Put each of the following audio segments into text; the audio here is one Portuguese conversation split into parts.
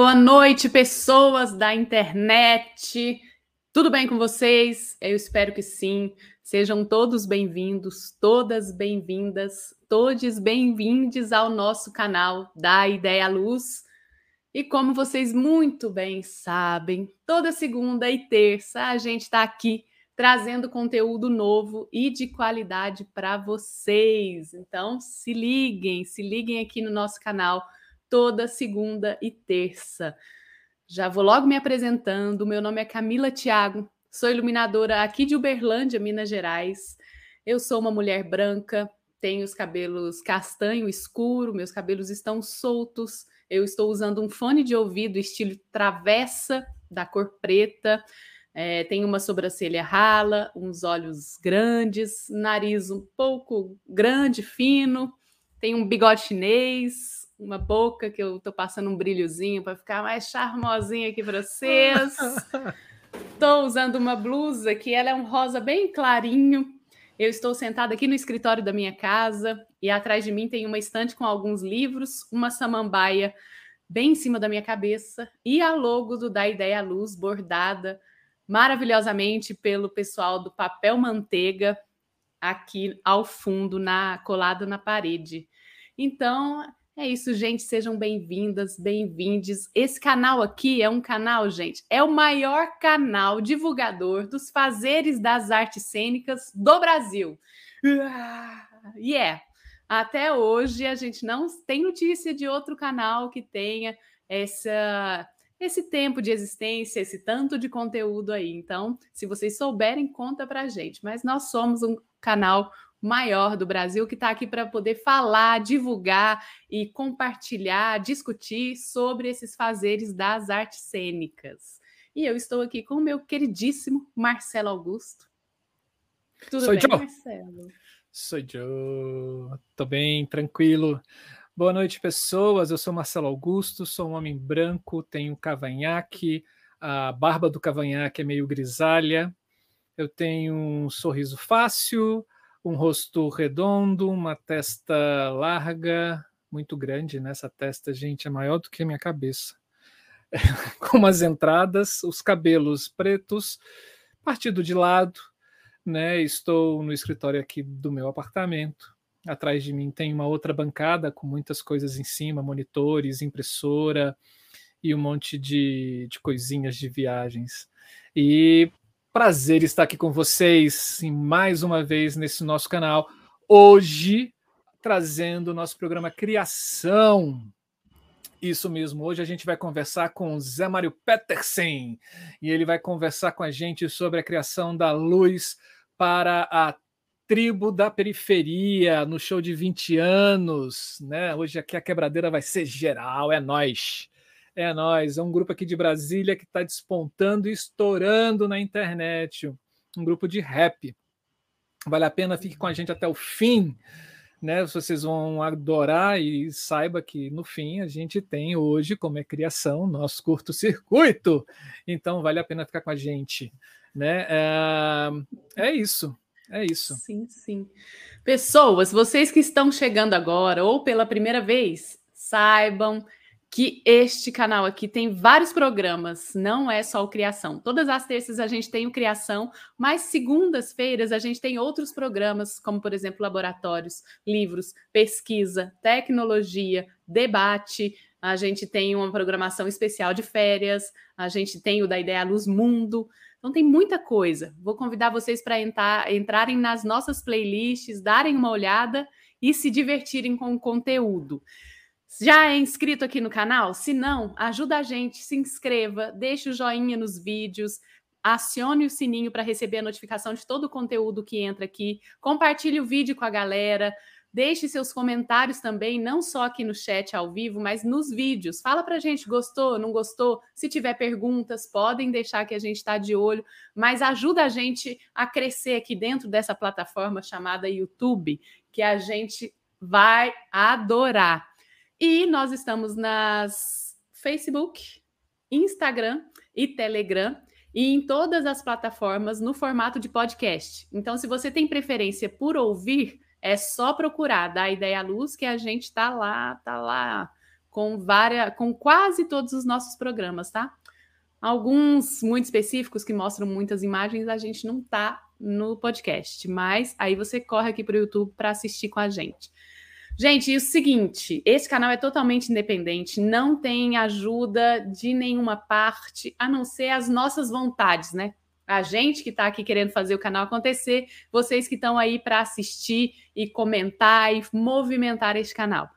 Boa noite, pessoas da internet. Tudo bem com vocês? Eu espero que sim. Sejam todos bem-vindos, todas bem-vindas, todos bem-vindos ao nosso canal da Ideia Luz. E como vocês muito bem sabem, toda segunda e terça a gente está aqui trazendo conteúdo novo e de qualidade para vocês. Então, se liguem, se liguem aqui no nosso canal toda segunda e terça. Já vou logo me apresentando. Meu nome é Camila Thiago, sou iluminadora aqui de Uberlândia, Minas Gerais. Eu sou uma mulher branca, tenho os cabelos castanho escuro, meus cabelos estão soltos. Eu estou usando um fone de ouvido estilo travessa, da cor preta. É, tenho uma sobrancelha rala, uns olhos grandes, nariz um pouco grande, fino. Tenho um bigode chinês, uma boca que eu tô passando um brilhozinho para ficar mais charmosinha aqui para vocês. Estou usando uma blusa que ela é um rosa bem clarinho. Eu estou sentada aqui no escritório da minha casa e atrás de mim tem uma estante com alguns livros, uma samambaia bem em cima da minha cabeça e a logo do Da Ideia Luz bordada maravilhosamente pelo pessoal do Papel Manteiga aqui ao fundo, na colado na parede. Então, é isso, gente. Sejam bem-vindas, bem-vindes. Esse canal aqui é um canal, gente, é o maior canal divulgador dos fazeres das artes cênicas do Brasil. E yeah. é. Até hoje a gente não tem notícia de outro canal que tenha essa esse tempo de existência, esse tanto de conteúdo aí. Então, se vocês souberem, conta pra gente. Mas nós somos um canal maior do Brasil que está aqui para poder falar, divulgar e compartilhar, discutir sobre esses fazeres das artes cênicas. E eu estou aqui com o meu queridíssimo Marcelo Augusto. Tudo Sou bem, Joe. Marcelo? Sou Joe. Tô bem, tranquilo. Boa noite, pessoas. Eu sou Marcelo Augusto, sou um homem branco, tenho cavanhaque, a barba do cavanhaque é meio grisalha, eu tenho um sorriso fácil, um rosto redondo, uma testa larga, muito grande nessa né? testa, gente, é maior do que a minha cabeça. Com as entradas, os cabelos pretos, partido de lado, né? Estou no escritório aqui do meu apartamento. Atrás de mim tem uma outra bancada com muitas coisas em cima, monitores, impressora e um monte de, de coisinhas de viagens. E Prazer estar aqui com vocês mais uma vez nesse nosso canal. Hoje, trazendo o nosso programa Criação. Isso mesmo, hoje a gente vai conversar com Zé Mário Petersen e ele vai conversar com a gente sobre a criação da luz para a tribo da periferia no show de 20 anos, né? Hoje aqui a quebradeira vai ser geral, é nós. É nós, é um grupo aqui de Brasília que está despontando e estourando na internet, um grupo de rap. Vale a pena, fique com a gente até o fim, né? Vocês vão adorar e saiba que no fim a gente tem hoje, como é criação, nosso curto-circuito. Então vale a pena ficar com a gente, né? É, é isso. É isso. Sim, sim. Pessoas, vocês que estão chegando agora ou pela primeira vez, saibam que este canal aqui tem vários programas, não é só o Criação. Todas as terças a gente tem o Criação, mas segundas-feiras a gente tem outros programas, como por exemplo, laboratórios, livros, pesquisa, tecnologia, debate. A gente tem uma programação especial de férias, a gente tem o da Ideia Luz Mundo. Então tem muita coisa. Vou convidar vocês para entrar, entrarem nas nossas playlists, darem uma olhada e se divertirem com o conteúdo. Já é inscrito aqui no canal? Se não, ajuda a gente, se inscreva, deixe o joinha nos vídeos, acione o sininho para receber a notificação de todo o conteúdo que entra aqui, compartilhe o vídeo com a galera, deixe seus comentários também, não só aqui no chat ao vivo, mas nos vídeos. Fala para a gente, gostou, não gostou? Se tiver perguntas, podem deixar que a gente está de olho, mas ajuda a gente a crescer aqui dentro dessa plataforma chamada YouTube, que a gente vai adorar. E nós estamos nas Facebook, Instagram e Telegram e em todas as plataformas no formato de podcast. Então, se você tem preferência por ouvir, é só procurar da Ideia Luz que a gente está lá, tá lá com várias, com quase todos os nossos programas, tá? Alguns muito específicos que mostram muitas imagens, a gente não tá no podcast, mas aí você corre aqui para o YouTube para assistir com a gente. Gente, e o seguinte: esse canal é totalmente independente, não tem ajuda de nenhuma parte, a não ser as nossas vontades, né? A gente que está aqui querendo fazer o canal acontecer, vocês que estão aí para assistir e comentar e movimentar este canal.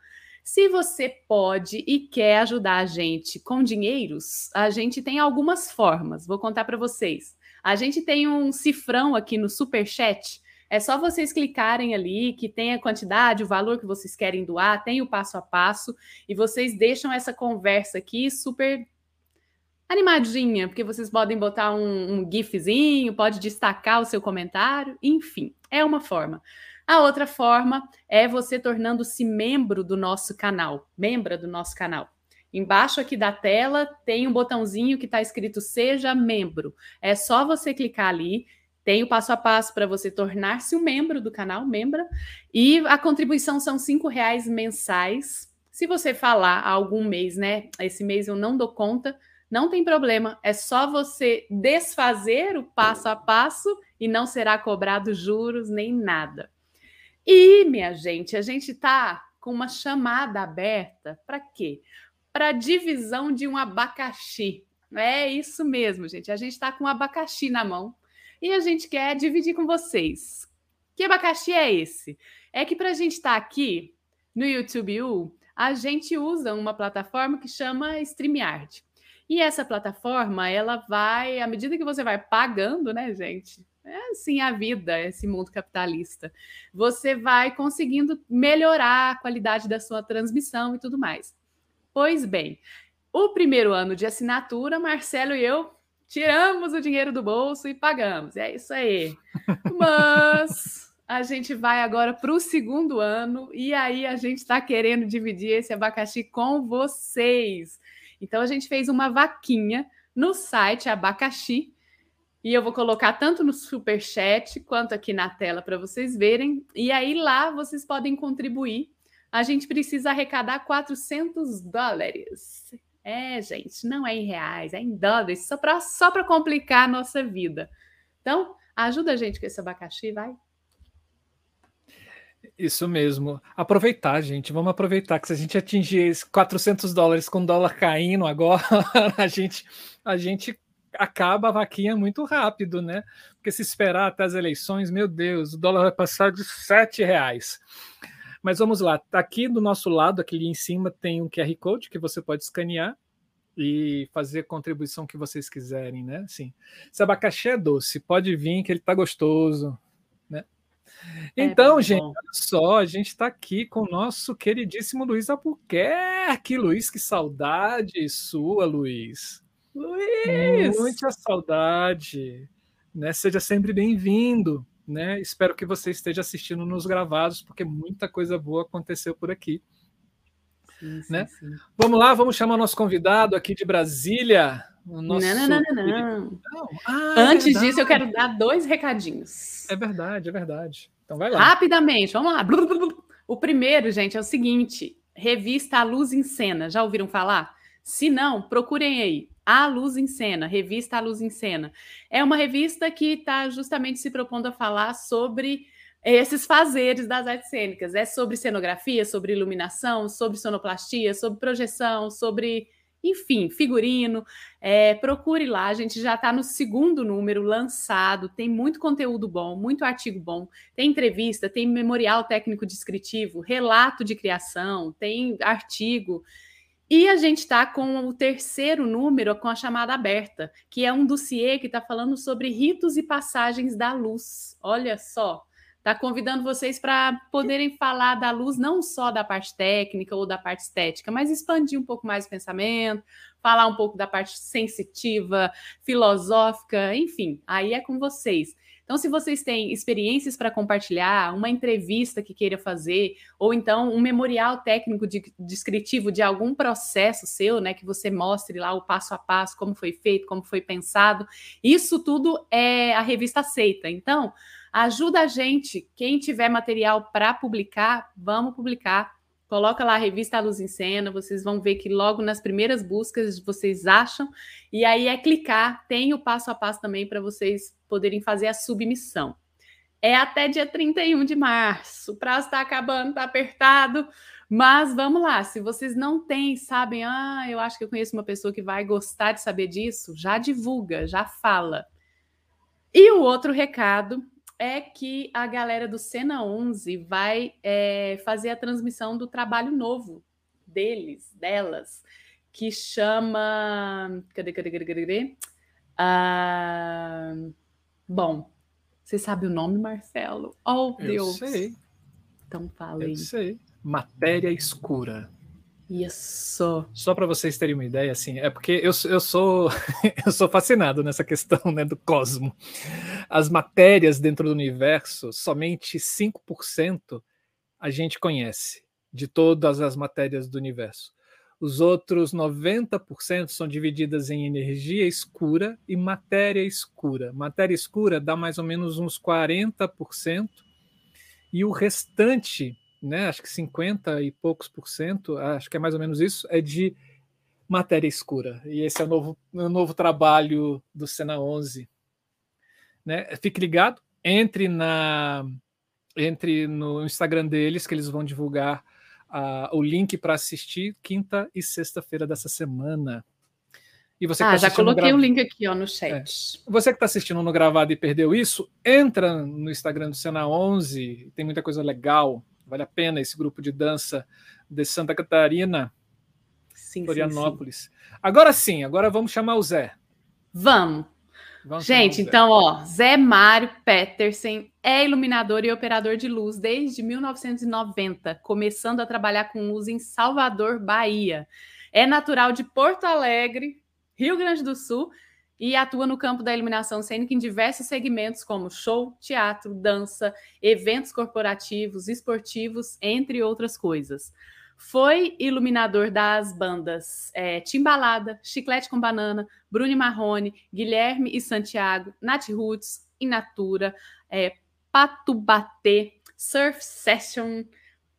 Se você pode e quer ajudar a gente com dinheiros, a gente tem algumas formas. Vou contar para vocês. A gente tem um cifrão aqui no Super Chat. É só vocês clicarem ali que tem a quantidade, o valor que vocês querem doar, tem o passo a passo e vocês deixam essa conversa aqui super animadinha, porque vocês podem botar um, um gifzinho, pode destacar o seu comentário, enfim, é uma forma. A outra forma é você tornando-se membro do nosso canal, membra do nosso canal. Embaixo aqui da tela tem um botãozinho que está escrito Seja Membro. É só você clicar ali. Tem o passo a passo para você tornar-se um membro do canal, membra. E a contribuição são cinco reais mensais. Se você falar algum mês, né? Esse mês eu não dou conta, não tem problema. É só você desfazer o passo a passo e não será cobrado juros nem nada. E, minha gente, a gente está com uma chamada aberta para quê? Para divisão de um abacaxi. É isso mesmo, gente. A gente está com um abacaxi na mão e a gente quer dividir com vocês. Que abacaxi é esse? É que para a gente estar tá aqui no YouTube U, a gente usa uma plataforma que chama StreamYard. E essa plataforma, ela vai, à medida que você vai pagando, né, gente? É assim a vida, esse mundo capitalista. Você vai conseguindo melhorar a qualidade da sua transmissão e tudo mais. Pois bem, o primeiro ano de assinatura, Marcelo e eu tiramos o dinheiro do bolso e pagamos. É isso aí. Mas a gente vai agora para o segundo ano e aí a gente está querendo dividir esse abacaxi com vocês. Então a gente fez uma vaquinha no site Abacaxi e eu vou colocar tanto no super chat quanto aqui na tela para vocês verem. E aí lá vocês podem contribuir. A gente precisa arrecadar 400 dólares. É, gente, não é em reais, é em dólares, só para só complicar a nossa vida. Então, ajuda a gente com esse abacaxi, vai. Isso mesmo. Aproveitar, gente. Vamos aproveitar que se a gente atingir 400 dólares com dólar caindo agora, a gente, a gente acaba a vaquinha muito rápido, né? Porque se esperar até as eleições, meu Deus, o dólar vai passar de sete reais. Mas vamos lá, tá aqui do nosso lado, aqui em cima, tem um QR Code que você pode escanear e fazer a contribuição que vocês quiserem, né? Sim. Esse abacaxi é doce, pode vir que ele tá gostoso, né? É, então, é, gente, olha só, a gente está aqui com o nosso queridíssimo Luiz Albuquerque. Luiz, que saudade sua, Luiz. Luiz! Muita saudade. Né? Seja sempre bem-vindo. Né? Espero que você esteja assistindo nos gravados, porque muita coisa boa aconteceu por aqui. Sim, né? Sim, sim. Vamos lá, vamos chamar nosso convidado aqui de Brasília. Nosso... Não, não, não, não, não. Ah, é Antes é disso, eu quero dar dois recadinhos. É verdade, é verdade. Então vai lá. Rapidamente, vamos lá. O primeiro, gente, é o seguinte: revista A Luz em Cena. Já ouviram falar? Se não, procurem aí. A Luz em Cena, revista A Luz em Cena. É uma revista que está justamente se propondo a falar sobre esses fazeres das artes cênicas. É sobre cenografia, sobre iluminação, sobre sonoplastia, sobre projeção, sobre, enfim, figurino. É, procure lá, a gente já está no segundo número lançado, tem muito conteúdo bom, muito artigo bom, tem entrevista, tem memorial técnico descritivo, relato de criação, tem artigo. E a gente está com o terceiro número com a chamada aberta, que é um dossiê que está falando sobre ritos e passagens da luz. Olha só, está convidando vocês para poderem falar da luz, não só da parte técnica ou da parte estética, mas expandir um pouco mais o pensamento, falar um pouco da parte sensitiva, filosófica, enfim, aí é com vocês. Então, se vocês têm experiências para compartilhar, uma entrevista que queira fazer, ou então um memorial técnico de, descritivo de algum processo seu, né, que você mostre lá o passo a passo, como foi feito, como foi pensado, isso tudo é a revista aceita. Então, ajuda a gente, quem tiver material para publicar, vamos publicar Coloca lá a revista Luz em Cena, vocês vão ver que logo nas primeiras buscas vocês acham, e aí é clicar, tem o passo a passo também para vocês poderem fazer a submissão. É até dia 31 de março, o prazo está acabando, está apertado, mas vamos lá, se vocês não têm, sabem, ah, eu acho que eu conheço uma pessoa que vai gostar de saber disso, já divulga, já fala. E o outro recado é que a galera do Cena 11 vai é, fazer a transmissão do trabalho novo deles, delas, que chama. Cadê, cadê, cadê, cadê? cadê? Ah, bom, você sabe o nome, Marcelo? Oh, Deus. Eu sei. Então fala aí. Eu sei. Matéria escura. Isso. Só para vocês terem uma ideia, assim, é porque eu, eu sou eu sou fascinado nessa questão né, do cosmo. As matérias dentro do universo, somente 5% a gente conhece de todas as matérias do universo. Os outros 90% são divididas em energia escura e matéria escura. Matéria escura dá mais ou menos uns 40%, e o restante né, acho que 50 e poucos por cento, acho que é mais ou menos isso, é de matéria escura. E esse é o novo, o novo trabalho do Sena 11. Né? Fique ligado, entre na entre no Instagram deles que eles vão divulgar uh, o link para assistir quinta e sexta-feira dessa semana. E você ah, tá já coloquei o gra... um link aqui ó, no chat. É. Você que está assistindo no gravado e perdeu isso, entra no Instagram do Sena 11, tem muita coisa legal Vale a pena esse grupo de dança de Santa Catarina, sim, Florianópolis. Sim, sim. Agora sim, agora vamos chamar o Zé. Vamos. vamos Gente, então, ó, Zé Mário Petersen é iluminador e operador de luz desde 1990, começando a trabalhar com luz em Salvador, Bahia. É natural de Porto Alegre, Rio Grande do Sul, e atua no campo da iluminação cênica em diversos segmentos, como show, teatro, dança, eventos corporativos, esportivos, entre outras coisas. Foi iluminador das bandas é, Timbalada, Chiclete com Banana, Bruni Marrone, Guilherme e Santiago, Nat Roots, Inatura, é, Patubatê, Surf Session,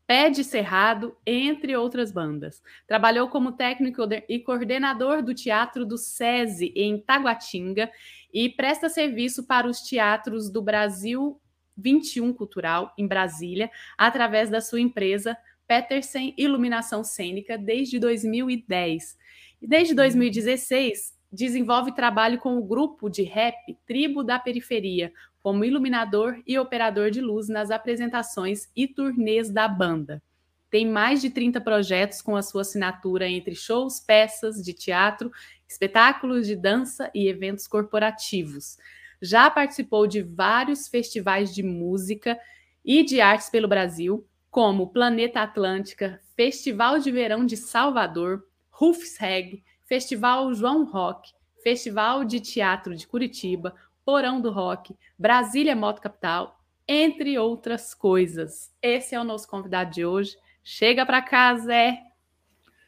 Pé de Cerrado, entre outras bandas. Trabalhou como técnico e coordenador do Teatro do SESI em Taguatinga e presta serviço para os teatros do Brasil 21 Cultural, em Brasília, através da sua empresa Petersen Iluminação Cênica desde 2010. E desde 2016, desenvolve trabalho com o grupo de rap Tribo da Periferia, como iluminador e operador de luz nas apresentações e turnês da banda. Tem mais de 30 projetos com a sua assinatura entre shows, peças de teatro, espetáculos de dança e eventos corporativos. Já participou de vários festivais de música e de artes pelo Brasil, como Planeta Atlântica, Festival de Verão de Salvador, Rufus Reg, Festival João Rock, Festival de Teatro de Curitiba, Porão do Rock, Brasília Moto Capital, entre outras coisas. Esse é o nosso convidado de hoje. Chega para cá, Zé.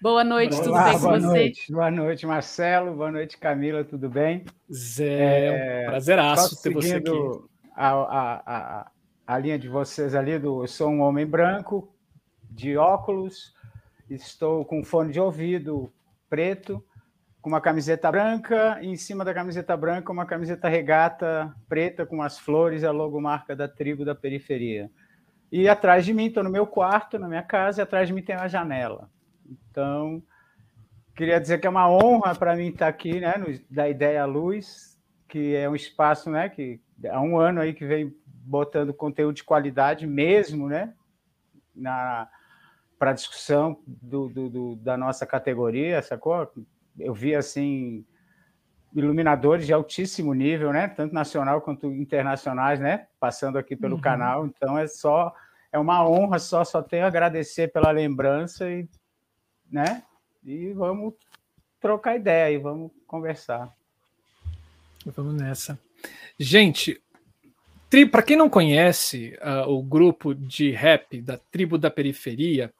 Boa noite, Olá, tudo bem com boa você? Noite. Boa noite, Marcelo. Boa noite, Camila, tudo bem? Zé, é, prazeraço ter você aqui. A, a, a, a linha de vocês ali do eu sou um homem branco, de óculos, estou com fone de ouvido preto, com uma camiseta branca e em cima da camiseta branca uma camiseta regata preta com as flores e a logomarca da tribo da periferia. E atrás de mim, estou no meu quarto, na minha casa, e atrás de mim tem uma janela. Então, queria dizer que é uma honra para mim estar aqui, né, no, da Ideia à Luz, que é um espaço, né, que há um ano aí que vem botando conteúdo de qualidade mesmo, né, na para discussão do, do, do, da nossa categoria, sacou? Eu vi assim iluminadores de altíssimo nível, né? Tanto nacional quanto internacionais, né? Passando aqui pelo uhum. canal. Então é só é uma honra, só só tenho a agradecer pela lembrança e, né? E vamos trocar ideia e vamos conversar. Vamos nessa. Gente, para quem não conhece uh, o grupo de rap da Tribo da Periferia,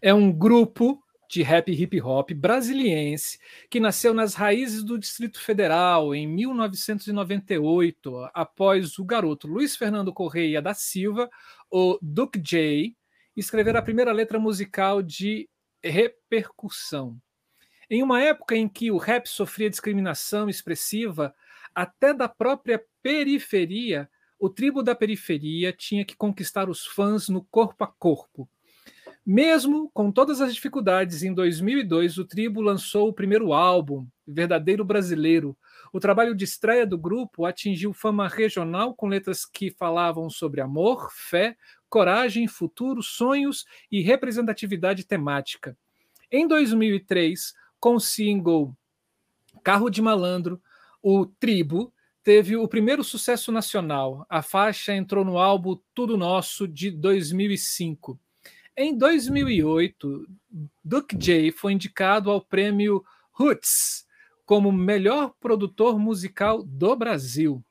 é um grupo de rap hip hop brasiliense que nasceu nas raízes do Distrito Federal em 1998, após o garoto Luiz Fernando Correia da Silva, o Duke J, escrever a primeira letra musical de repercussão. Em uma época em que o rap sofria discriminação expressiva até da própria periferia, o tribo da periferia tinha que conquistar os fãs no corpo a corpo. Mesmo com todas as dificuldades, em 2002 o tribo lançou o primeiro álbum, Verdadeiro Brasileiro. O trabalho de estreia do grupo atingiu fama regional com letras que falavam sobre amor, fé, coragem, futuro, sonhos e representatividade temática. Em 2003, com o single Carro de Malandro, o Tribo teve o primeiro sucesso nacional. A faixa entrou no álbum Tudo Nosso de 2005. Em 2008, Duke J foi indicado ao prêmio Roots como melhor produtor musical do Brasil.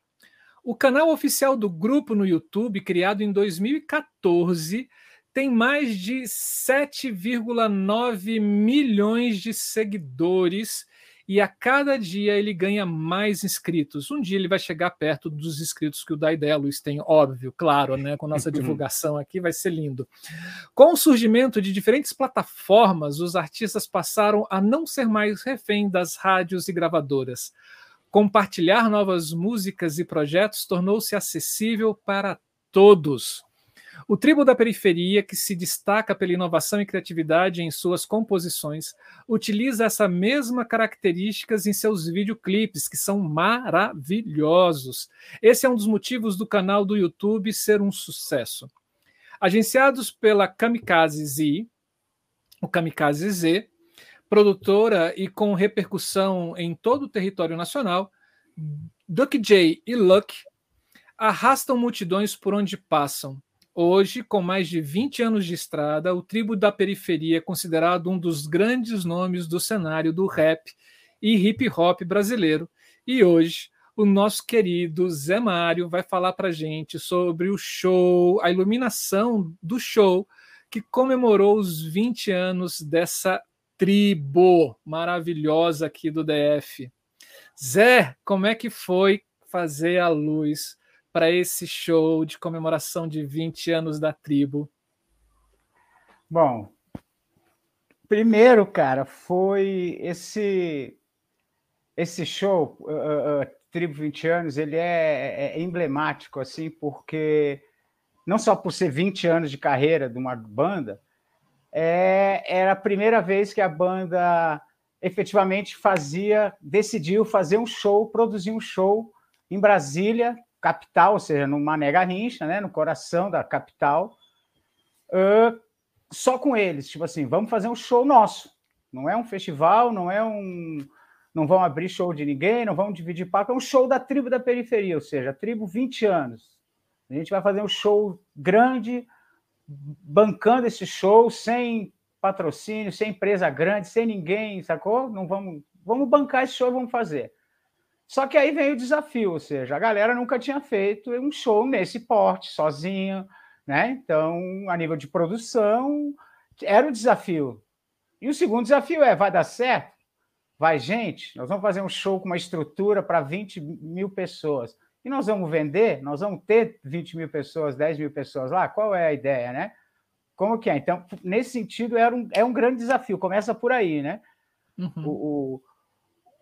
O canal oficial do grupo no YouTube, criado em 2014, tem mais de 7,9 milhões de seguidores e a cada dia ele ganha mais inscritos. Um dia ele vai chegar perto dos inscritos que o Daidé Luiz tem, óbvio, claro, né? Com nossa divulgação aqui vai ser lindo. Com o surgimento de diferentes plataformas, os artistas passaram a não ser mais refém das rádios e gravadoras. Compartilhar novas músicas e projetos tornou-se acessível para todos. O Tribo da Periferia, que se destaca pela inovação e criatividade em suas composições, utiliza essa mesma características em seus videoclipes, que são maravilhosos. Esse é um dos motivos do canal do YouTube ser um sucesso. Agenciados pela Kamikaze Z, o Kamikaze Z, produtora e com repercussão em todo o território nacional, Duck J e Luck arrastam multidões por onde passam, Hoje, com mais de 20 anos de estrada, o Tribo da Periferia é considerado um dos grandes nomes do cenário do rap e hip hop brasileiro. E hoje, o nosso querido Zé Mário vai falar para gente sobre o show, a iluminação do show que comemorou os 20 anos dessa tribo maravilhosa aqui do DF. Zé, como é que foi fazer a luz para esse show de comemoração de 20 anos da tribo? Bom, primeiro, cara, foi esse esse show, uh, uh, Tribo 20 anos, ele é, é, emblemático, assim, porque não só por ser 20 anos de carreira de uma banda, é, era a primeira vez que a banda efetivamente fazia, decidiu fazer um show, produzir um show em Brasília, capital, ou seja, no Mané Garrincha, né, no coração da capital, uh, só com eles, tipo assim, vamos fazer um show nosso. Não é um festival, não é um. Não vão abrir show de ninguém, não vamos dividir palco, é um show da tribo da periferia, ou seja, a tribo 20 anos. A gente vai fazer um show grande, bancando esse show, sem patrocínio, sem empresa grande, sem ninguém, sacou? Não vamos, vamos bancar esse show, vamos fazer. Só que aí veio o desafio, ou seja, a galera nunca tinha feito um show nesse porte, sozinho, né? Então, a nível de produção, era o desafio. E o segundo desafio é: vai dar certo? Vai, gente, nós vamos fazer um show com uma estrutura para 20 mil pessoas. E nós vamos vender? Nós vamos ter 20 mil pessoas, 10 mil pessoas lá? Qual é a ideia, né? Como que é? Então, nesse sentido, era um, é um grande desafio. Começa por aí, né? Uhum. O, o,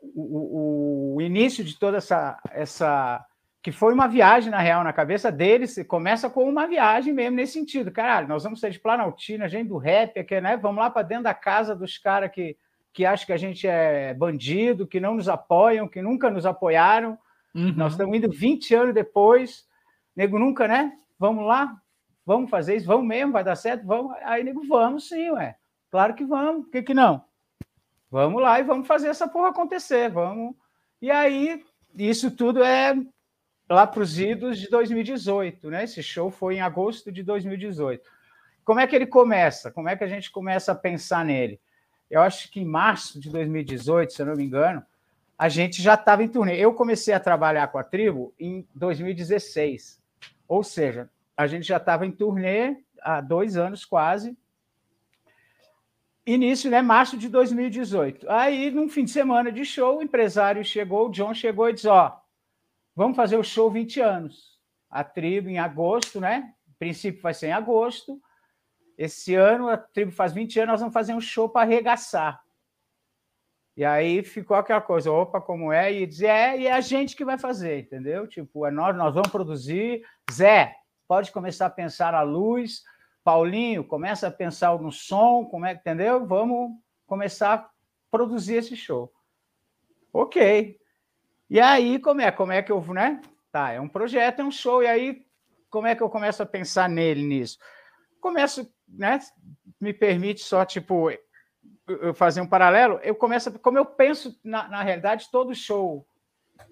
o, o, início de toda essa, essa. que foi uma viagem, na real, na cabeça deles, começa com uma viagem mesmo nesse sentido. Caralho, nós vamos sair de Planaltina, gente do rap, aqui, né? Vamos lá para dentro da casa dos caras que, que acham que a gente é bandido, que não nos apoiam, que nunca nos apoiaram. Uhum. Nós estamos indo 20 anos depois, nego nunca, né? Vamos lá, vamos fazer isso, vamos mesmo, vai dar certo, vamos. Aí, nego, vamos sim, ué. Claro que vamos, por que, que não? Vamos lá e vamos fazer essa porra acontecer, vamos. E aí, isso tudo é lá para os idos de 2018, né? Esse show foi em agosto de 2018. Como é que ele começa? Como é que a gente começa a pensar nele? Eu acho que em março de 2018, se eu não me engano, a gente já estava em turnê. Eu comecei a trabalhar com a tribo em 2016. Ou seja, a gente já estava em turnê há dois anos quase, início, né, março de 2018. Aí, num fim de semana de show, o empresário chegou, o John chegou e disse: Ó, vamos fazer o show 20 anos. A tribo em agosto, né? Em princípio vai ser em agosto. esse ano, a tribo faz 20 anos, nós vamos fazer um show para arregaçar. E aí ficou aquela coisa, opa, como é? E dizer, é, e é a gente que vai fazer, entendeu? Tipo, é nós, nós vamos produzir. Zé, pode começar a pensar a luz. Paulinho, começa a pensar no som, como é, entendeu? Vamos começar a produzir esse show. Ok. E aí, como é? Como é que eu, né? Tá, é um projeto, é um show, e aí como é que eu começo a pensar nele, nisso? Começo, né? Me permite só, tipo, fazer um paralelo, eu começo, como eu penso, na, na realidade, todo show,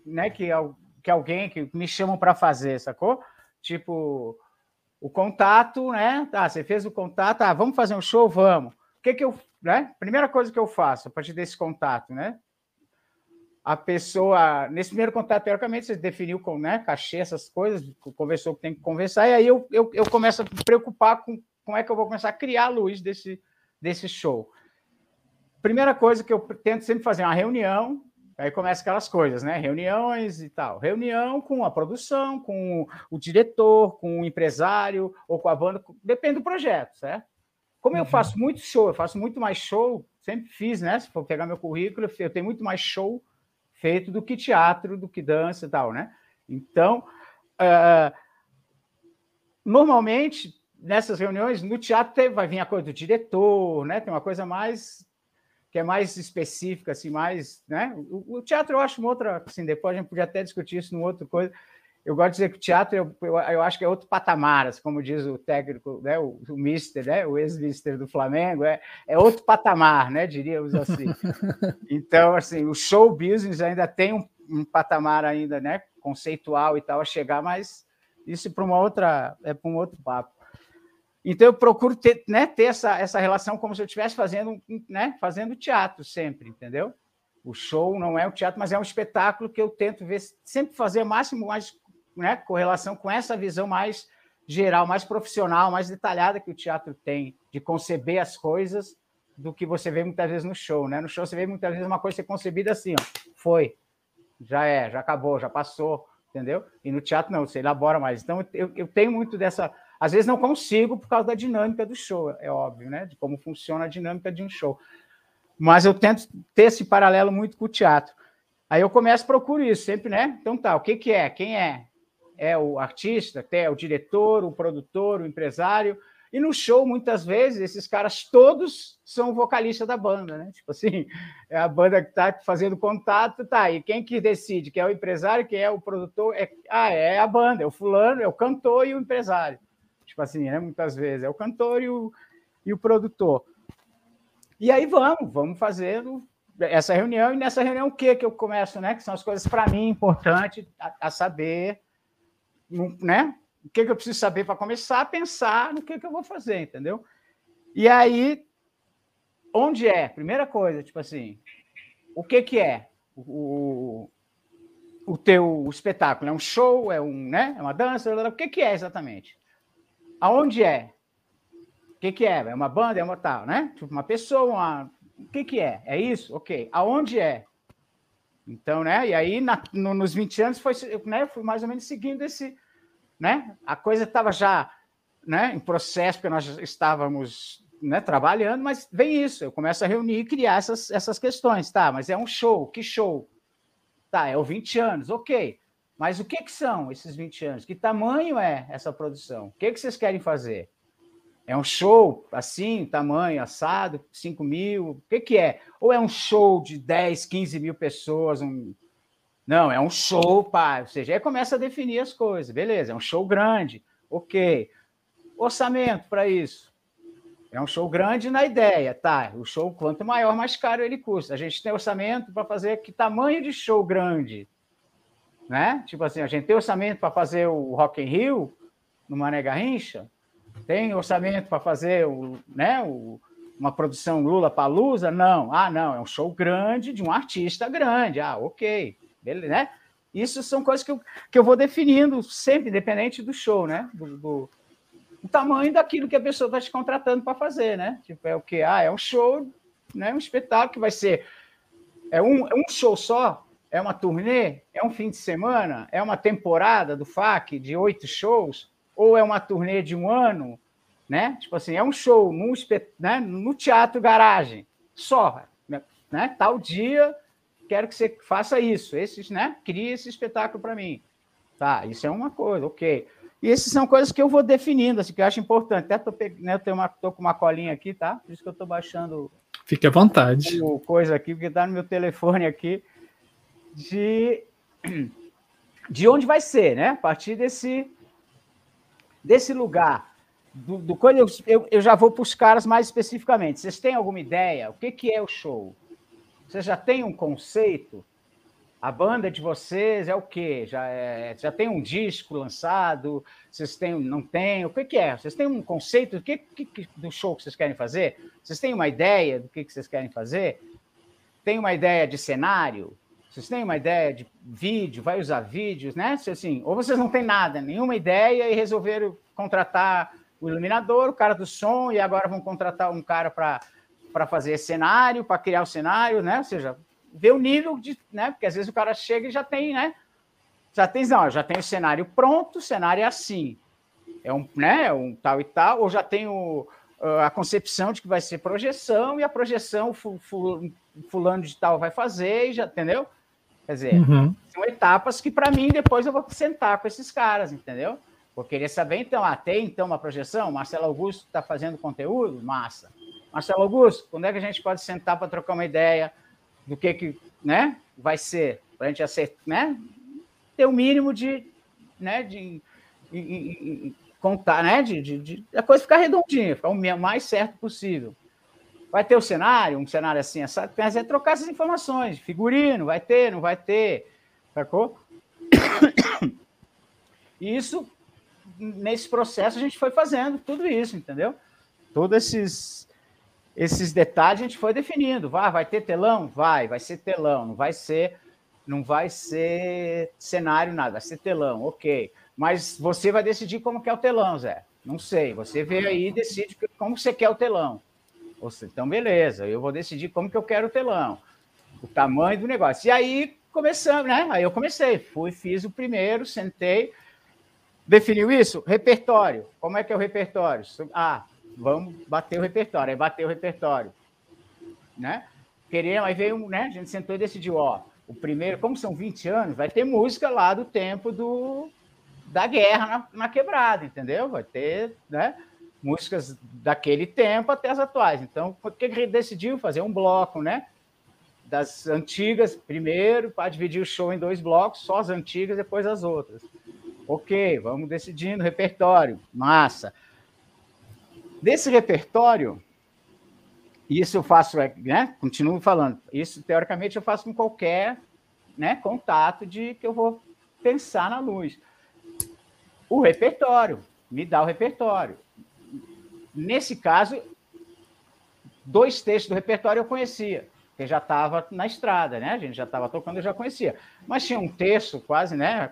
né, que, que alguém que me chamam para fazer, sacou? Tipo, o contato, né? Tá, você fez o contato, ah, vamos fazer um show, vamos. O que que eu, né? Primeira coisa que eu faço a partir desse contato, né? A pessoa, nesse primeiro contato, teoricamente, você definiu com né, cachê, essas coisas, conversou que tem que conversar, e aí eu, eu, eu começo a me preocupar com como é que eu vou começar a criar a luz desse, desse show. Primeira coisa que eu tento sempre fazer é uma reunião, aí começa aquelas coisas, né? Reuniões e tal. Reunião com a produção, com o diretor, com o empresário ou com a banda, depende do projeto, certo? Como uhum. eu faço muito show, eu faço muito mais show, sempre fiz, né? Se for pegar meu currículo, eu tenho muito mais show feito do que teatro, do que dança e tal, né? Então, uh, normalmente, nessas reuniões, no teatro vai vir a coisa do diretor, né? Tem uma coisa mais que é mais específica, assim, mais, né? O, o, teatro eu acho uma outra, assim, depois a gente podia até discutir isso numa outra coisa. Eu gosto de dizer que o teatro eu, eu, eu acho que é outro patamar, assim, como diz o técnico, né? O, o mister, né? O ex-mister do Flamengo é, é outro patamar, né? Diríamos assim. Então, assim, o show business ainda tem um, um patamar ainda, né? Conceitual e tal a chegar, mas isso para uma outra é para um outro papo. Então eu procuro ter, né, ter essa, essa relação como se eu estivesse fazendo, né, fazendo teatro sempre, entendeu? O show não é um teatro, mas é um espetáculo que eu tento ver, sempre fazer máximo mais né, correlação com essa visão mais geral, mais profissional, mais detalhada que o teatro tem de conceber as coisas do que você vê muitas vezes no show, né? No show você vê muitas vezes uma coisa ser concebida assim, ó, foi, já é, já acabou, já passou, entendeu? E no teatro não, você elabora mais. Então eu, eu tenho muito dessa às vezes não consigo por causa da dinâmica do show, é óbvio, né? De como funciona a dinâmica de um show. Mas eu tento ter esse paralelo muito com o teatro. Aí eu começo a procurar isso, sempre, né? Então tá, o que, que é? Quem é? É o artista, é o diretor, o produtor, o empresário. E no show, muitas vezes, esses caras todos são vocalistas da banda, né? Tipo assim, é a banda que está fazendo contato, tá. E quem que decide? Quem é o empresário, quem é o produtor? É, ah, é a banda, é o fulano, é o cantor e o empresário. Tipo assim, né? Muitas vezes é o cantor e o, e o produtor. E aí vamos, vamos fazendo essa reunião, e nessa reunião o que que eu começo, né? Que são as coisas para mim importantes a, a, saber, né? O que, que eu preciso saber para começar a pensar no que, que eu vou fazer, entendeu? E aí, onde é? Primeira coisa, tipo assim, o que que é o, o teu espetáculo? É um show? É um, né? É uma dança? O que que é exatamente? Aonde é? O que, que é? É uma banda? É uma tal, né? Tipo, uma pessoa, uma... o que, que é? É isso? Ok. Aonde é? Então, né? E aí, na, no, nos 20 anos, foi, né, fui mais ou menos seguindo esse. Né? A coisa estava já né, em processo, porque nós estávamos né, trabalhando, mas vem isso, eu começo a reunir e criar essas, essas questões, tá? Mas é um show, que show? Tá, é o 20 anos, ok. Mas o que, que são esses 20 anos? Que tamanho é essa produção? O que, que vocês querem fazer? É um show assim, tamanho, assado, 5 mil? O que, que é? Ou é um show de 10, 15 mil pessoas? Um... Não, é um show, pá. Ou seja, aí começa a definir as coisas. Beleza, é um show grande. Ok. Orçamento para isso. É um show grande na ideia, tá? O show, quanto maior, mais caro ele custa. A gente tem orçamento para fazer que tamanho de show grande? Né? Tipo assim, a gente tem orçamento para fazer o Rock in Rio no Mané Garrincha, tem orçamento para fazer o, né, o, uma produção Lula Palusa? Não. Ah, não, é um show grande de um artista grande. Ah, ok. Beleza, né? Isso são coisas que eu, que eu vou definindo sempre, independente do show, né? Do, do, do tamanho daquilo que a pessoa está te contratando para fazer, né? Tipo, é o que? Ah, é um show, né? um espetáculo que vai ser. É um, é um show só? É uma turnê? É um fim de semana? É uma temporada do FAC de oito shows? Ou é uma turnê de um ano? né? Tipo assim, é um show no, né? no teatro garagem, só, né? Tal dia, quero que você faça isso, esses, né? Crie esse espetáculo para mim. Tá, isso é uma coisa, ok. E essas são coisas que eu vou definindo, assim, que eu acho importante. Até tô, né, eu tenho uma, tô com uma colinha aqui, tá? Por isso que eu estou baixando. Fique à vontade. Coisa aqui, porque está no meu telefone aqui. De, de onde vai ser, né? A partir desse, desse lugar. Do, do coisa, eu, eu já vou para os caras mais especificamente. Vocês têm alguma ideia? O que, que é o show? Vocês já têm um conceito? A banda de vocês é o quê? Já, é, já tem um disco lançado? Vocês têm, não têm? O que, que é? Vocês têm um conceito do, que, que, do show que vocês querem fazer? Vocês têm uma ideia do que, que vocês querem fazer? Tem uma ideia de cenário? Vocês têm uma ideia de vídeo? Vai usar vídeos, né? Assim, ou vocês não têm nada, nenhuma ideia e resolveram contratar o iluminador, o cara do som, e agora vão contratar um cara para fazer cenário, para criar o cenário, né? Ou seja, ver o nível de, né? Porque às vezes o cara chega e já tem, né? Já tem, não, já tem o cenário pronto, o cenário é assim. É um, né, um tal e tal, ou já tem o, a concepção de que vai ser projeção e a projeção fulano de tal vai fazer, já, entendeu? Quer dizer, uhum. são etapas que para mim depois eu vou sentar com esses caras, entendeu? Vou querer saber, então, ah, tem então uma projeção? Marcelo Augusto está fazendo conteúdo? Massa. Marcelo Augusto, quando é que a gente pode sentar para trocar uma ideia do que, que né, vai ser, para a gente acertar, né, ter o um mínimo de, né, de, de, de contar, né, de, de, de, a coisa ficar redondinha, ficar o mais certo possível. Vai ter o cenário, um cenário assim, essa, mas é trocar essas informações, figurino, vai ter, não vai ter, sacou? E isso, nesse processo, a gente foi fazendo tudo isso, entendeu? Todos esses, esses detalhes a gente foi definindo. Vai, vai ter telão? Vai, vai ser telão, não vai ser, não vai ser cenário nada, vai ser telão, ok. Mas você vai decidir como quer o telão, Zé. Não sei. Você vê aí e decide como você quer o telão. Você, então, beleza, eu vou decidir como que eu quero o telão, o tamanho do negócio. E aí começamos, né? Aí eu comecei, fui, fiz o primeiro, sentei, definiu isso? Repertório. Como é que é o repertório? Ah, vamos bater o repertório. Aí bateu o repertório. Né? Queremos, aí veio, né? A gente sentou e decidiu, ó, o primeiro, como são 20 anos, vai ter música lá do tempo do, da guerra na, na quebrada, entendeu? Vai ter, né? Músicas daquele tempo até as atuais. Então, o que a gente decidiu? Fazer um bloco, né? Das antigas primeiro, para dividir o show em dois blocos, só as antigas, depois as outras. Ok, vamos decidindo repertório. Massa. Desse repertório, isso eu faço, é, né? Continuo falando, isso teoricamente eu faço com qualquer né, contato de que eu vou pensar na luz. O repertório, me dá o repertório. Nesse caso, dois textos do repertório eu conhecia, que já estava na estrada, né? A gente já estava tocando, eu já conhecia. Mas tinha um texto quase, né?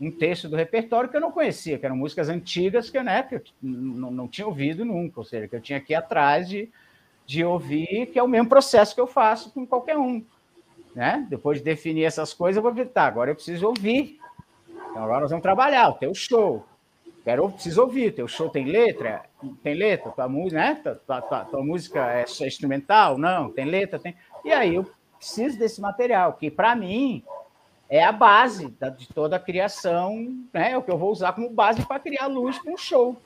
um texto do repertório que eu não conhecia, que eram músicas antigas que, né, que eu não, tinha ouvido nunca, ou seja, que eu tinha que ir atrás de, de ouvir, que é o mesmo processo que eu faço com qualquer um. Né? Depois de definir essas coisas, eu vou ver, tá, agora eu preciso ouvir. Então agora nós vamos trabalhar, o teu show. Quero, preciso ouvir, teu show tem letra? Tem letra? Tua música, né? Tua, tua, tua música é instrumental? Não, tem letra? Tem... E aí eu preciso desse material, que para mim é a base da, de toda a criação, né? É o que eu vou usar como base para criar luz para um show,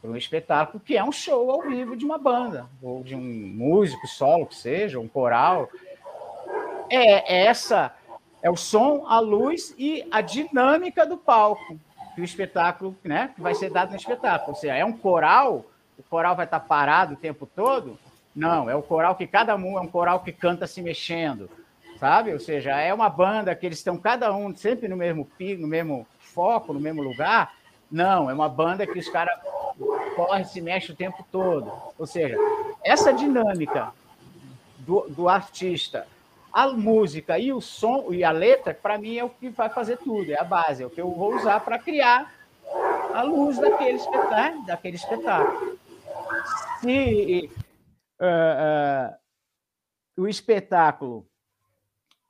para um espetáculo que é um show ao vivo de uma banda, ou de um músico solo, que seja, um coral. É, é essa, é o som, a luz e a dinâmica do palco que o espetáculo, né? Que vai ser dado no espetáculo. Ou seja, é um coral, o coral vai estar parado o tempo todo? Não, é o coral que cada um é um coral que canta se mexendo sabe? Ou seja, é uma banda que eles estão cada um sempre no mesmo no mesmo foco, no mesmo lugar. Não, é uma banda que os caras correm, se mexem o tempo todo. Ou seja, essa dinâmica do, do artista, a música e o som e a letra, para mim é o que vai fazer tudo, é a base, é o que eu vou usar para criar a luz daquele espetáculo. Né? Daquele espetáculo. Se uh, uh, o espetáculo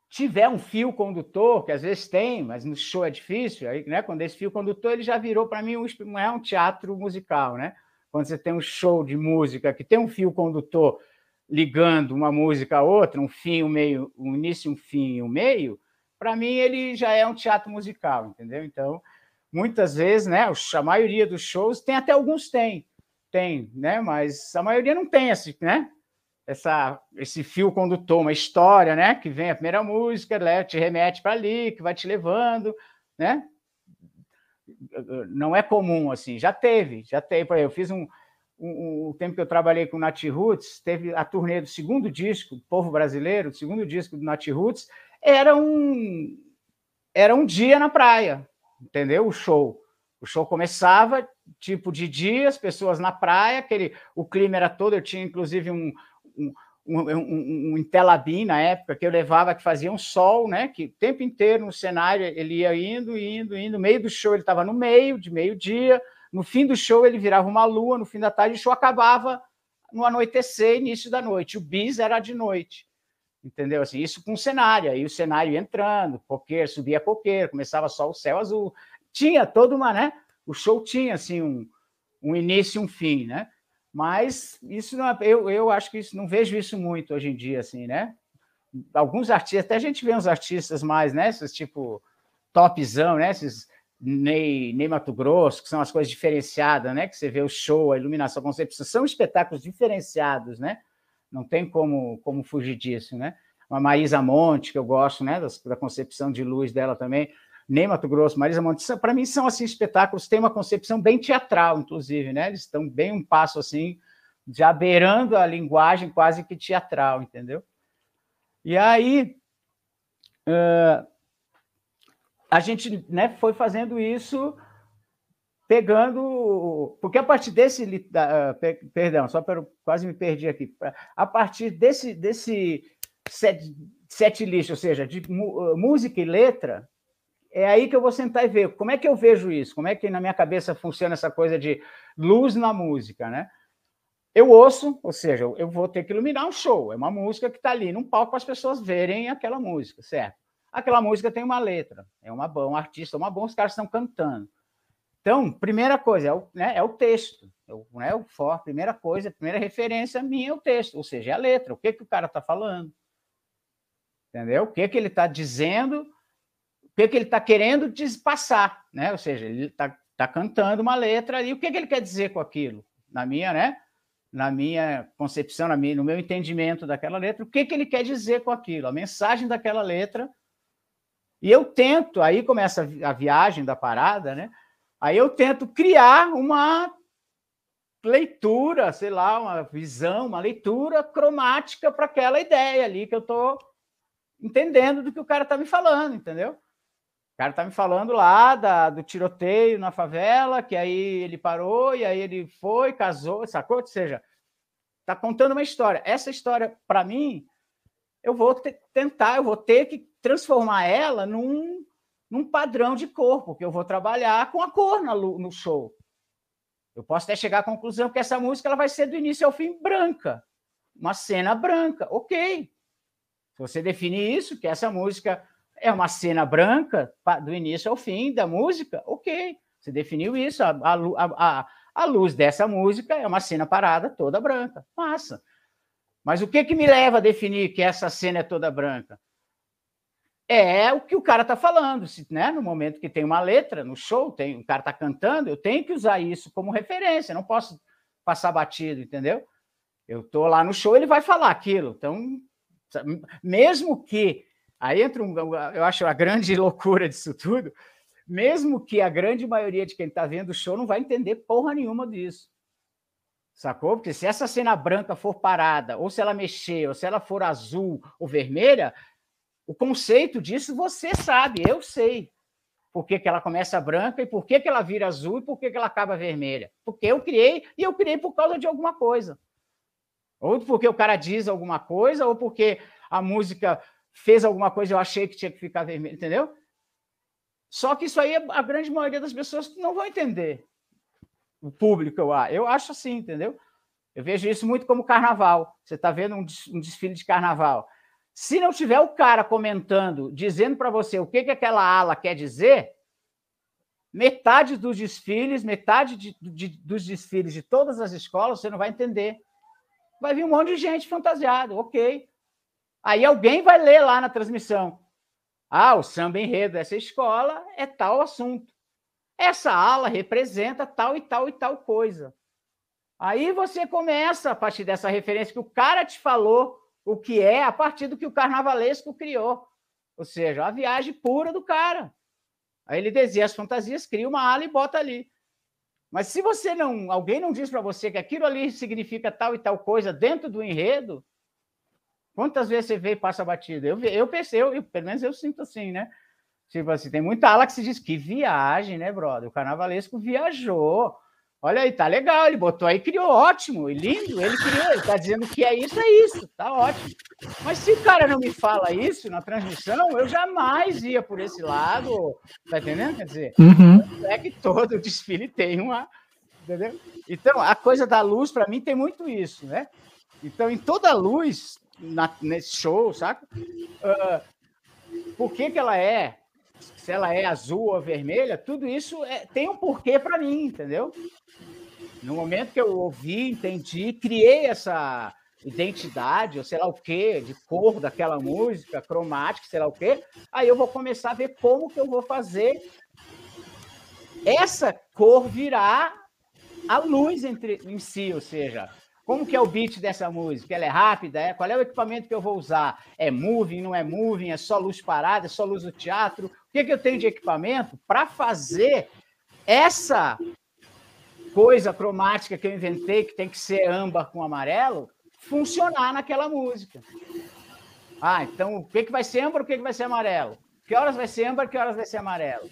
tiver um fio condutor, que às vezes tem, mas no show é difícil, aí, né? Quando esse fio condutor ele já virou para mim um, não é um teatro musical, né? Quando você tem um show de música que tem um fio condutor ligando uma música a outra, um fim, um meio, um início, um fim e um meio, para mim ele já é um teatro musical, entendeu? Então, muitas vezes, né, a maioria dos shows tem até alguns tem, tem, né, mas a maioria não tem esse, né? essa, esse fio condutor, uma história, né? Que vem a primeira música, né, te remete para ali, que vai te levando, né? Não é comum assim. Já teve, já teve. Eu fiz um, um tempo que eu trabalhei com o Nat Roots, teve a turnê do segundo disco, do Povo Brasileiro, o segundo disco do Nat Roots, era um era um dia na praia, entendeu? O show. O show começava tipo de dia, as pessoas na praia, aquele, o clima era todo. Eu tinha inclusive um, um, um, um, um na época que eu levava que fazia um sol, né? Que o tempo inteiro no cenário ele ia indo, indo, indo. Meio do show ele estava no meio, de meio-dia. No fim do show ele virava uma lua. No fim da tarde o show acabava no anoitecer, início da noite. O bis era de noite. Entendeu? Assim, isso com cenário. Aí o cenário entrando, coqueiro, subia coqueiro, começava só o céu azul. Tinha toda uma, né? O show tinha assim um, um início e um fim, né? Mas isso não, é, eu, eu acho que isso não vejo isso muito hoje em dia, assim, né? Alguns artistas, até a gente vê uns artistas mais, né? Esses tipo topzão, né? Esses Ney, Ney Mato Grosso, que são as coisas diferenciadas, né? Que você vê o show, a iluminação, a concepção, são espetáculos diferenciados, né? Não tem como, como fugir disso, né? Uma Maísa Monte, que eu gosto, né? Da, da concepção de luz dela também nem Mato Grosso, Marisa Monte, para mim são assim espetáculos têm uma concepção bem teatral, inclusive, né? Eles estão bem um passo assim, já beirando a linguagem quase que teatral, entendeu? E aí uh, a gente né, foi fazendo isso pegando, porque a partir desse, uh, perdão, só para quase me perdi aqui, a partir desse desse set, set list, ou seja, de música e letra, é aí que eu vou sentar e ver como é que eu vejo isso, como é que na minha cabeça funciona essa coisa de luz na música, né? Eu ouço, ou seja, eu vou ter que iluminar um show, é uma música que está ali num palco para as pessoas verem aquela música, certo? Aquela música tem uma letra, é uma um artista, uma bom, os caras estão cantando. Então, primeira coisa é o, né, é o texto, é o, né, o for, primeira coisa, a primeira referência minha é o texto, ou seja, é a letra, o que, que o cara está falando, entendeu? O que, que ele está dizendo que, que ele está querendo passar, né? Ou seja, ele está tá cantando uma letra ali, o que, que ele quer dizer com aquilo? Na minha, né? Na minha concepção, na minha, no meu entendimento daquela letra, o que, que ele quer dizer com aquilo? A mensagem daquela letra. E eu tento, aí começa a viagem da parada, né? Aí eu tento criar uma leitura, sei lá, uma visão, uma leitura cromática para aquela ideia ali que eu estou entendendo do que o cara está me falando, entendeu? cara tá me falando lá da, do tiroteio na favela, que aí ele parou e aí ele foi, casou, sacou? Ou seja, tá contando uma história. Essa história, para mim, eu vou tentar, eu vou ter que transformar ela num, num padrão de cor, porque eu vou trabalhar com a cor no, no show. Eu posso até chegar à conclusão que essa música ela vai ser do início ao fim branca, uma cena branca, ok. Se você definir isso, que essa música é uma cena branca do início ao fim da música, ok. Você definiu isso. A, a, a, a luz dessa música é uma cena parada toda branca. Massa. Mas o que, que me leva a definir que essa cena é toda branca? É o que o cara está falando. Né, no momento que tem uma letra no show, tem, o cara está cantando, eu tenho que usar isso como referência. Não posso passar batido, entendeu? Eu estou lá no show, ele vai falar aquilo. Então, mesmo que Aí entra um, eu acho a grande loucura disso tudo, mesmo que a grande maioria de quem está vendo o show não vai entender porra nenhuma disso. Sacou? Porque se essa cena branca for parada, ou se ela mexer, ou se ela for azul ou vermelha, o conceito disso você sabe, eu sei. Por que, que ela começa branca e por que, que ela vira azul e por que, que ela acaba vermelha. Porque eu criei e eu criei por causa de alguma coisa. Ou porque o cara diz alguma coisa, ou porque a música fez alguma coisa, eu achei que tinha que ficar vermelho, entendeu? Só que isso aí a grande maioria das pessoas não vão entender. O público, eu, eu acho assim, entendeu? Eu vejo isso muito como carnaval. Você está vendo um desfile de carnaval. Se não tiver o cara comentando, dizendo para você o que, que aquela ala quer dizer, metade dos desfiles, metade de, de, dos desfiles de todas as escolas, você não vai entender. Vai vir um monte de gente fantasiado, ok. Aí alguém vai ler lá na transmissão. Ah, o samba enredo dessa escola é tal assunto. Essa ala representa tal e tal e tal coisa. Aí você começa, a partir dessa referência que o cara te falou o que é, a partir do que o carnavalesco criou. Ou seja, a viagem pura do cara. Aí ele desenha as fantasias, cria uma ala e bota ali. Mas se você não, alguém não diz para você que aquilo ali significa tal e tal coisa dentro do enredo, quantas vezes você vê e passa batido? Eu, eu pensei, eu, pelo menos eu sinto assim, né? Tipo assim, tem muita ala que se diz que viagem, né, brother? O carnavalesco viajou. Olha aí, tá legal, ele botou aí, criou ótimo, e lindo, ele criou, ele tá dizendo que é isso, é isso, tá ótimo. Mas se o cara não me fala isso na transmissão, eu jamais ia por esse lado, tá entendendo? Quer dizer, uhum. é que todo desfile tem uma, entendeu? Então, a coisa da luz, para mim, tem muito isso, né? Então, em toda luz, na, nesse show, saca? Uh, por que que ela é se ela é azul ou vermelha, tudo isso é, tem um porquê para mim, entendeu? No momento que eu ouvi, entendi, criei essa identidade, ou sei lá o quê, de cor daquela música, cromática, sei lá o quê, aí eu vou começar a ver como que eu vou fazer essa cor virar a luz entre, em si, ou seja, como que é o beat dessa música? Ela é rápida? É? Qual é o equipamento que eu vou usar? É moving, não é moving? É só luz parada? É só luz do teatro? O que, que eu tenho de equipamento para fazer essa coisa cromática que eu inventei, que tem que ser âmbar com amarelo, funcionar naquela música. Ah, então o que, que vai ser âmbar, o que, que vai ser amarelo? Que horas vai ser âmbar, que horas vai ser amarelo?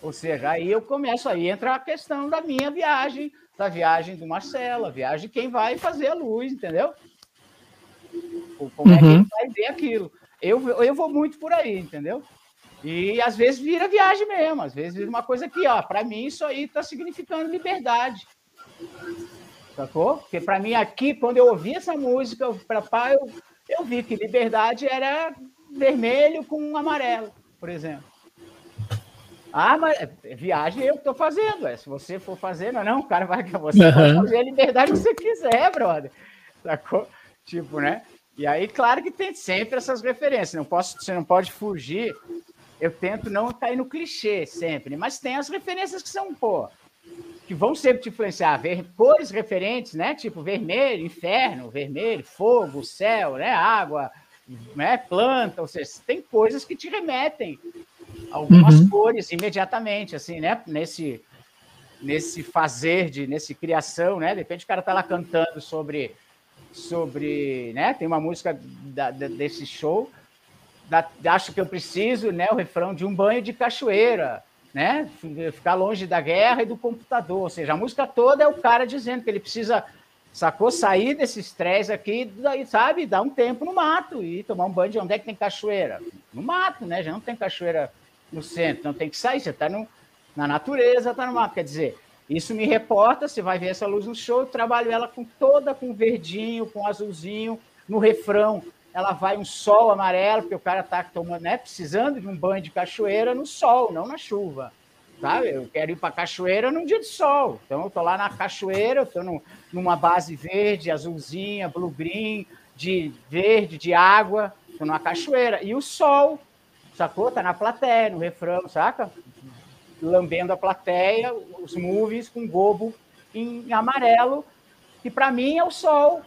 Ou seja, aí eu começo, aí entra a questão da minha viagem, da viagem do Marcelo, a viagem de quem vai fazer a luz, entendeu? Como é que ele uhum. vai ver aquilo? Eu, eu vou muito por aí, entendeu? E às vezes vira viagem mesmo, às vezes vira uma coisa que, ó, para mim isso aí está significando liberdade. Sacou? Porque para mim aqui, quando eu ouvi essa música, para pai, eu, eu vi que liberdade era vermelho com amarelo, por exemplo. Ah, mas é, viagem eu estou fazendo. É. Se você for fazer, não, é não, o cara vai que você uhum. pode fazer a liberdade que você quiser, brother. Sacou? Tipo, né? E aí, claro que tem sempre essas referências. Não posso, você não pode fugir eu tento não cair no clichê sempre, mas tem as referências que são, pô, que vão sempre te influenciar. Ver, cores referentes, né? Tipo vermelho, inferno, vermelho, fogo, céu, né? Água, né? planta, ou seja, tem coisas que te remetem algumas uhum. cores imediatamente, assim, né? Nesse, nesse fazer, de, nesse criação, né? De repente o cara tá lá cantando sobre, sobre, né? Tem uma música da, da, desse show da, acho que eu preciso, né, o refrão de um banho de cachoeira, né, ficar longe da guerra e do computador, ou seja, a música toda é o cara dizendo que ele precisa, sacou, sair desse estresse aqui, daí, sabe, dar um tempo no mato e tomar um banho de onde é que tem cachoeira? No mato, né, já não tem cachoeira no centro, não tem que sair, você está na natureza, está no mato, quer dizer, isso me reporta, você vai ver essa luz no show, eu trabalho ela com toda, com verdinho, com azulzinho, no refrão, ela vai um sol amarelo, porque o cara está tomando, né, precisando de um banho de cachoeira no sol, não na chuva. Sabe? Eu quero ir para a cachoeira num dia de sol. Então, eu estou lá na cachoeira, estou numa base verde, azulzinha, blue green, de verde, de água, estou numa cachoeira. E o sol, sacou? Está na plateia, no refrão, saca? Lambendo a plateia, os movies com gobo em amarelo, que para mim é o sol,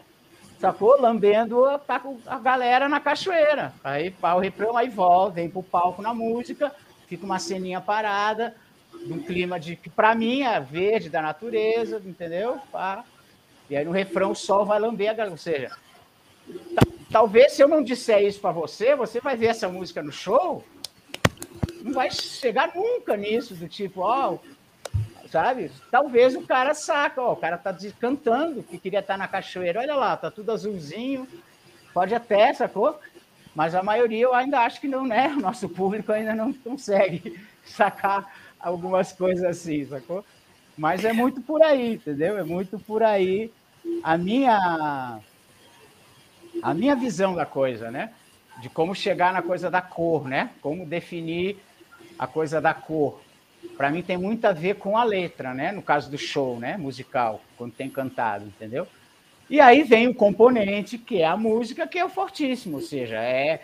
sacou? Lambendo a, a galera na cachoeira. Aí o refrão, aí volta, vem pro palco na música, fica uma ceninha parada, num clima de que para mim é verde da natureza, entendeu? Pá. E aí no refrão o sol vai lamber a galera. Ou seja, talvez se eu não disser isso para você, você vai ver essa música no show, não vai chegar nunca nisso, do tipo, ó, oh, sabe? Talvez o cara saca, ó, o cara tá cantando que queria estar tá na cachoeira, olha lá, tá tudo azulzinho, pode até, sacou? Mas a maioria eu ainda acho que não, né? O nosso público ainda não consegue sacar algumas coisas assim, sacou? Mas é muito por aí, entendeu? É muito por aí a minha a minha visão da coisa, né? de como chegar na coisa da cor, né? Como definir a coisa da cor. Para mim tem muito a ver com a letra, né? No caso do show, né? Musical, quando tem cantado, entendeu? E aí vem o componente que é a música, que é o fortíssimo, ou seja, é,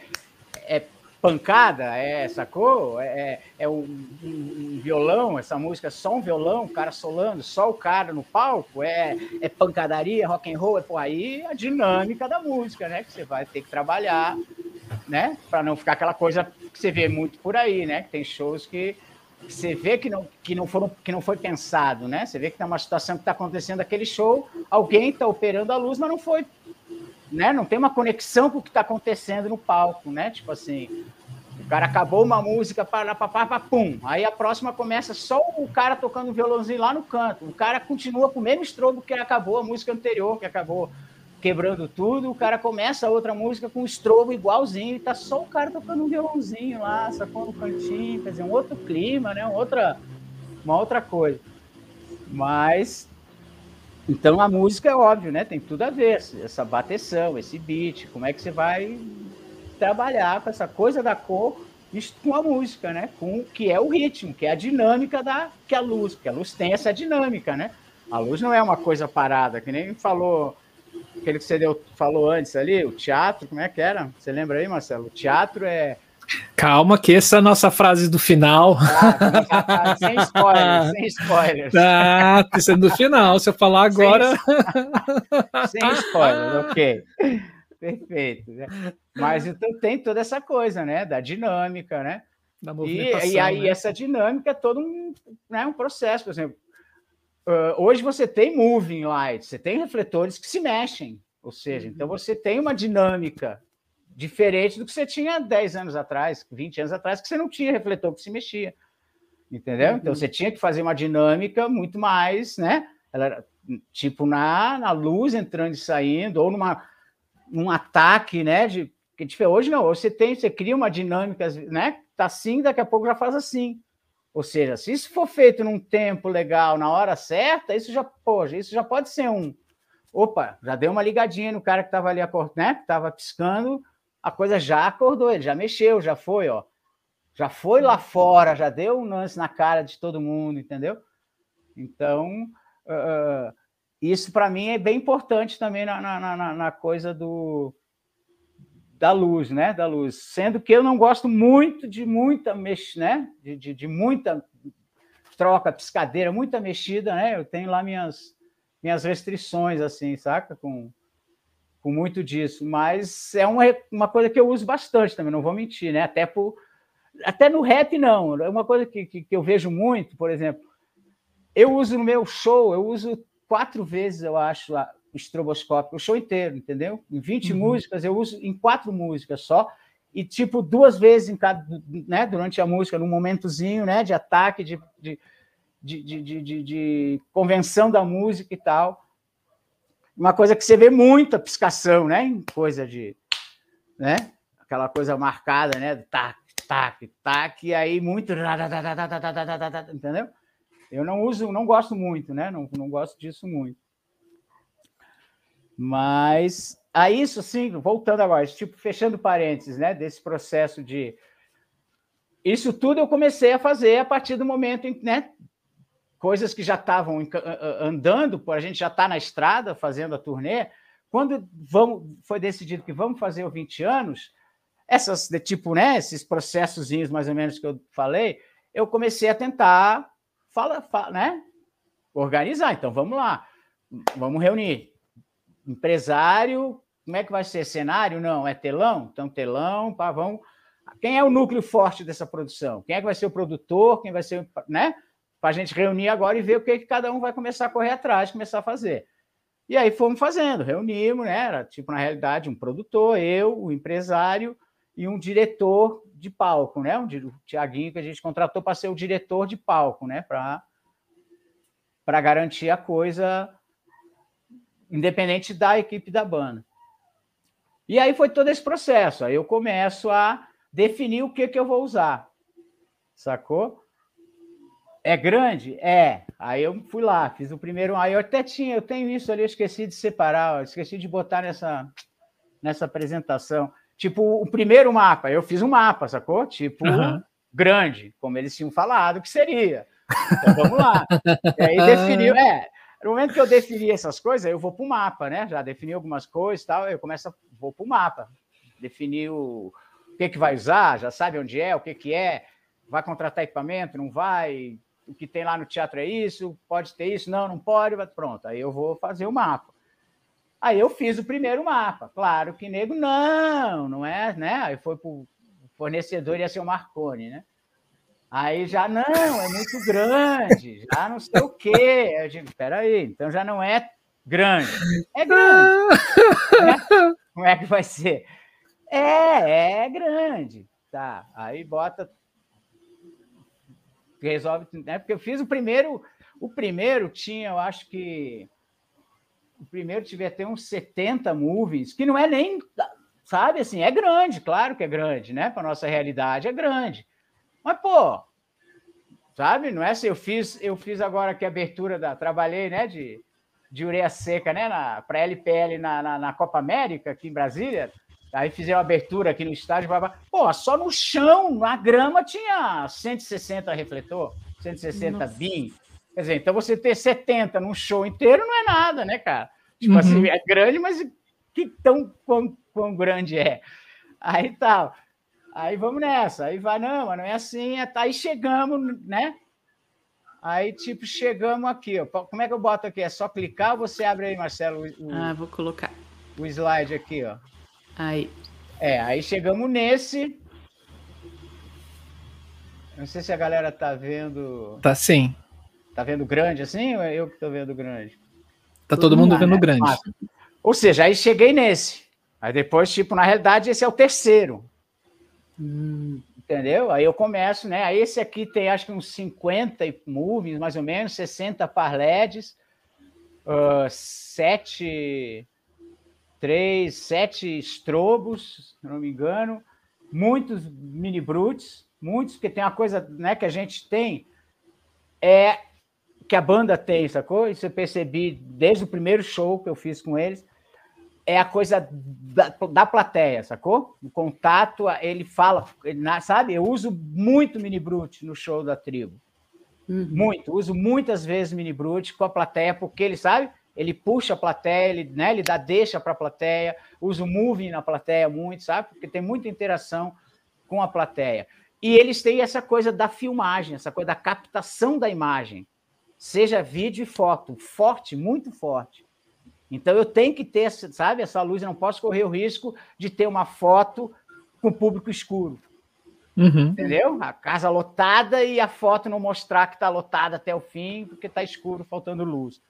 é pancada, é, sacou? É, é, é um, um, violão, essa música é só um violão, o cara solando, só o cara no palco, é, é pancadaria, rock and roll, é por aí a dinâmica da música, né? Que você vai ter que trabalhar, né? Para não ficar aquela coisa que você vê muito por aí, né? Que tem shows que você vê que não, que não, foram, que não foi pensado, né? Você vê que tem uma situação que está acontecendo aquele show, alguém está operando a luz, mas não foi né? Não tem uma conexão com o que está acontecendo no palco, né? Tipo assim, o cara acabou uma música, para papá, pum. Aí a próxima começa só o cara tocando um violãozinho lá no canto. O cara continua com o mesmo estrobo que acabou a música anterior, que acabou quebrando tudo. O cara começa a outra música com um estrobo igualzinho e tá só o cara tocando um violãozinho lá, sacou no cantinho, quer dizer, um outro clima, né? Outra, uma outra coisa. Mas então a música é óbvio, né? Tem tudo a ver, essa bateção, esse beat, como é que você vai trabalhar com essa coisa da cor com a música, né? Com que é o ritmo, que é a dinâmica da que a luz, porque a luz tem essa dinâmica, né? A luz não é uma coisa parada, que nem falou aquele que você deu, falou antes ali, o teatro, como é que era? Você lembra aí, Marcelo? O teatro é Calma, que essa é a nossa frase do final. Ah, sem spoilers, sem spoilers. Ah, precisa do final. Se eu falar agora. Sem, sem spoilers, ok. Perfeito. Né? Mas então tem toda essa coisa, né? Da dinâmica, né? Da e, e aí, né? essa dinâmica é todo um, né, um processo. Por exemplo, uh, hoje você tem moving lights, você tem refletores que se mexem. Ou seja, então uhum. você tem uma dinâmica diferente do que você tinha 10 anos atrás, 20 anos atrás, que você não tinha refletor que se mexia. Entendeu? Então, uhum. Então você tinha que fazer uma dinâmica muito mais, né? Ela era, tipo na, na luz entrando e saindo, ou numa, num ataque, né? De, que hoje não, hoje você tem, você cria uma dinâmica, né? Tá assim, daqui a pouco já faz assim. Ou seja, se isso for feito num tempo legal, na hora certa, isso já, poxa, isso já pode ser um. Opa, já deu uma ligadinha no cara que estava ali, né? Que estava piscando, a coisa já acordou, ele já mexeu, já foi, ó. Já foi lá fora, já deu um lance na cara de todo mundo, entendeu? Então, uh, isso para mim é bem importante também na, na, na, na, coisa do da luz, né? Da luz. Sendo que eu não gosto muito de muita mex, né? De, de, de muita troca, piscadeira, muita mexida, né? Eu tenho lá minhas minhas restrições, assim, saca? Com, com muito disso, mas é uma, uma coisa que eu uso bastante também, não vou mentir, né? Até, por, até no rap, não. É uma coisa que, que, que eu vejo muito, por exemplo, eu uso no meu show, eu uso quatro vezes, eu acho, o estroboscópio, o show inteiro, entendeu? Em 20 uhum. músicas, eu uso em quatro músicas só, e tipo duas vezes em cada, né, durante a música, num momentozinho, né, de ataque, de, de, de, de, de, de convenção da música e tal uma coisa que você vê muita piscação, né? Em coisa de, né? Aquela coisa marcada, né? Tac, tac, tac, e aí muito, entendeu? Eu não uso, não gosto muito, né? Não, não gosto disso muito. Mas a isso, assim, voltando agora, tipo, fechando parênteses, né? Desse processo de isso tudo eu comecei a fazer a partir do momento em, né, coisas que já estavam andando, a gente já está na estrada fazendo a turnê. Quando vamos, foi decidido que vamos fazer o 20 anos, essas tipo, né, esses processozinhos mais ou menos que eu falei, eu comecei a tentar fala, fala, né, organizar. Então vamos lá, vamos reunir empresário. Como é que vai ser cenário? Não, é telão. Então telão, pá, vamos. Quem é o núcleo forte dessa produção? Quem é que vai ser o produtor? Quem vai ser, né? para a gente reunir agora e ver o que, que cada um vai começar a correr atrás, começar a fazer. E aí fomos fazendo, reunimos, né? Era tipo, na realidade, um produtor, eu, o um empresário e um diretor de palco, né? Um, o Tiaguinho que a gente contratou para ser o diretor de palco, né? Para garantir a coisa independente da equipe da banda. E aí foi todo esse processo. Aí eu começo a definir o que, que eu vou usar. Sacou? É grande? É. Aí eu fui lá, fiz o primeiro. Aí eu até tinha, eu tenho isso ali, eu esqueci de separar, esqueci de botar nessa, nessa apresentação. Tipo, o primeiro mapa, eu fiz um mapa, sacou? Tipo, uhum. grande, como eles tinham falado que seria. Então vamos lá. E aí definiu, é, no momento que eu defini essas coisas, eu vou para o mapa, né? Já defini algumas coisas tal, eu começo a, vou para o mapa. Definir o, o que, que vai usar, já sabe onde é, o que, que é, vai contratar equipamento, não vai, o que tem lá no teatro é isso, pode ter isso, não, não pode, pronto. Aí eu vou fazer o mapa. Aí eu fiz o primeiro mapa. Claro que nego, não, não é, né? Aí foi para o fornecedor, ia ser o Marconi, né? Aí já, não, é muito grande, já não sei o quê. Eu digo, peraí, então já não é grande. É grande. né? Como é que vai ser? É, é grande. Tá, aí bota. Resolve, né? Porque eu fiz o primeiro. O primeiro tinha, eu acho que o primeiro tiver ter uns 70 movies, que não é nem, sabe, assim, é grande, claro que é grande, né? Para nossa realidade é grande. Mas, pô, sabe, não é assim, eu fiz, eu fiz agora que a abertura da, trabalhei, né, de, de ureia seca, né, para LPL na, na, na, Copa América, aqui em Brasília, aí fizeram a abertura aqui no estádio, pô, só no chão, na grama, tinha 160 refletor, 160 Nossa. BIM, Quer dizer, então você ter 70 num show inteiro não é nada, né, cara? Tipo assim, uhum. assim, é grande, mas que tão quão, quão grande é? Aí tal. Aí vamos nessa. Aí vai, não, mas não é assim. É, tá, aí chegamos, né? Aí, tipo, chegamos aqui, ó. Como é que eu boto aqui? É só clicar ou você abre aí, Marcelo? O, ah, vou colocar. O slide aqui, ó. Aí. É, aí chegamos nesse. Não sei se a galera tá vendo. Tá sim. Tá vendo grande assim ou é eu que tô vendo grande? Tá todo, todo mundo vendo né? grande. Ah, ou seja, aí cheguei nesse. Aí depois, tipo, na realidade, esse é o terceiro. Hum, entendeu? Aí eu começo, né? Aí esse aqui tem acho que uns 50 movies, mais ou menos, 60 par LEDs, uh, 7, 3, 7 estrobos, se não me engano, muitos mini brutes, muitos, porque tem uma coisa né, que a gente tem, é que a banda tem, sacou? Isso eu percebi desde o primeiro show que eu fiz com eles. É a coisa da, da plateia, sacou? O contato, ele fala, ele, sabe? Eu uso muito Mini Brute no show da tribo. Uhum. Muito. Uso muitas vezes Mini Brute com a plateia, porque ele, sabe? Ele puxa a plateia, ele, né, ele dá deixa para a plateia. Uso moving na plateia muito, sabe? Porque tem muita interação com a plateia. E eles têm essa coisa da filmagem, essa coisa da captação da imagem seja vídeo e foto, forte, muito forte. Então eu tenho que ter, sabe, essa luz, eu não posso correr o risco de ter uma foto com público escuro. Uhum. Entendeu? A casa lotada e a foto não mostrar que está lotada até o fim, porque está escuro, faltando luz.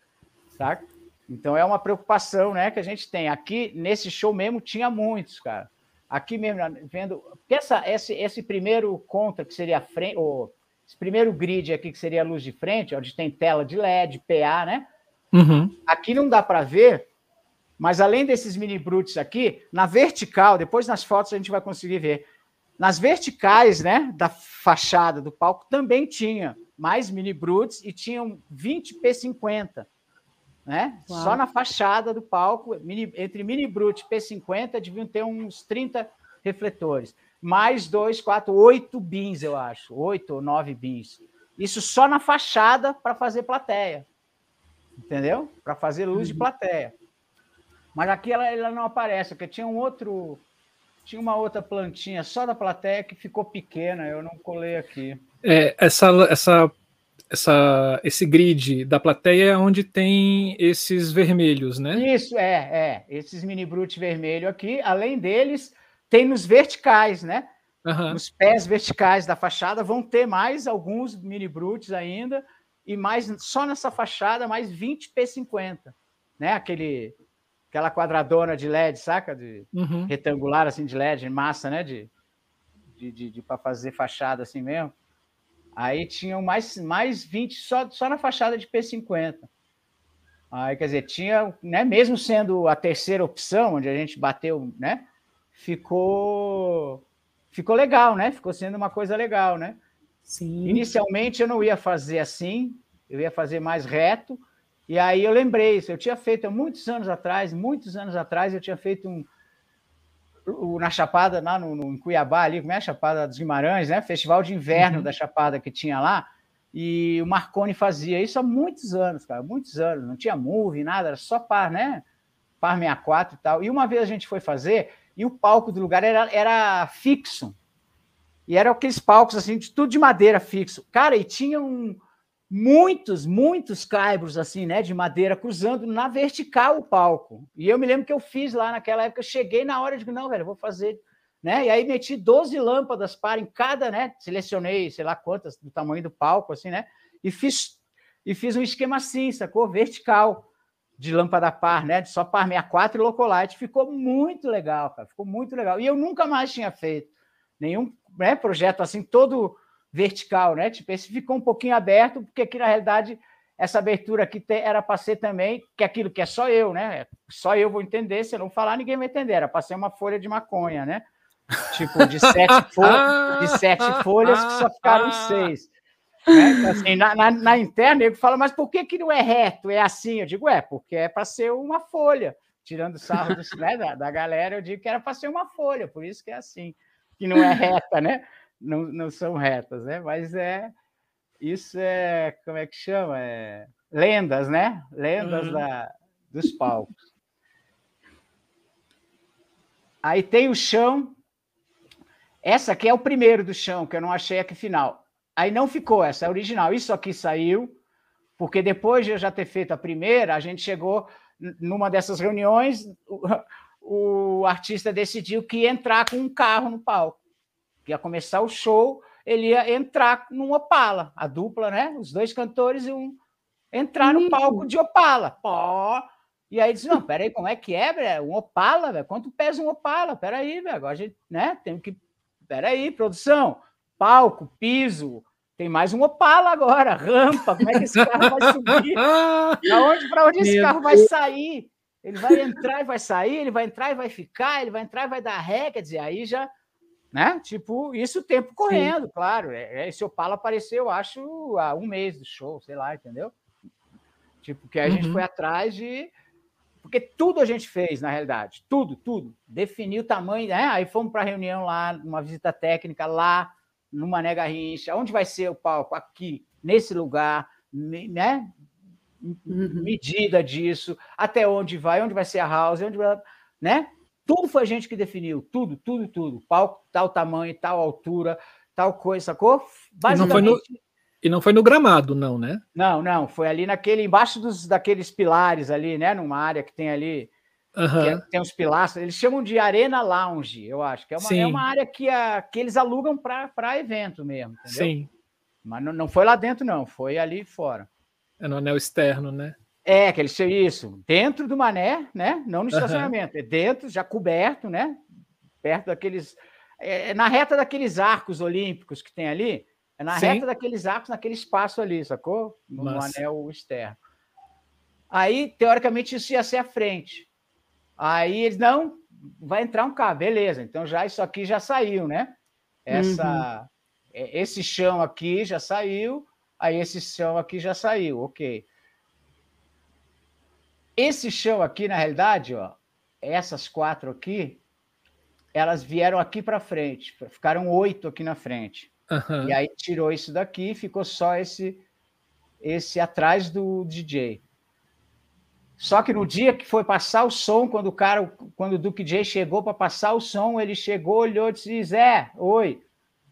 Saca? Então é uma preocupação né, que a gente tem. Aqui, nesse show mesmo, tinha muitos, cara. Aqui mesmo, vendo. Porque essa, esse, esse primeiro contra, que seria a frente, ou esse primeiro grid aqui, que seria a luz de frente, onde tem tela de LED, PA, né? Uhum. Aqui não dá para ver, mas além desses mini brutes aqui, na vertical, depois nas fotos a gente vai conseguir ver. Nas verticais, né, da fachada do palco também tinha mais mini brutes e tinham 20 P50, né? Uau. Só na fachada do palco, mini, entre mini brute e P50 deviam ter uns 30 refletores mais dois, quatro, oito bins, eu acho, oito ou nove bins. Isso só na fachada para fazer plateia, entendeu? Para fazer luz de uhum. plateia. Mas aqui ela, ela não aparece, porque tinha um outro, tinha uma outra plantinha só da plateia que ficou pequena, eu não colei aqui. É, essa, essa, essa, esse grid da plateia é onde tem esses vermelhos, né? Isso, é, é. Esses mini brutes vermelho aqui, além deles, tem nos verticais, né? Uhum. Nos pés verticais da fachada vão ter mais alguns mini brutes ainda e mais só nessa fachada mais 20 P50, né? Aquele aquela quadradona de LED, saca? De uhum. retangular assim de LED, massa, né? De, de, de, de para fazer fachada assim mesmo. Aí tinham mais mais 20 só só na fachada de P50. Aí quer dizer, tinha, né, mesmo sendo a terceira opção onde a gente bateu, né? ficou ficou legal, né? Ficou sendo uma coisa legal, né? Sim. Inicialmente eu não ia fazer assim, eu ia fazer mais reto. E aí eu lembrei isso, eu tinha feito há muitos anos atrás, muitos anos atrás, eu tinha feito um, na Chapada, lá no, no, em Cuiabá, ali, como é a Chapada dos Guimarães, né? Festival de inverno uhum. da Chapada que tinha lá. E o Marconi fazia isso há muitos anos, cara, muitos anos. Não tinha movie, nada, era só par, né? Par 64 e tal. E uma vez a gente foi fazer, e o palco do lugar era, era fixo. E eram aqueles palcos, assim, de tudo de madeira fixo. Cara, e tinha um, muitos, muitos caibros, assim, né, de madeira, cruzando na vertical o palco. E eu me lembro que eu fiz lá naquela época, cheguei na hora de, não, velho, vou fazer né? E aí meti 12 lâmpadas para em cada, né? Selecionei, sei lá quantas do tamanho do palco, assim, né? E fiz e fiz um esquema assim, sacou? Vertical de lâmpada par, né? De só par 64 e Locolight. Ficou muito legal, cara. Ficou muito legal. E eu nunca mais tinha feito nenhum né, projeto assim todo vertical, né? Tipo, esse ficou um pouquinho aberto, porque aqui na realidade essa abertura aqui era para ser também que aquilo que é só eu, né? Só eu vou entender, se eu não falar, ninguém vai entender. Era para ser uma folha de maconha, né? tipo, de sete, folhas, de sete folhas que só ficaram seis. Né? Então, assim, na, na, na, interna, ele fala, mas por que, que não é reto? É assim? Eu digo, é, porque é para ser uma folha. Tirando sarro do, né, da, da galera, eu digo que era para ser uma folha, por isso que é assim, que não é reta, né? Não, não são retas, né? Mas é. Isso é. Como é que chama? É, lendas, né? Lendas uhum. da, dos palcos. Aí tem o chão, essa aqui é o primeiro do chão, que eu não achei aqui final. Aí não ficou, essa é original. Isso aqui saiu, porque depois de eu já ter feito a primeira, a gente chegou numa dessas reuniões, o, artista decidiu que ia entrar com um carro no palco. Que ia começar o show, ele ia entrar num Opala, a dupla, né? Os dois cantores e um entrar no palco de Opala. Pó. E aí disse: não, peraí, como é que é, velho? Um Opala, velho? Quanto pesa um Opala? Peraí, velho, agora a gente, né? Tem que Espera aí, produção. Palco, piso. Tem mais um Opala agora, rampa. Como é que esse carro vai subir? Para onde, pra onde esse carro vai sair? Ele vai entrar e vai sair, ele vai entrar e vai ficar, ele vai entrar e vai dar ré, quer dizer, aí já, né? Tipo, isso o tempo correndo, Sim. claro. É, é, esse Opala apareceu, acho, há um mês do show, sei lá, entendeu? Tipo, que a uhum. gente foi atrás de porque tudo a gente fez, na realidade. Tudo, tudo. Definiu o tamanho, né? Aí fomos para a reunião lá, uma visita técnica lá, no Mané Garrincha. Onde vai ser o palco? Aqui, nesse lugar, né? Uhum. Medida disso, até onde vai, onde vai ser a house, onde vai, né? Tudo foi a gente que definiu, tudo, tudo, tudo. Palco, tal tamanho, tal altura, tal coisa, sacou? Basicamente, não foi no, e não foi no gramado, não, né? Não, não. Foi ali naquele, embaixo dos, daqueles pilares ali, né? Numa área que tem ali. Uhum. É, tem uns pilastros. Eles chamam de Arena Lounge, eu acho. Que é uma, é uma área que, a, que eles alugam para evento mesmo. Entendeu? Sim. Mas não, não foi lá dentro, não. Foi ali fora. É no anel externo, né? É, que eles isso. Dentro do mané, né? Não no estacionamento. Uhum. É dentro, já coberto, né? Perto daqueles. É, na reta daqueles arcos olímpicos que tem ali é na Sim. reta daqueles arcos, naquele espaço ali, sacou? No, no anel externo. Aí, teoricamente, isso ia ser a frente. Aí eles, não, vai entrar um carro, beleza. Então já isso aqui já saiu, né? Essa, uhum. É, esse chão aqui já saiu, aí esse chão aqui já saiu, ok. Esse chão aqui, na realidade, ó, essas quatro aqui, elas vieram aqui para frente, ficaram oito aqui na frente. Uhum. E aí tirou isso daqui, ficou só esse esse atrás do DJ. Só que no dia que foi passar o som, quando o cara, quando o Duke J chegou para passar o som, ele chegou, olhou e disse: Zé, oi,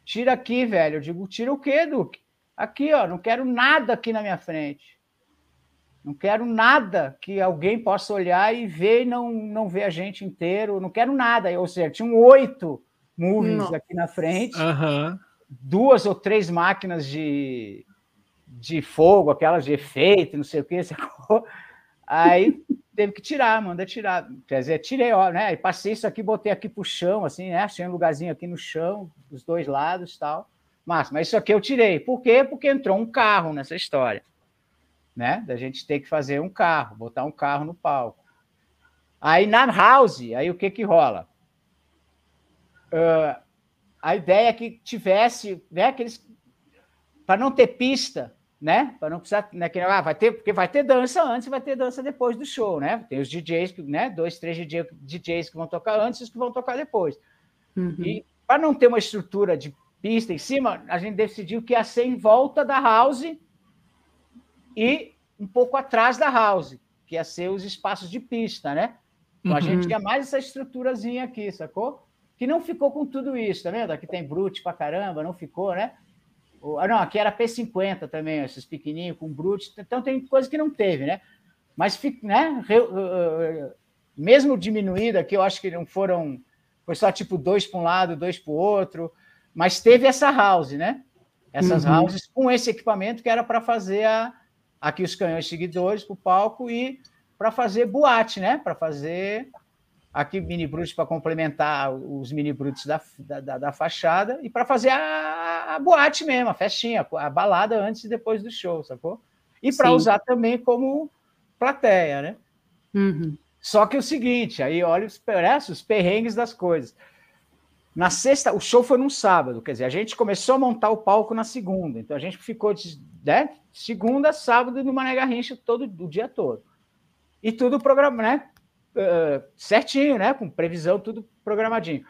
tira aqui, velho. Eu digo: tira o quê, Duke? Aqui, ó, não quero nada aqui na minha frente. Não quero nada que alguém possa olhar e ver e não, não ver a gente inteiro. Não quero nada. Ou seja, tinham oito movies aqui na frente. Uhum duas ou três máquinas de, de fogo, aquelas de efeito, não sei o que, sacou? Aí teve que tirar, manda tirar. Quer dizer, tirei, ó, né? E passei isso aqui, botei aqui pro chão, assim, né? Achei um lugarzinho aqui no chão, dos dois lados tal. Mas, mas isso aqui eu tirei. Por quê? Porque entrou um carro nessa história, né? Da gente ter que fazer um carro, botar um carro no palco. Aí na house, aí o que que rola? Uh, a ideia é que tivesse, né, aqueles para não ter pista, né? Para não precisar, né? Que, ah, vai ter, porque vai ter dança antes e vai ter dança depois do show, né? Tem os DJs, né? Dois, três DJs que vão tocar antes e os que vão tocar depois. Uhum. E para não ter uma estrutura de pista em cima, a gente decidiu que ia ser em volta da house e um pouco atrás da house, que ia ser os espaços de pista, né? Então uhum. a gente uhum. tinha mais essa estruturazinha aqui, sacou? Que não ficou com tudo isso, tá vendo? Aqui tem brute pra caramba, não ficou, né? Ah, não, aqui era P50 também, esses pequenininhos com brute. Então tem coisa que não teve, né? Mas, né? Mesmo diminuída, que eu acho que não foram. Foi só tipo dois para um lado, dois para o outro. Mas teve essa house, né? Essas uhum. houses com esse equipamento que era para fazer a, aqui os canhões seguidores para o palco e para fazer boate, né? Para fazer aqui mini brutes para complementar os mini brutes da, da, da fachada e para fazer a, a, boate mesmo, a festinha, a balada antes e depois do show, sacou? E para usar também como plateia, né? Uhum. Só que é o seguinte, aí olha os, os perrengues das coisas. Na sexta, o show foi num sábado, quer dizer, a gente começou a montar o palco na segunda, então a gente ficou de né, segunda, sábado no Mané Garrincha todo o dia todo. E tudo programa, né? Uh, certinho, né? Com previsão, tudo programadinho.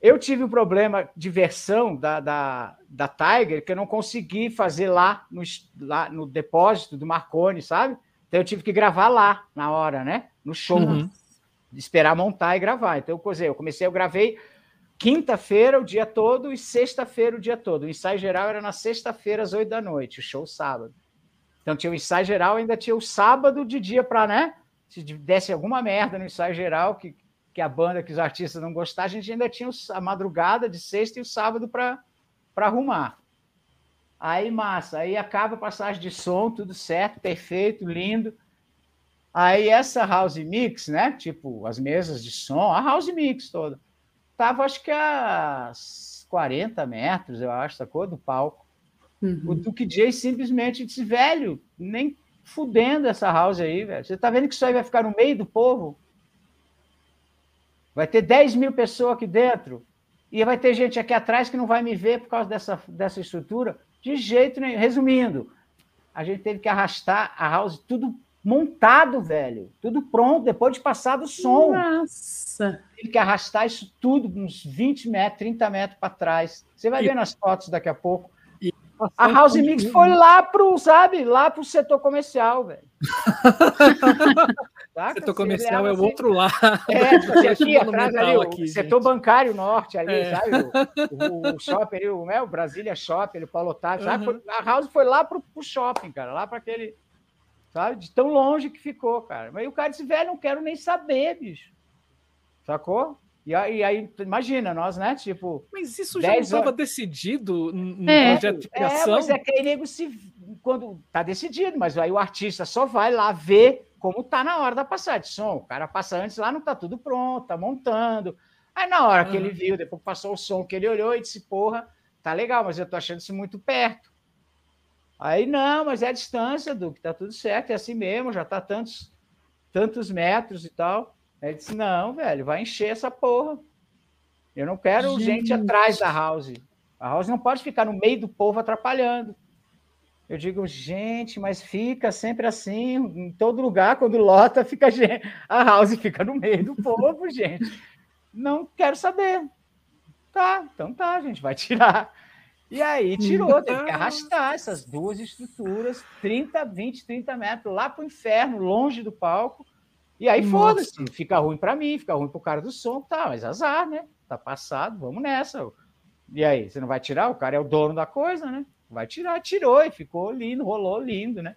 Eu tive um problema de versão da, da, da Tiger que eu não consegui fazer lá no, lá no depósito do Marconi, sabe? Então eu tive que gravar lá na hora, né? No show. Uhum. Esperar montar e gravar. Então eu, eu comecei, eu gravei quinta-feira o dia todo e sexta-feira o dia todo. O ensaio geral era na sexta-feira às oito da noite, o show sábado. Então tinha o ensaio geral, ainda tinha o sábado de dia para, né? Se desse alguma merda no ensaio geral, que, que a banda, que os artistas não gostaram, a gente ainda tinha a madrugada de sexta e o sábado para arrumar. Aí, massa, aí acaba a passagem de som, tudo certo, perfeito, lindo. Aí essa house mix, né? Tipo, as mesas de som, a house mix toda estava acho que a 40 metros, eu acho, sacou? Do palco. Uhum. O Duke J simplesmente disse, velho, nem fudendo essa house aí, velho. Você tá vendo que isso aí vai ficar no meio do povo? Vai ter 10 mil pessoas aqui dentro. E vai ter gente aqui atrás que não vai me ver por causa dessa, dessa estrutura. De jeito nenhum. Resumindo, a gente teve que arrastar a house tudo montado, velho. Tudo pronto, depois de passar do som. Nossa! Teve que arrastar isso tudo uns 20 metros, 30 metros para trás. Você vai e... ver nas fotos daqui a pouco. E... A House Mix foi lá pro, sabe, lá pro setor comercial, velho. setor comercial é o assim. outro lado. É, porque aqui atrás ali, aqui, o setor bancário norte ali, é. sabe? O, o, o shopping ali, o, né, o Brasília Shopping, o Paulo Otávio, uhum. sabe? A House foi lá pro, pro shopping, cara, lá para aquele sabe? De tão longe que ficou, cara. Mas o cara disse, velho, não quero nem saber, bicho. Sacou? E aí, aí, imagina, nós, né? Tipo. Mas isso já estava decidido no é, projeto de criação? É, mas é que aí nego se. Quando tá decidido, mas aí o artista só vai lá ver como tá na hora da passagem de som. O cara passa antes lá, não tá tudo pronto, tá montando. Aí na hora uhum. que ele viu, depois passou o som que ele olhou e disse, porra, tá legal, mas eu tô achando isso muito perto. Aí, não, mas é a distância, Duque, tá tudo certo, é assim mesmo, já tá tantos, tantos metros e tal. Aí ele disse, não, velho, vai encher essa porra. Eu não quero gente, gente atrás da house. A house não pode ficar no meio do povo atrapalhando. Eu digo, gente, mas fica sempre assim, em todo lugar, quando lota, fica gente, a house fica no meio do povo, gente. Não quero saber. Tá, então tá, a gente vai tirar. E aí tirou, teve que arrastar essas duas estruturas, 30, 20, 30 metros, lá para o inferno, longe do palco. E aí foda-se, fica ruim para mim, fica ruim para o cara do som, tá, mas azar, né? Tá passado, vamos nessa. E aí, você não vai tirar? O cara é o dono da coisa, né? Vai tirar, tirou e ficou lindo, rolou lindo, né?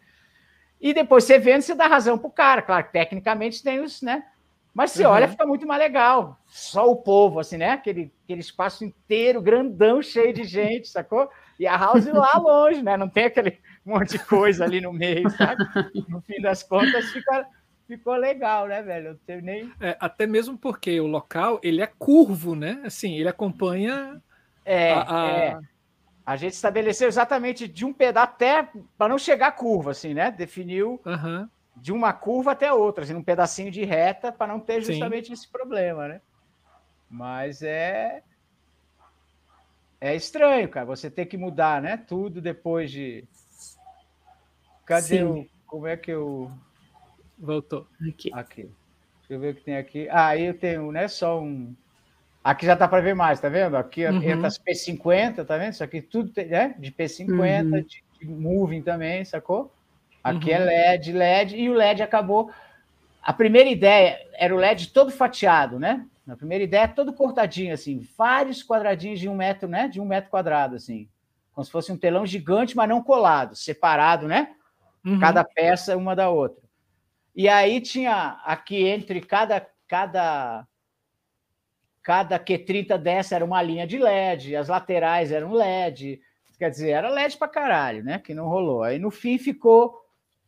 E depois você vendo, você dá razão pro cara. Claro, tecnicamente tem os, né? Mas você uhum. olha, fica muito mais legal. Só o povo, assim, né? Aquele, aquele espaço inteiro, grandão, cheio de gente, sacou? E a house lá longe, né? Não tem aquele monte de coisa ali no meio, sabe? No fim das contas, fica, ficou legal, né, velho? Nem... É, até mesmo porque o local, ele é curvo, né? Assim, ele acompanha... É, a, a... é. A gente estabeleceu exatamente de um pedaço até para não chegar à curva, assim, né? Definiu... Uhum de uma curva até outra, assim, um pedacinho de reta, para não ter justamente Sim. esse problema, né? Mas é. É estranho, cara, você ter que mudar, né? Tudo depois de. Cadê Sim. o. Como é que eu. Voltou. Aqui. Aqui. Deixa eu ver o que tem aqui. Ah, aí eu tenho, né? Só um. Aqui já tá para ver mais, tá vendo? Aqui uhum. entra as P50, tá vendo? Isso aqui tudo tem, né? De P50, uhum. de, de moving também, sacou? Aqui é uhum. é LED, LED, e o LED acabou. A primeira ideia era o LED todo fatiado, né? A primeira ideia todo cortadinho, assim, vários quadradinhos de um metro, né? De um metro quadrado, assim. Como se fosse um telão gigante, mas não colado, separado, né? Uhum. Cada peça uma da outra. E aí tinha aqui entre cada cada cada Q30 dessa era uma linha de LED, as laterais eram LED, quer dizer, era LED para caralho, né? Que não rolou. Aí no fim ficou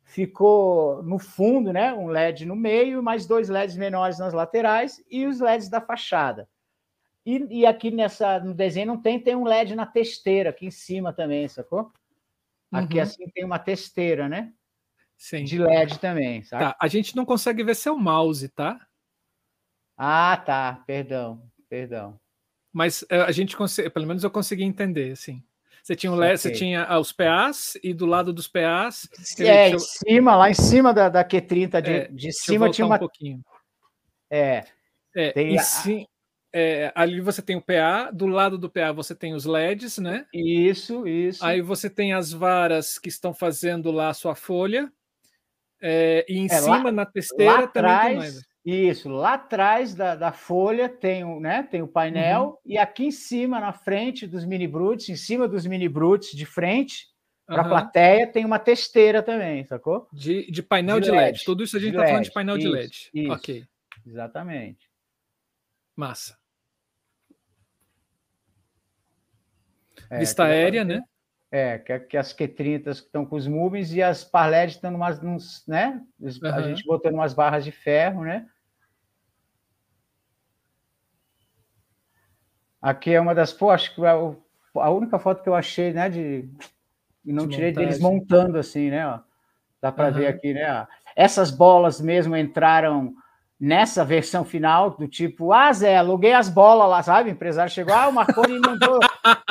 ficou no fundo, né? Um LED no meio, mais dois LEDs menores nas laterais e os LEDs da fachada. E, e aqui nessa no desenho não tem, tem um LED na testeira aqui em cima também, sacou? Aqui uhum. assim tem uma testeira, né? Sim. De LED também, sabe? Tá, a gente não consegue ver seu mouse, tá? Ah, tá. Perdão, perdão. Mas eh, a gente consegue, pelo menos eu consegui entender, assim. Você tinha, o LED, você tinha os PAs e do lado dos PAs. É, em cima, lá em cima da, da Q30 de, é, de cima tinha uma. Um pouquinho. É. é tem a... é, ali você tem o PA, do lado do PA você tem os LEDs, né? Isso, isso. Aí você tem as varas que estão fazendo lá a sua folha. É, e em é, cima, lá, na testeira, também atrás, tem mais. Isso, lá atrás da, da folha tem o, né, tem o painel, uhum. e aqui em cima, na frente dos mini brutes, em cima dos mini brutes de frente, para a uhum. plateia, tem uma testeira também, sacou? De, de painel de, de LED. LED. Tudo isso a gente está falando de painel isso, de LED. Isso, ok. Exatamente. Massa. É, Vista aérea, né? É, que, que as Q30 estão com os movings e as Parled estão numas, nos, né? Uhum. A gente botando umas barras de ferro, né? Aqui é uma das, pô, acho que a única foto que eu achei, né, de não de tirei montagem. deles montando assim, né, ó. Dá para uhum. ver aqui, né? Essas bolas mesmo entraram nessa versão final, do tipo, ah, Zé, aluguei as bolas lá, sabe? O empresário chegou, ah, o Marconi mandou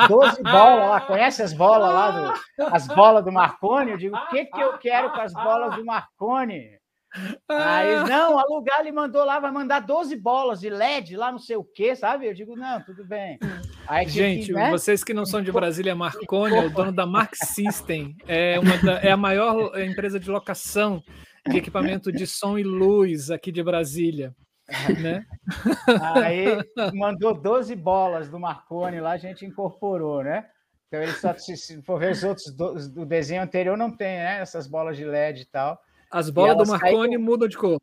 12 bolas lá, conhece as bolas lá, do, as bolas do Marconi? Eu digo, o que, que eu quero com as bolas do Marconi? Aí, não, alugar, ele mandou lá, vai mandar 12 bolas de LED lá, não sei o quê, sabe? Eu digo, não, tudo bem. Aí, Gente, que, né? vocês que não são de Brasília, Marconi é o dono da Mark System, é, uma da, é a maior empresa de locação de equipamento de som e luz aqui de Brasília. Né? Aí mandou 12 bolas do Marconi lá, a gente incorporou, né? Então ele só, se for ver os outros do, do desenho anterior, não tem, né? Essas bolas de LED e tal. As bolas do Marconi mudam de cor.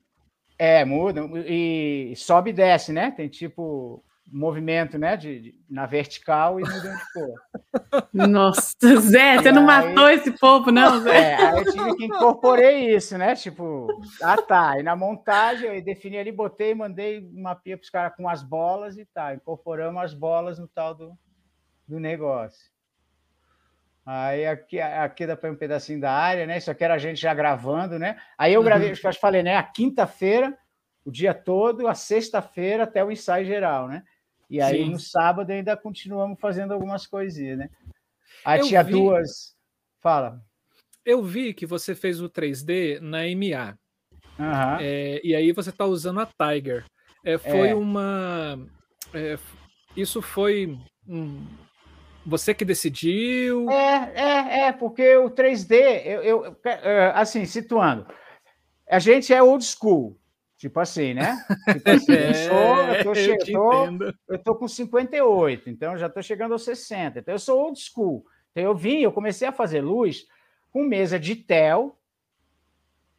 É, mudam e sobe e desce, né? Tem tipo movimento, né, de, de, na vertical e mudando de cor. Nossa, Zé, você não aí, matou esse povo, não, Zé? É, aí eu tive que incorporar isso, né, tipo, ah tá, e na montagem eu defini ali, botei, mandei uma pia para os caras com as bolas e tá, incorporamos as bolas no tal do, do negócio. Aí aqui, aqui dá para um pedacinho da área, né, isso aqui era a gente já gravando, né, aí eu gravei, uhum. acho que eu falei, né, a quinta-feira, o dia todo, a sexta-feira até o ensaio geral, né? E aí Sim. no sábado ainda continuamos fazendo algumas coisinhas, né? Aí eu tinha vi... duas. Fala. Eu vi que você fez o 3D na MA. Uhum. É, e aí você está usando a Tiger. É, foi é. uma. É, isso foi. Um... Você que decidiu? É, é, é, porque o 3D, eu, eu, é, assim, situando, a gente é old school, Tipo assim, né? Tipo assim, eu, sou, eu, tô, eu, tô, eu tô com 58, então já estou chegando aos 60. Então eu sou old school. Então eu vim, eu comecei a fazer luz com mesa de tel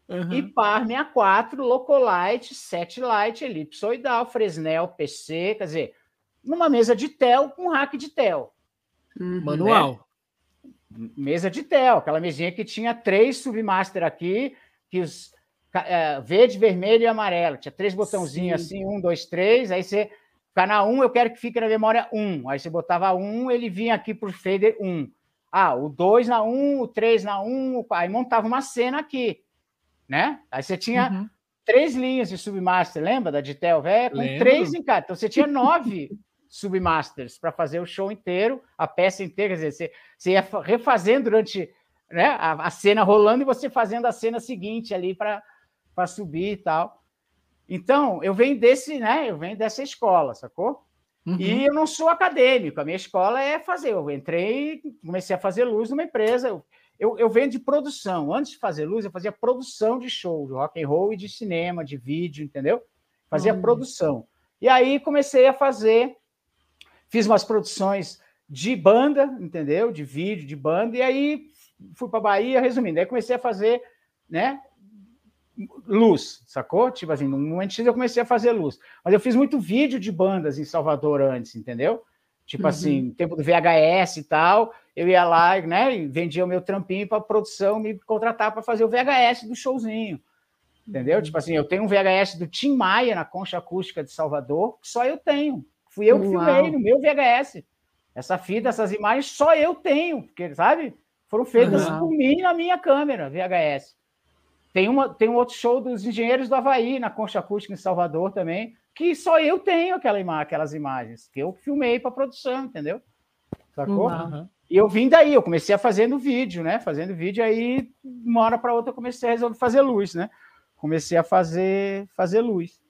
uhum. e par 64, Locolight, Setlight, elipsoidal, Fresnel, PC, quer dizer, numa mesa de tel com rack de tel. Uhum. Manual. Né? Mesa de tel, aquela mesinha que tinha três submaster aqui, que os é, verde, vermelho e amarelo. Tinha três botãozinhos Sim. assim, um, dois, três. Aí você, canal 1, eu quero que fique na memória 1. Aí você botava 1, ele vinha aqui para o fader 1. Ah, o 2 na 1, o 3 na 1, aí montava uma cena aqui, né? Aí você tinha uhum. três linhas de submaster, lembra da Ditel velha? Com Lembro. três em cada. Então você tinha nove submasters para fazer o show inteiro, a peça inteira. Quer dizer, você, você ia refazendo durante né, a, a cena rolando e você fazendo a cena seguinte ali para subir e tal. Então, eu venho desse, né? Eu venho dessa escola, sacou? Uhum. E eu não sou acadêmico, a minha escola é fazer. Eu entrei, comecei a fazer luz numa empresa. Eu, eu, eu venho de produção. Antes de fazer luz, eu fazia produção de show, de rock and roll e de cinema, de vídeo, entendeu? Fazia uhum. produção. E aí comecei a fazer, fiz umas produções de banda, entendeu? De vídeo, de banda, e aí fui para Bahia, resumindo, aí comecei a fazer, né? luz, sacou? Tipo assim, no momento X eu comecei a fazer luz. Mas eu fiz muito vídeo de bandas em Salvador antes, entendeu? Tipo uhum. assim, tempo do VHS e tal, eu ia lá, né, e vendia o meu trampinho para a produção me contratar para fazer o VHS do showzinho. Entendeu? Uhum. Tipo assim, eu tenho um VHS do Tim Maia na Concha Acústica de Salvador, que só eu tenho. Fui eu que Uau. filmei no meu VHS. Essa fita, essas imagens, só eu tenho, porque, sabe? Foram feitas uhum. por mim na minha câmera, VHS. Tem, uma, tem um outro show dos Engenheiros do Havaí, na Concha Acústica em Salvador também, que só eu tenho aquela ima aquelas imagens, que eu filmei para produção, entendeu? Sacou? Uhum. E eu vim daí, eu comecei a fazendo vídeo, né? Fazendo vídeo, aí uma hora para outra eu comecei a resolver fazer luz, né? Comecei a fazer, fazer luz.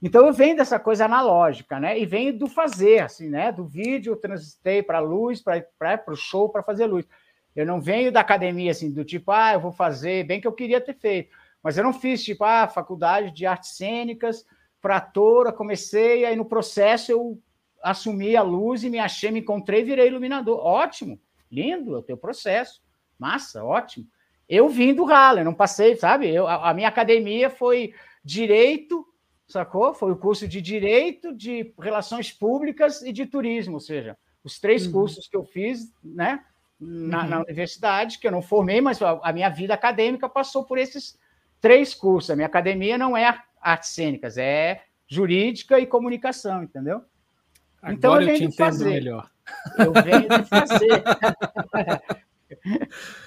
Então eu venho dessa coisa analógica, né? E venho do fazer, assim, né? Do vídeo, eu transitei para luz, para o show, para fazer luz. Eu não venho da academia assim, do tipo, ah, eu vou fazer, bem que eu queria ter feito, mas eu não fiz tipo, ah, faculdade de artes cênicas para ator, comecei, aí no processo eu assumi a luz e me achei, me encontrei, virei iluminador. Ótimo, lindo é o teu processo, massa, ótimo. Eu vim do ralo, eu não passei, sabe? Eu, a, a minha academia foi direito, sacou? Foi o curso de direito, de relações públicas e de turismo, ou seja, os três uhum. cursos que eu fiz, né? na, uhum. na, universidade, que eu não formei, mas a, a, minha vida acadêmica passou por esses três cursos. A minha academia não é artes cênicas, é jurídica e comunicação, entendeu? Agora então eu, eu te entendo fazer. melhor. Eu venho de fazer.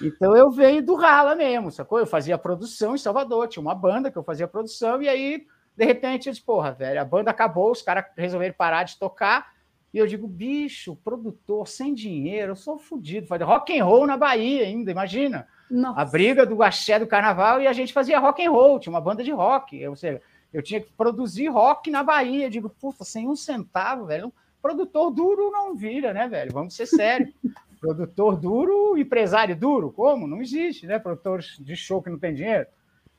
então eu venho do rala mesmo, sacou? Eu fazia produção em Salvador, tinha uma banda que eu fazia produção, e aí, de repente, eu disse, porra, velho, a banda acabou, os caras resolveram parar de tocar, e eu digo, bicho, produtor sem dinheiro, eu sou fodido. Fazia rock and roll na Bahia ainda, imagina. Nossa. A briga do axé do carnaval e a gente fazia rock and roll, tinha uma banda de rock. Ou seja, eu tinha que produzir rock na Bahia. Eu digo, puta, sem um centavo, velho. Produtor duro não vira, né, velho? Vamos ser sérios. produtor duro, empresário duro, como? Não existe, né? Produtor de show que não tem dinheiro.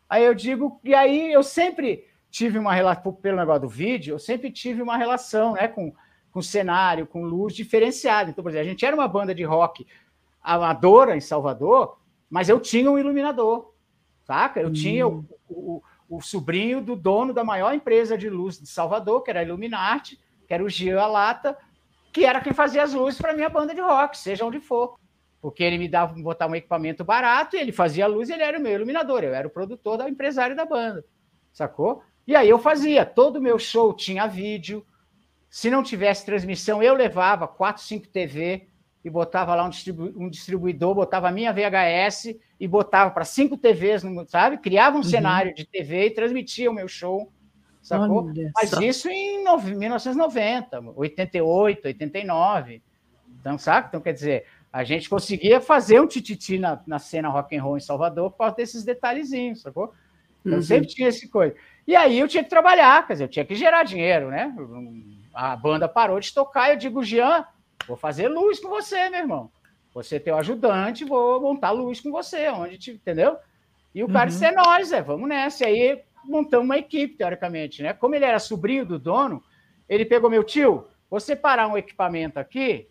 Aí eu digo, e aí eu sempre tive uma relação, pelo negócio do vídeo, eu sempre tive uma relação, né, com com cenário, com luz diferenciada. Então, por exemplo, a gente era uma banda de rock amadora em Salvador, mas eu tinha um iluminador, saca? Eu hum. tinha o, o, o, sobrinho do dono da maior empresa de luz de Salvador, que era a Illuminati, que era o Gia Lata, que era quem fazia as luzes para minha banda de rock, seja onde for. Porque ele me dava botar um equipamento barato, ele fazia a luz, ele era o meu iluminador, eu era o produtor da empresário da banda, sacou? E aí eu fazia, todo o meu show tinha vídeo, se não tivesse transmissão, eu levava 4, 5 TV e botava lá um, distribu um distribuidor, botava a minha VHS e botava para cinco TVs, sabe? Criava um uhum. cenário de TV e transmitia o meu show, sacou? Olha Mas só. isso em 1990, 88, 89. Então, sabe? Então, quer dizer, a gente conseguia fazer um tititi na, na cena rock and roll em Salvador por causa desses detalhezinhos, sacou? Então, uhum. sempre tinha esse coisa. E aí eu tinha que trabalhar, quer dizer, eu tinha que gerar dinheiro, né? a banda parou de tocar, eu digo, Jean, vou fazer luz com você, meu irmão. Você é teu ajudante, vou montar luz com você, onde te, entendeu? E o cara disse, é uhum. nós, é, vamos nessa. E aí montamos uma equipe, teoricamente, né? Como ele era sobrinho do dono, ele pegou meu tio, vou separar um equipamento aqui,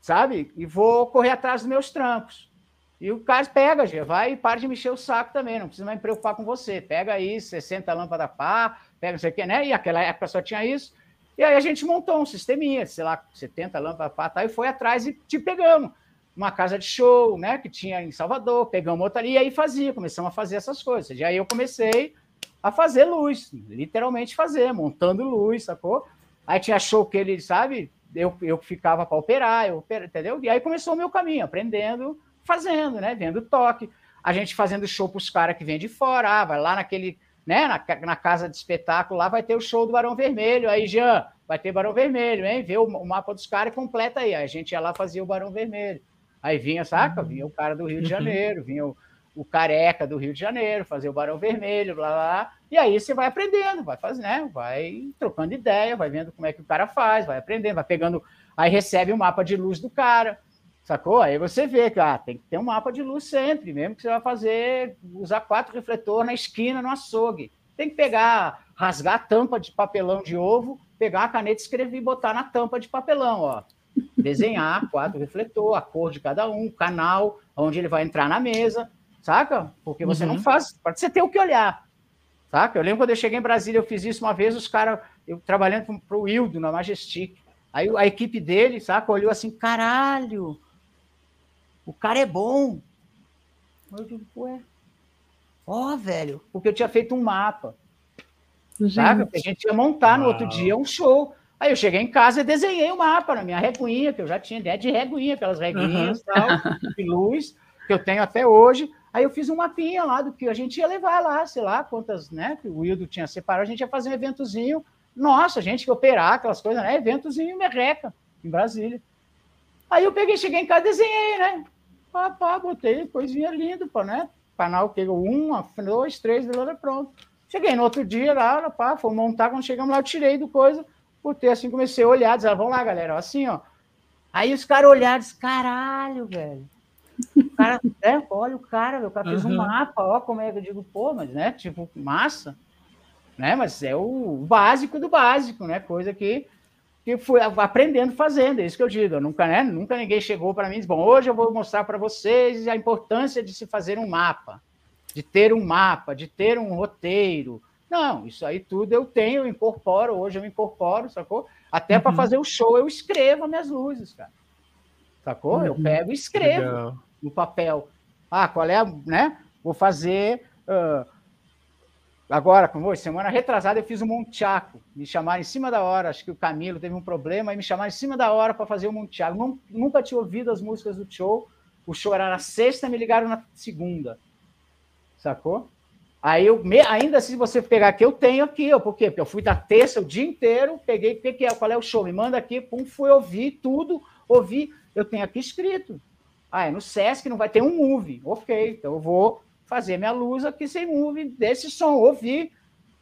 sabe? E vou correr atrás dos meus trampos. E o cara pega, já vai e para de mexer o saco também, não precisa mais me preocupar com você. Pega aí 60 lâmpadas pá, pega não sei o que, né? E aquela época só tinha isso. E aí a gente montou um sisteminha, sei lá, 70 lâmpadas, pá, tá, e foi atrás e te pegamos. Uma casa de show, né, que tinha em Salvador, pegamos outra ali, e aí fazia, começamos a fazer essas coisas. E aí eu comecei a fazer luz, literalmente fazer, montando luz, sacou? Aí tinha show que ele, sabe, eu, eu ficava para operar, eu, entendeu? E aí começou o meu caminho, aprendendo, fazendo, né, vendo toque. A gente fazendo show para os caras que vêm de fora, ah, vai lá naquele né? Na, na, casa de espetáculo lá vai ter o show do Barão Vermelho. Aí, Jean, vai ter Barão Vermelho, hein? Vê o, o mapa dos caras e completa aí. A gente ia lá fazia o Barão Vermelho. Aí vinha, saca? Vinha o cara do Rio de uhum. Janeiro, vinha o, o careca do Rio de Janeiro, fazer o Barão Vermelho, blá, blá, E aí você vai aprendendo, vai fazendo, né? Vai trocando ideia, vai vendo como é que o cara faz, vai aprendendo, vai pegando. Aí recebe o mapa de luz do cara, sacou? Aí você vê que ah, tem que ter um mapa de luz sempre, mesmo que você vai fazer, usar quatro refletores na esquina, no açougue. Tem que pegar, rasgar a tampa de papelão de ovo, pegar a caneta, escrever e botar na tampa de papelão, ó. Desenhar quatro refletores, a cor de cada um, o canal, onde ele vai entrar na mesa, saca? Porque você uhum. não faz, pode você ter o que olhar, saca? Eu lembro quando eu cheguei em Brasília, eu fiz isso uma vez, os caras, eu trabalhando para o Hildo, na Majestic, aí a equipe dele, saca, olhou assim, caralho, o cara é bom. Eu digo, ué, ó, oh, velho, porque eu tinha feito um mapa, gente. saca? A gente ia montar Uau. no outro dia um show. Aí eu cheguei em casa e desenhei o um mapa na minha reguinha, que eu já tinha ideia de reguinha, aquelas reguinhas e uhum. tal, de luz, que eu tenho até hoje. Aí eu fiz um mapinha lá do que a gente ia levar lá, sei lá, quantas, né? Que o Wildo tinha separado, a gente ia fazer um eventozinho. Nossa, a gente que operar aquelas coisas, né? Eventozinho merreca, em Brasília. Aí eu peguei, cheguei em casa desenhei, né? Pá, pá, botei coisinha linda, pô, né? Canal que um, dois, três, pronto. Cheguei no outro dia lá, pá, fomos montar, quando chegamos lá, eu tirei do coisa, botei assim, comecei a olhar, disse, ah, vamos lá, galera, assim, ó. Aí os caras olharam, disse, caralho, velho o cara, é, olha o cara, o cara fez uhum. um mapa, ó, como é que eu digo, pô, mas, né, tipo, massa, né, mas é o básico do básico, né, coisa que, que fui aprendendo fazendo, é isso que eu digo, eu nunca, né, nunca ninguém chegou para mim e disse, bom, hoje eu vou mostrar para vocês a importância de se fazer um mapa, de ter um mapa, de ter um roteiro, não, isso aí tudo eu tenho, eu incorporo, hoje eu incorporo, sacou? Até uhum. para fazer o show eu escrevo as minhas luzes, cara. Sacou? Uhum. Eu pego e escrevo. Legal no papel. Ah, qual é a, né? Vou fazer uh, agora, como hoje, semana retrasada eu fiz um Montiaco, me chamaram em cima da hora, acho que o Camilo teve um problema e me chamaram em cima da hora para fazer o Montiaco. Nunca tinha ouvido as músicas do show. O show era na sexta, me ligaram na segunda. Sacou? Aí eu, ainda se você pegar aqui, eu tenho aqui, ó, por quê? Porque eu fui da terça o dia inteiro, peguei o que, que é, qual é o show, me manda aqui, pum, fui ouvir tudo, ouvi, eu tenho aqui escrito. Ah, é no Sesc não vai ter um movie. Ok, então eu vou fazer minha luz aqui sem movie desse som, ouvir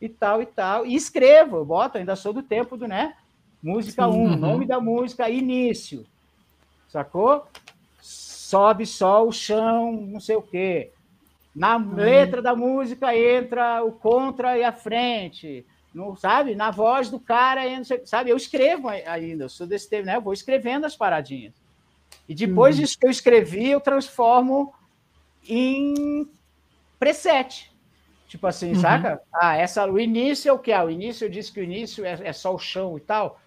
e tal e tal. E escrevo, eu boto, ainda sou do tempo do, né? Música 1, um, uhum. nome da música, início. Sacou? Sobe só o chão, não sei o quê. Na uhum. letra da música entra o contra e a frente. Não, sabe? Na voz do cara, sabe? Eu escrevo ainda, eu sou desse tempo, né? Eu vou escrevendo as paradinhas. E depois uhum. disso que eu escrevi, eu transformo em preset. Tipo assim, uhum. saca? Ah, essa, o início é o que? Ah, o início eu disse que o início é, é, só o chão e tal.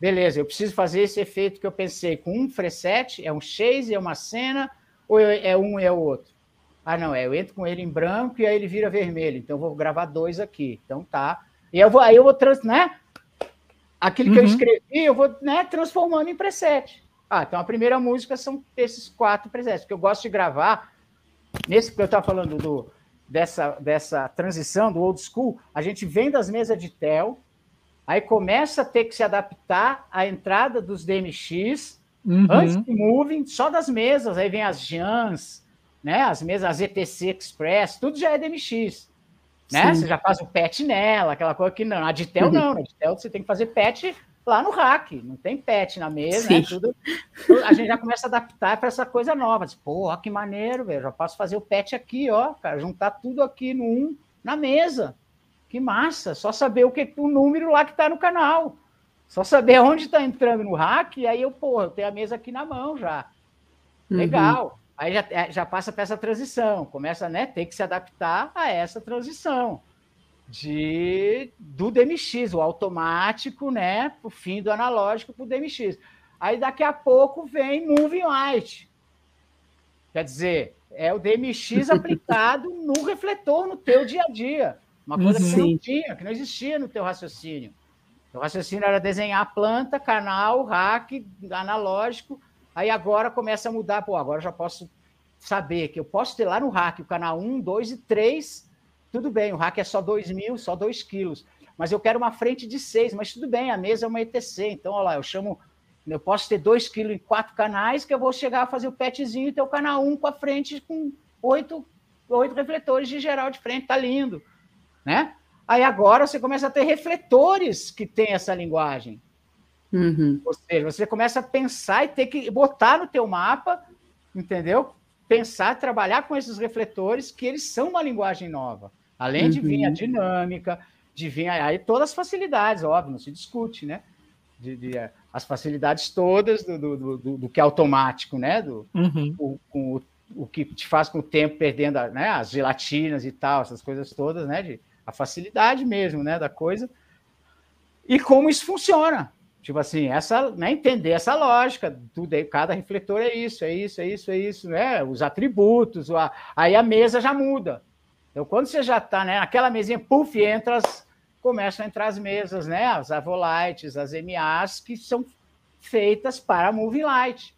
Beleza, eu preciso fazer esse efeito que eu pensei com um preset, é um chase, é uma cena, ou é um e é o outro? Ah, não, é, eu entro com ele em branco e aí ele vira vermelho. Então eu vou gravar dois aqui. Então tá. E eu vou, aí eu vou, trans, né? Aquilo que uhum. eu escrevi, eu vou né, transformando em preset. Ah, então a primeira música são esses quatro presentes, porque eu gosto de gravar, nesse que eu estava falando do, dessa, dessa transição do old school, a gente vem das mesas de tel, aí começa a ter que se adaptar à entrada dos DMX, uhum. antes do moving, só das mesas, aí vem as Jans, né, as mesas, as ETC Express, tudo já é DMX. Né? Você já faz o patch nela, aquela coisa que não. A de tel não, a de tel você tem que fazer patch lá no rack, não tem pet na mesa, né? tudo, a gente já começa a adaptar para essa coisa nova. Diz, Pô, que maneiro, velho. Já posso fazer o pet aqui, ó, cara, juntar tudo aqui no um na mesa. Que massa! Só saber o que o número lá que está no canal. Só saber onde está entrando no rack, e aí eu, pô, eu tenho a mesa aqui na mão já. Uhum. Legal. Uhum. Aí já, é, já passa para essa transição, começa, né, ter que se adaptar a essa transição de do DMX, o automático, né, o fim do analógico para o DMX. Aí daqui a pouco vem Moving Light. Quer dizer, é o DMX aplicado no refletor, no teu dia a dia. Uma coisa que não tinha, que não existia no teu raciocínio. O raciocínio era desenhar a planta, canal, rack, analógico. Aí agora começa a mudar. Pô, agora já posso saber que eu posso ter lá no rack o canal 1, 2 e 3 tudo bem, o rack é só 2 mil, só 2 quilos. Mas eu quero uma frente de 6, mas tudo bem, a mesa é uma ETC. Então, olha lá, eu chamo Eu posso ter 2 quilos em quatro canais, que eu vou chegar a fazer o petzinho e ter o canal 1 um com a frente com oito, oito refletores de geral de frente, tá lindo, né? Aí agora você começa a ter refletores que têm essa linguagem. Uhum. Ou seja, você começa a pensar e ter que botar no teu mapa, entendeu? Pensar, trabalhar com esses refletores, que eles são uma linguagem nova. Além uhum. de vir a uhum. dinâmica, de vir aí todas as facilidades, óbvio, não se discute, né? De, de é, as facilidades todas do, do, do, do, que é automático, né? Do, uhum. o, o, o que te faz com o tempo perdendo né, as gelatinas e tal, essas coisas todas, né? De, a facilidade mesmo, né? Da coisa. E como isso funciona. Tipo assim, essa, né, entender essa lógica, tudo aí, cada refletor é isso, é isso, é isso, é isso, né? Os atributos, a, aí a mesa já muda. Então, quando você já está né, naquela mesinha, puff, entra as, começam a entrar as mesas, né? As Avolites, as MAs, que são feitas para Moving Light.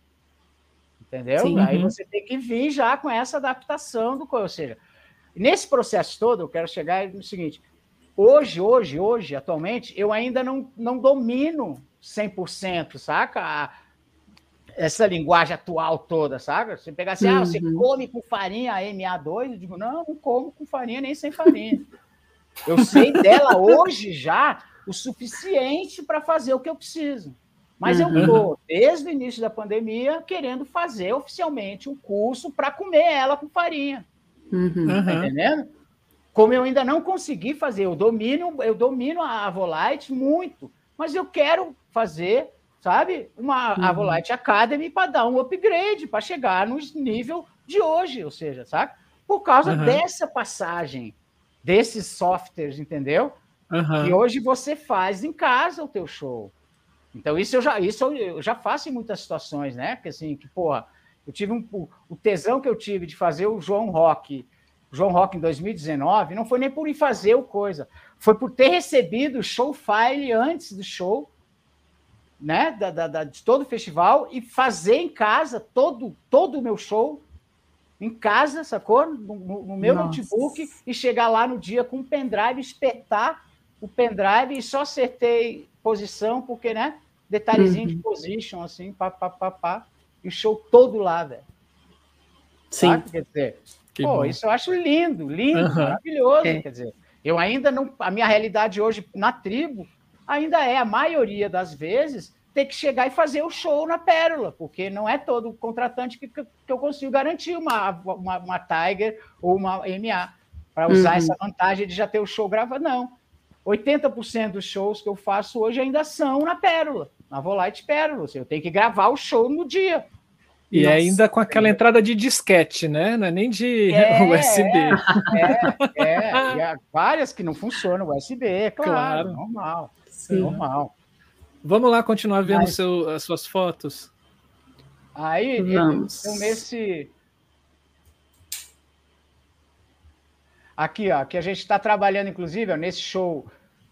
Entendeu? Sim, Aí uhum. você tem que vir já com essa adaptação do ou seja, nesse processo todo, eu quero chegar no seguinte: hoje, hoje, hoje, atualmente, eu ainda não, não domino 100%, saca? Essa linguagem atual toda, sabe? Você pegar assim, uhum. ah, você uhum. come com farinha MA2, eu digo, não, não como com farinha nem sem farinha. Eu sei dela hoje já o suficiente para fazer o que eu preciso. Mas uhum. eu estou, desde o início da pandemia, querendo fazer oficialmente um curso para comer ela com farinha. Uhum. Tá entendendo? Como eu ainda não consegui fazer, eu domino, eu domino a Avolite muito, mas eu quero fazer, sabe, uma uhum. Avolite Academy para dar um upgrade, para chegar no nível de hoje, ou seja, sabe? Por causa uhum. dessa passagem desses softwares, entendeu? Uhum. E hoje você faz em casa o teu show. Então, isso eu já, isso eu já faço em muitas situações, né? Porque assim, que, porra, eu tive um, o tesão que eu tive de fazer o João Rock, o João Rock em 2019, não foi nem por ir fazer o coisa, foi por ter recebido o show file antes do show, né? Da, da, da de todo o festival, e fazer em casa todo, todo o meu show em casa, sacou? No, no meu Nossa. notebook e chegar lá no dia com um pendrive, espetar o pendrive e só acertei posição, porque, né? Detalhezinho uhum. de position, assim, pá, pá, pá, pá. E o show todo lá, velho. Sim. Sabe? Quer dizer, que pô, bom. isso eu acho lindo, lindo, uhum. maravilhoso. É. Quer dizer, eu ainda não. A minha realidade hoje na tribo ainda é, a maioria das vezes, ter que chegar e fazer o show na Pérola, porque não é todo contratante que, que eu consigo garantir uma, uma, uma Tiger ou uma MA para usar uhum. essa vantagem de já ter o show gravado. Não. 80% dos shows que eu faço hoje ainda são na Pérola, na Volite Pérola. Eu tenho que gravar o show no dia. E Nossa, ainda com aquela é... entrada de disquete, né? Não é nem de é, USB. É, é, é. várias que não funcionam USB, claro, claro. normal. Sim. Normal. Vamos lá continuar vendo seu, as suas fotos. Aí, Vamos. então, nesse. Aqui, ó, que a gente está trabalhando, inclusive, ó, nesse show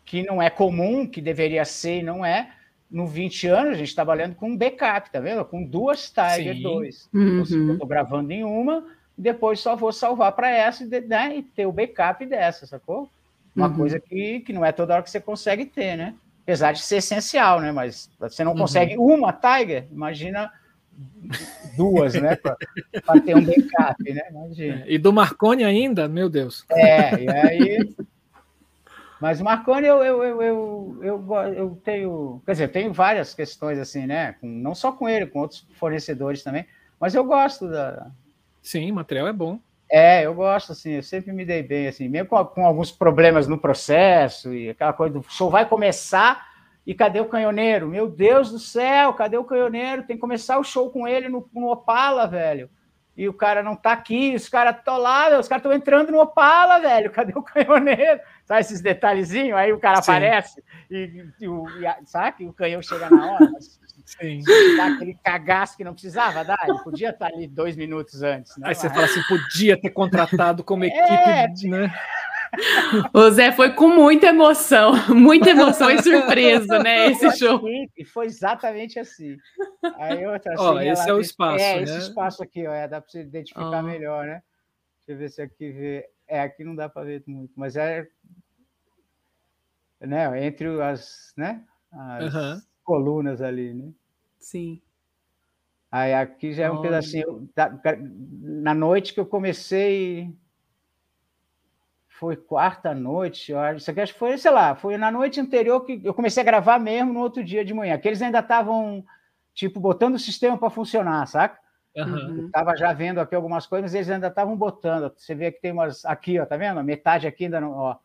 que não é comum, que deveria ser e não é. No 20 anos, a gente está trabalhando com um backup, tá vendo? Com duas Tiger 2. Uhum. Eu estou gravando em uma, depois só vou salvar para essa né, e ter o backup dessa, sacou? Uma uhum. coisa que, que não é toda hora que você consegue ter, né? apesar de ser essencial, né? Mas você não uhum. consegue uhum. uma Tiger, imagina duas, né? Para ter um backup, né? Imagina. E do Marconi ainda, meu Deus. É, e aí. Mas o Marconi eu, eu, eu, eu, eu, tenho. Quer dizer, eu tenho várias questões assim, né? Com, não só com ele, com outros fornecedores também. Mas eu gosto da. Sim, o material é bom. É, eu gosto, assim, eu sempre me dei bem, assim, mesmo com, com, alguns problemas no processo e aquela coisa do show vai começar e cadê o canhoneiro? Meu Deus do céu, cadê o canhoneiro? Tem que começar o show com ele no, no Opala, velho. E o cara não tá aqui, os caras estão lá, os caras estão entrando no Opala, velho. Cadê o canhoneiro? Sabe esses detalhezinhos? Aí o cara Sim. aparece e, e, e, sabe? E o canhão chega na hora. Mas Sim. Dá aquele cagaço que não precisava dar, ele podia estar ali dois minutos antes. Né? Aí você fala assim, podia ter contratado como é, equipe, é, né? O Zé foi com muita emoção, muita emoção e surpresa, né? Esse show. E foi exatamente assim. Aí outra, assim, ó, esse é o espaço. É, né? esse espaço aqui, ó, é, dá para você identificar oh. melhor, né? Deixa eu ver se aqui vê. É, aqui não dá para ver muito, mas é. Né, entre as, né, as, colunas ali, né? Sim. Aí aqui já é um pedacinho. Na noite que eu comecei. Foi quarta noite, eu acho. Isso aqui acho que foi, sei lá, foi na noite anterior que eu comecei a gravar mesmo no outro dia de manhã. Que eles ainda estavam, tipo, botando o sistema para funcionar, saca? Uhum. Estava já vendo aqui algumas coisas, eles ainda estavam botando. Você vê que tem umas. Aqui, ó, tá vendo? A metade aqui ainda não. Ó,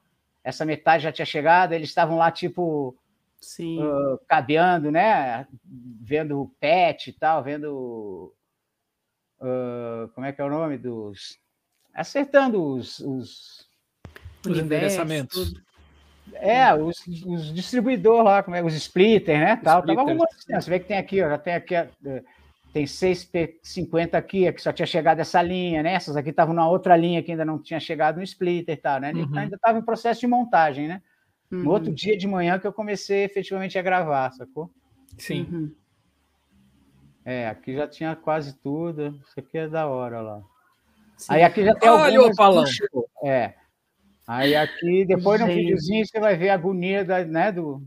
essa metade já tinha chegado, eles estavam lá, tipo, Sim. Uh, cadeando, né? Vendo o pet e tal, vendo. Uh, como é que é o nome dos. Acertando os. Os, os endereçamentos. É, os, os distribuidores lá, como é, os splitters, né? Tal, tava arrumando, você vê que tem aqui, ó, já tem aqui. Uh, tem 6P50 aqui, que só tinha chegado essa linha, né? Essas aqui estavam na outra linha que ainda não tinha chegado no splitter e tal, né? Uhum. Ainda estava em processo de montagem, né? Uhum. No outro uhum. dia de manhã que eu comecei efetivamente a gravar, sacou? Sim. Uhum. É, aqui já tinha quase tudo. Isso aqui é da hora lá. Sim. Aí aqui já tem Olha algumas... o palão. É. Aí aqui, depois Gente. no videozinho, você vai ver a agonia da, né, do,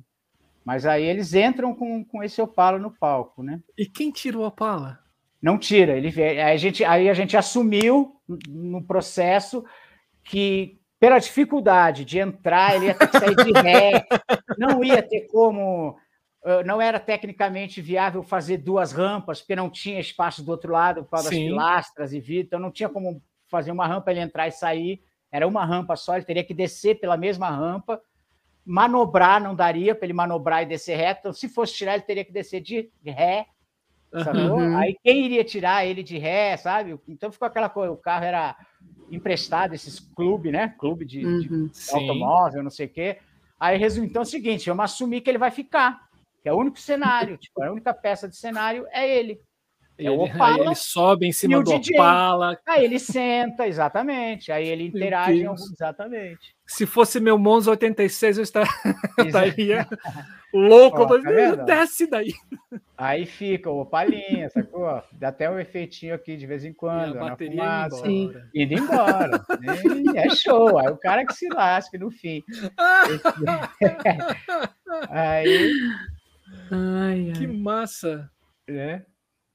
mas aí eles entram com, com esse Opala no palco, né? E quem tira o Opala? Não tira, ele aí a gente aí a gente assumiu no processo que pela dificuldade de entrar, ele ia ter que sair de ré, não ia ter como não era tecnicamente viável fazer duas rampas, porque não tinha espaço do outro lado para das pilastras e vidro, então não tinha como fazer uma rampa ele entrar e sair, era uma rampa só, ele teria que descer pela mesma rampa manobrar não daria para ele manobrar e descer reto. Então, se fosse tirar, ele teria que descer de ré. Uhum. Aí quem iria tirar ele de ré, sabe? Então ficou aquela coisa, o carro era emprestado, esses clube, né? Clube de, uhum. de automóvel, não sei o quê. Aí resumiu, então é o seguinte, vamos assumir que ele vai ficar, que é o único cenário, tipo, a única peça de cenário é ele. É o Opala, aí ele sobe em cima do DJ. Opala. Aí ele senta, exatamente. Aí ele interage, exatamente. Se fosse meu Monza 86, eu estaria louco. Ó, tá Desce daí. Aí fica o Opalinha, sacou? Dá até um efeitinho aqui de vez em quando. a bateria fumaça, embora. Indo embora. é show. Aí o cara que se lasque no fim. aí. Ai, ai. Que massa. É.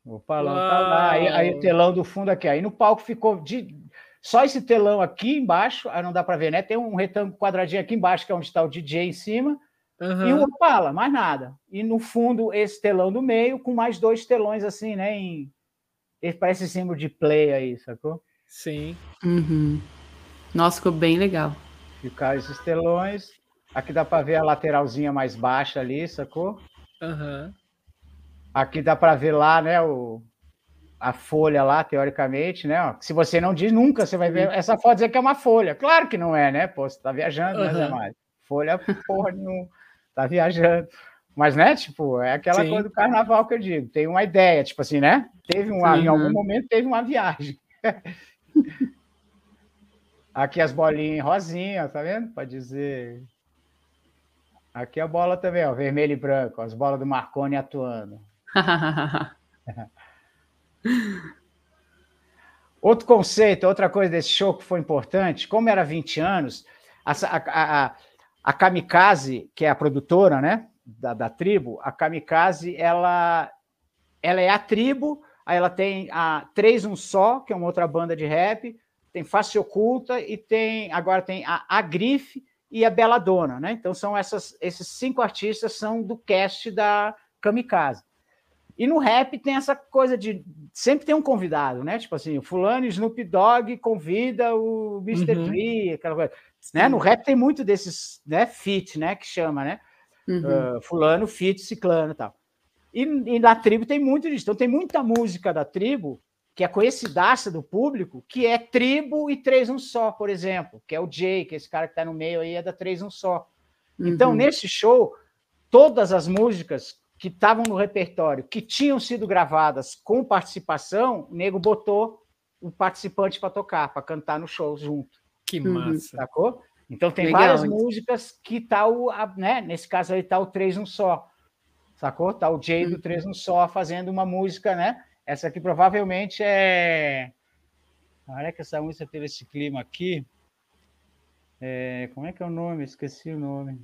O palão Uau. tá lá. Aí, aí, o telão do fundo aqui. Aí no palco ficou de, só esse telão aqui embaixo, aí não dá para ver, né? Tem um retângulo quadradinho aqui embaixo, que é onde está o DJ em cima, uhum. e uma pala, mais nada. E no fundo, esse telão do meio, com mais dois telões assim, né? Em... Ele parece símbolo de play aí, sacou? Sim. Uhum. Nossa, ficou bem legal. Ficar esses telões. Aqui dá para ver a lateralzinha mais baixa ali, sacou? Uhum. Aqui dá para ver lá, né, o, a folha lá, teoricamente, né? Se você não diz nunca, você vai ver essa foto dizer que é uma folha. Claro que não é, né? Pô, você tá viajando, uhum. né, Zé Mário? Folha, porra, não tá viajando. Mas, né, tipo, é aquela Sim. coisa do carnaval que eu digo. Tem uma ideia, tipo assim, né? Teve um, em algum momento teve uma viagem. Aqui as bolinhas rosinha, tá vendo? Para dizer. Aqui a bola também, ó, vermelho e branco, as bolas do Marconi atuando. Outro conceito, outra coisa desse show que foi importante, como era 20 anos, a, a, a, a Kamikaze, que é a produtora né, da, da tribo, a Kamikaze, ela, ela é a tribo, aí ela tem a Três Um Só, que é uma outra banda de rap, tem Face Oculta e tem agora tem a, a Grife e a Bela Dona, né? Então são essas, esses cinco artistas são do cast da Kamikaze. E no rap tem essa coisa de sempre tem um convidado, né? Tipo assim, o fulano Snoop Dogg convida o Mr. Uhum. Tree, aquela coisa. Né? No rap tem muito desses, né, fit, né, que chama, né? Uhum. Uh, fulano, fit, ciclano e tal. E, e na tribo tem muito disso. Então tem muita música da tribo que é conhecidaça do público, que é tribo e três um só, por exemplo, que é o Jay, que é esse cara que está no meio aí é da três um só. Então, uhum. nesse show, todas as músicas que estavam no repertório, que tinham sido gravadas com participação, o nego botou o participante para tocar, para cantar no show junto. Que uhum. massa. Sacou? Então tem Legal, várias músicas que tá o, né, nesse caso aí tá o três um só. Sacou? Tá o Jay do uhum. três um só fazendo uma música, né? Essa aqui provavelmente é Olha que essa música teve esse clima aqui. É... como é que é o nome? Esqueci o nome.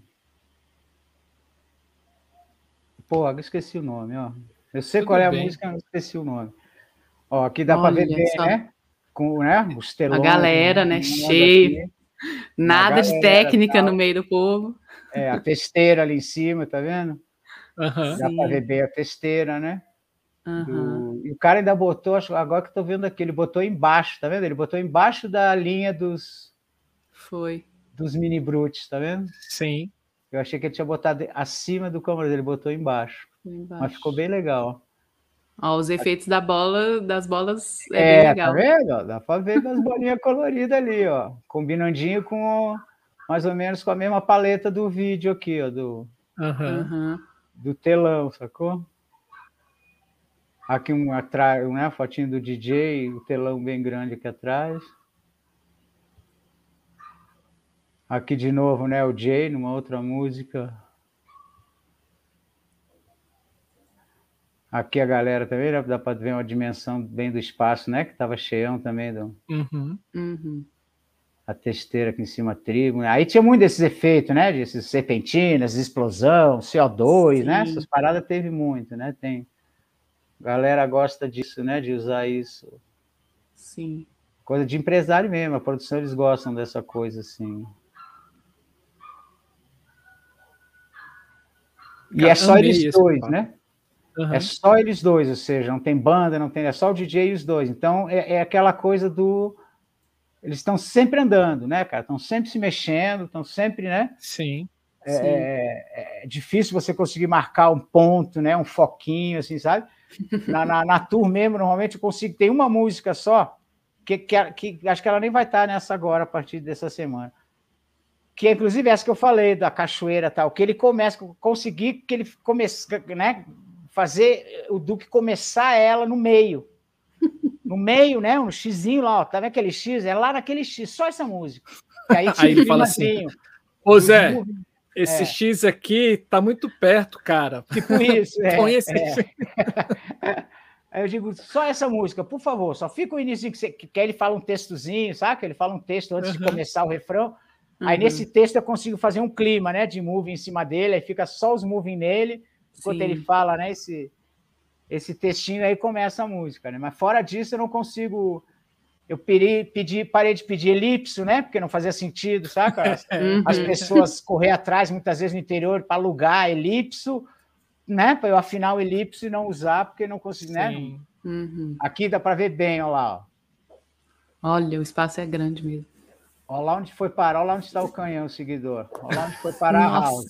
Pô, esqueci o nome, ó. Eu sei Tudo qual é bem. a música, não esqueci o nome. Ó, aqui dá para ver bem, né? Com né? os telões. A galera, né? Cheio. Nada galera, de técnica tal. no meio do povo. É, a testeira ali em cima, tá vendo? Uhum. Dá para ver bem a testeira, né? Uhum. Do... E o cara ainda botou, agora que eu tô vendo aqui, ele botou embaixo, tá vendo? Ele botou embaixo da linha dos. Foi. Dos mini brutes, tá vendo? Sim. Eu achei que ele tinha botado acima do câmera dele, botou embaixo. embaixo. Mas ficou bem legal. Ó, os efeitos da bola, das bolas é, é bem legal. Tá vendo? Dá para ver das bolinhas coloridas ali, ó. Combinandinho com mais ou menos com a mesma paleta do vídeo aqui, ó, do, uhum. do telão, sacou? Aqui um atrás, né, fotinho do DJ, o telão bem grande aqui atrás. Aqui de novo, né, o Jay numa outra música. Aqui a galera também, dá para ver uma dimensão bem do espaço, né? Que estava cheião também. Do... Uhum. Uhum. A testeira aqui em cima, trigo. Né? Aí tinha muito desses efeitos, né? Desses serpentinas, explosão, CO2, né? Sim. né? Essas paradas teve muito, né? Tem. A galera gosta disso, né? De usar isso. Sim. Coisa de empresário mesmo, a produção eles gostam dessa coisa assim. E é só eles dois, né? Uhum. É só eles dois, ou seja, não tem banda, não tem, é só o DJ e os dois. Então é, é aquela coisa do. Eles estão sempre andando, né, cara? Estão sempre se mexendo, estão sempre, né? Sim. É, é, é, difícil você conseguir marcar um ponto, né? Um foquinho, assim, sabe? Na, na, na tour mesmo, normalmente eu consigo. Tem uma música só, que, que, que acho que ela nem vai estar nessa agora, a partir dessa semana que é inclusive essa que eu falei da cachoeira tal, que ele começa conseguir que ele comece, né, fazer o Duque começar ela no meio. No meio, né? Um xizinho lá, ó, tá vendo aquele X? É lá naquele X, só essa música. E aí, aí ele fala assim: Ô Zé, esse é. X aqui tá muito perto, cara. Tipo isso, é. Põe esse é. Aí eu digo, só essa música, por favor, só fica o início que, você, que ele fala um textozinho, sabe? Ele fala um texto antes uhum. de começar o refrão. Uhum. Aí nesse texto eu consigo fazer um clima, né? De moving em cima dele, aí fica só os moving nele enquanto Sim. ele fala, né, esse, esse textinho aí começa a música, né? Mas fora disso eu não consigo eu pedi, pedi, parei de pedir elipso, né? Porque não fazia sentido, saca? As, uhum. as pessoas correr atrás, muitas vezes no interior, para alugar elipso, né? Para eu afinar o elipso e não usar, porque não consigo, né? Uhum. Aqui dá para ver bem, olha lá. Ó. Olha, o espaço é grande mesmo. Olha lá onde foi parar, olha lá onde está o canhão, seguidor. Olha lá onde foi parar a House.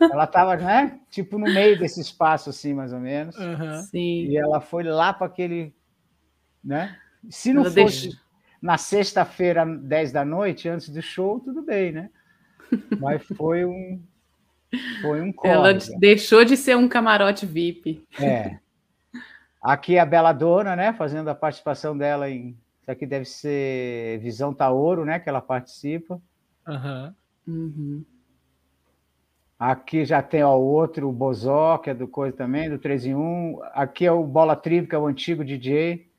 ela estava, né? Tipo no meio desse espaço, assim, mais ou menos. Uhum. E ela foi lá para aquele. Né? Se não ela fosse deixa... na sexta-feira, 10 da noite, antes do show, tudo bem, né? Mas foi um. Foi um corre. Ela deixou de ser um camarote VIP. É. Aqui a Bela Dona, né? Fazendo a participação dela em isso aqui deve ser Visão Taoro, né? Que ela participa. Uhum. Uhum. Aqui já tem o outro, o Bozó, que é do coisa também, do 3 em 1. Aqui é o Bola Tribo, que é o antigo DJ.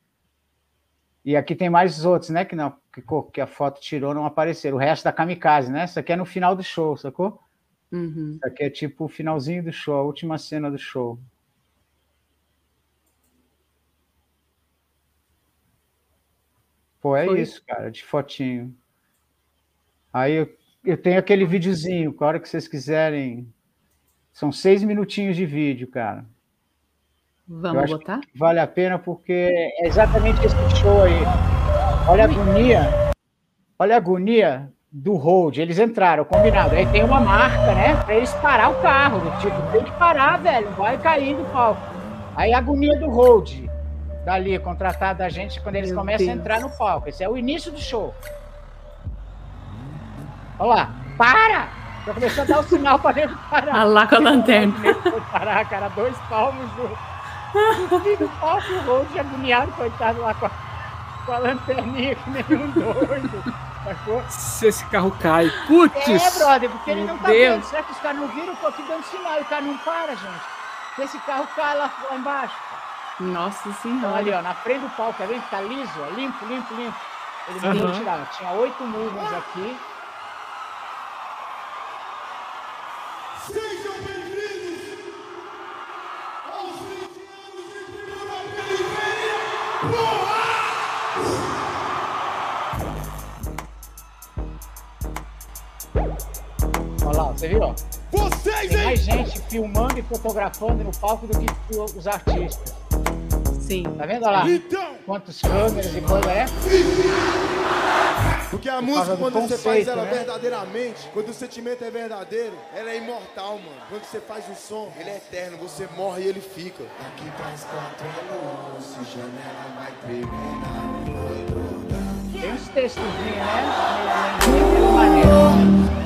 E aqui tem mais outros, né? Que, não, que, que a foto tirou, não apareceram. O resto da Kamikaze, né? Isso aqui é no final do show, sacou? Uhum. Isso aqui é tipo o finalzinho do show, a última cena do show. Pô, é Foi. isso, cara, de fotinho. Aí eu, eu tenho aquele videozinho, a hora que vocês quiserem. São seis minutinhos de vídeo, cara. Vamos botar? Vale a pena porque é exatamente esse show aí. Olha a agonia. Olha a agonia do hold. Eles entraram, combinado. Aí tem uma marca, né? Pra eles parar o carro. Tipo, tem que parar, velho. Vai cair do palco. Aí a agonia do hold dali, contratado da gente quando eles Meu começam Deus. a entrar no palco. Esse é o início do show. Olha lá, para! Já começou a dar o sinal para ele parar. Ah, lá com a lanterna. Foi parar, cara, dois palmos do, do palco, o Road agoniado, coitado lá com a, com a lanterninha, que nem um doido. Se esse carro cai, putz! É, brother, porque ele não tá Deus. vendo. Será que os caras não viram? Tô aqui dando sinal e o cara não para, gente. Se esse carro cai lá, lá embaixo. Nossa Senhora. Então, ali, na frente do palco, tá vendo? Tá liso, limpo, limpo, limpo. Ele Tinha oito movies aqui. Sejam bem-vindos aos 20 anos de Tribuna Periferia Pro Olha lá, você viu? Mais gente filmando e fotografando no palco do que os artistas. Sim. Tá vendo lá? Então. Quantos câmeras e coisa é? Porque a música, quando conceito, você faz ela né? verdadeiramente, quando o sentimento é verdadeiro, ela é imortal, mano. Quando você faz o som, ele é eterno. Você morre e ele fica. Aqui traz quatro luzes, janela vai tremer Tem uns textozinhos, né? Maneiro.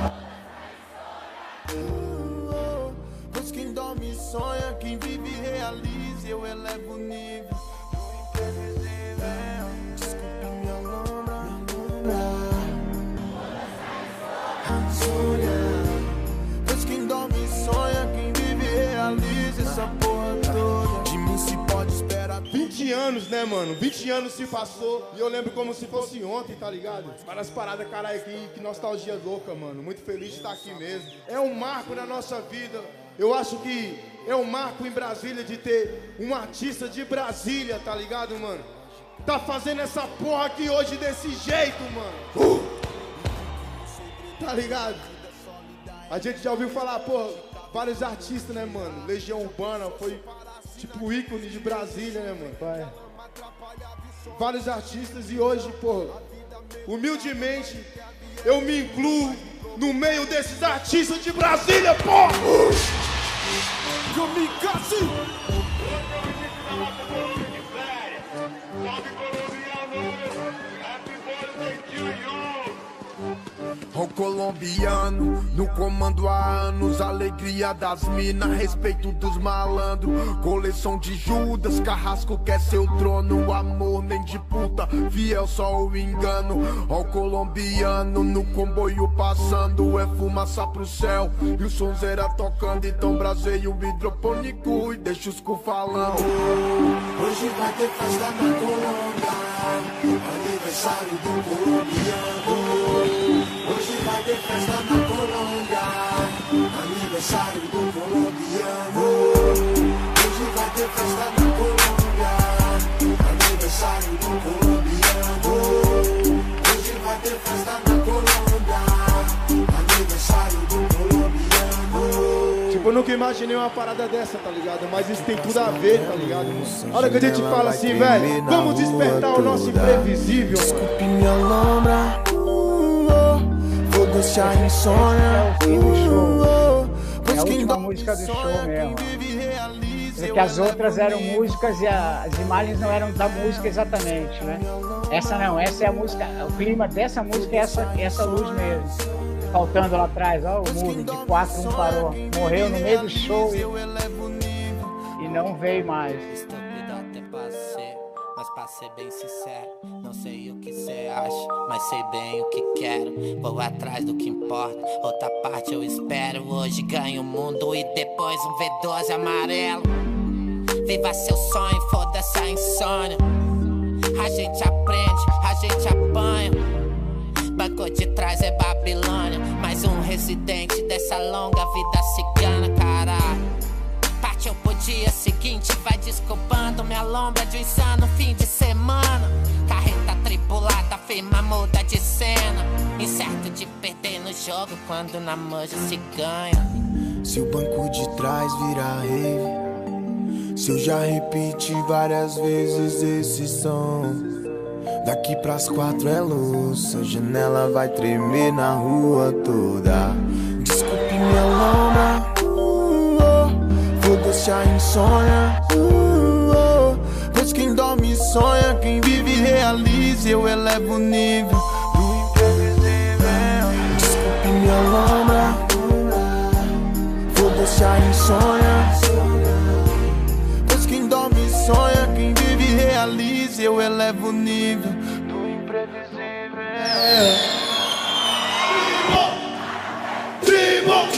Anos se passou e eu lembro como se fosse ontem, tá ligado? Várias paradas, caralho, que, que nostalgia louca, mano. Muito feliz de estar aqui mesmo. É um marco na nossa vida. Eu acho que é um marco em Brasília de ter um artista de Brasília, tá ligado, mano? Tá fazendo essa porra aqui hoje desse jeito, mano. Uh! Tá ligado? A gente já ouviu falar, pô, vários artistas, né, mano? Legião Urbana foi tipo ícone de Brasília, né, mano? Pai. Vários artistas e hoje, pô, humildemente, eu me incluo no meio desses artistas de Brasília, pô! Kamikaze! O colombiano, no comando há anos, alegria das minas, respeito dos malandros, coleção de Judas, carrasco quer seu trono, amor nem de puta, fiel só o engano. O colombiano, no comboio passando, é fumaça pro céu, e o sonzeira tocando, então braseio hidropônico e deixa os cu falando. Hoje vai ter festa na Colômbia, aniversário do colombiano vai ter festa na Colômbia. Aniversário do colombiano. Hoje vai ter festa na Colômbia. Aniversário do colombiano. Hoje vai ter festa na Colômbia. Aniversário do colombiano. Tipo, eu nunca imaginei uma parada dessa, tá ligado? Mas isso tem tudo a ver, tá ligado? A hora que a gente fala assim, velho, vamos despertar o nosso imprevisível. Desculpe minha lombra foda-se a insônia. É o show. É a última música do show mesmo. Porque as outras eram músicas e as imagens não eram da música exatamente, né? Essa não, essa é a música, o clima dessa música é essa, essa luz mesmo. Faltando lá atrás, ó, o muro de quatro um parou. Morreu no meio do show e, e não veio mais. Mas pra ser bem sincero, não sei o que cê acha, mas sei bem o que quero. Vou atrás do que importa, outra parte eu espero. Hoje ganho o mundo e depois um V12 amarelo. Viva seu sonho, foda-se a insônia. A gente aprende, a gente apanha. Banco de trás é Babilônia. Mais um residente dessa longa vida cigana, caralho. Partiu pro dia seguinte, vai desculpando minha lombra de um insano fim de semana. Carreta tripulada, firma muda de cena. Incerto de perder no jogo quando na manja se ganha. Se o banco de trás virar rave, se eu já repeti várias vezes esse som. Daqui pras quatro é luz, a janela vai tremer na rua toda. Desculpe minha lombra foda-se a insônia. Uh, oh. Pois quem dorme sonha, quem vive realiza. Eu elevo o nível do imprevisível. Desculpe minha lombra. Foda-se a insônia. Pois quem dorme sonha, quem vive realiza. Eu elevo o nível do imprevisível. Primo! Primo!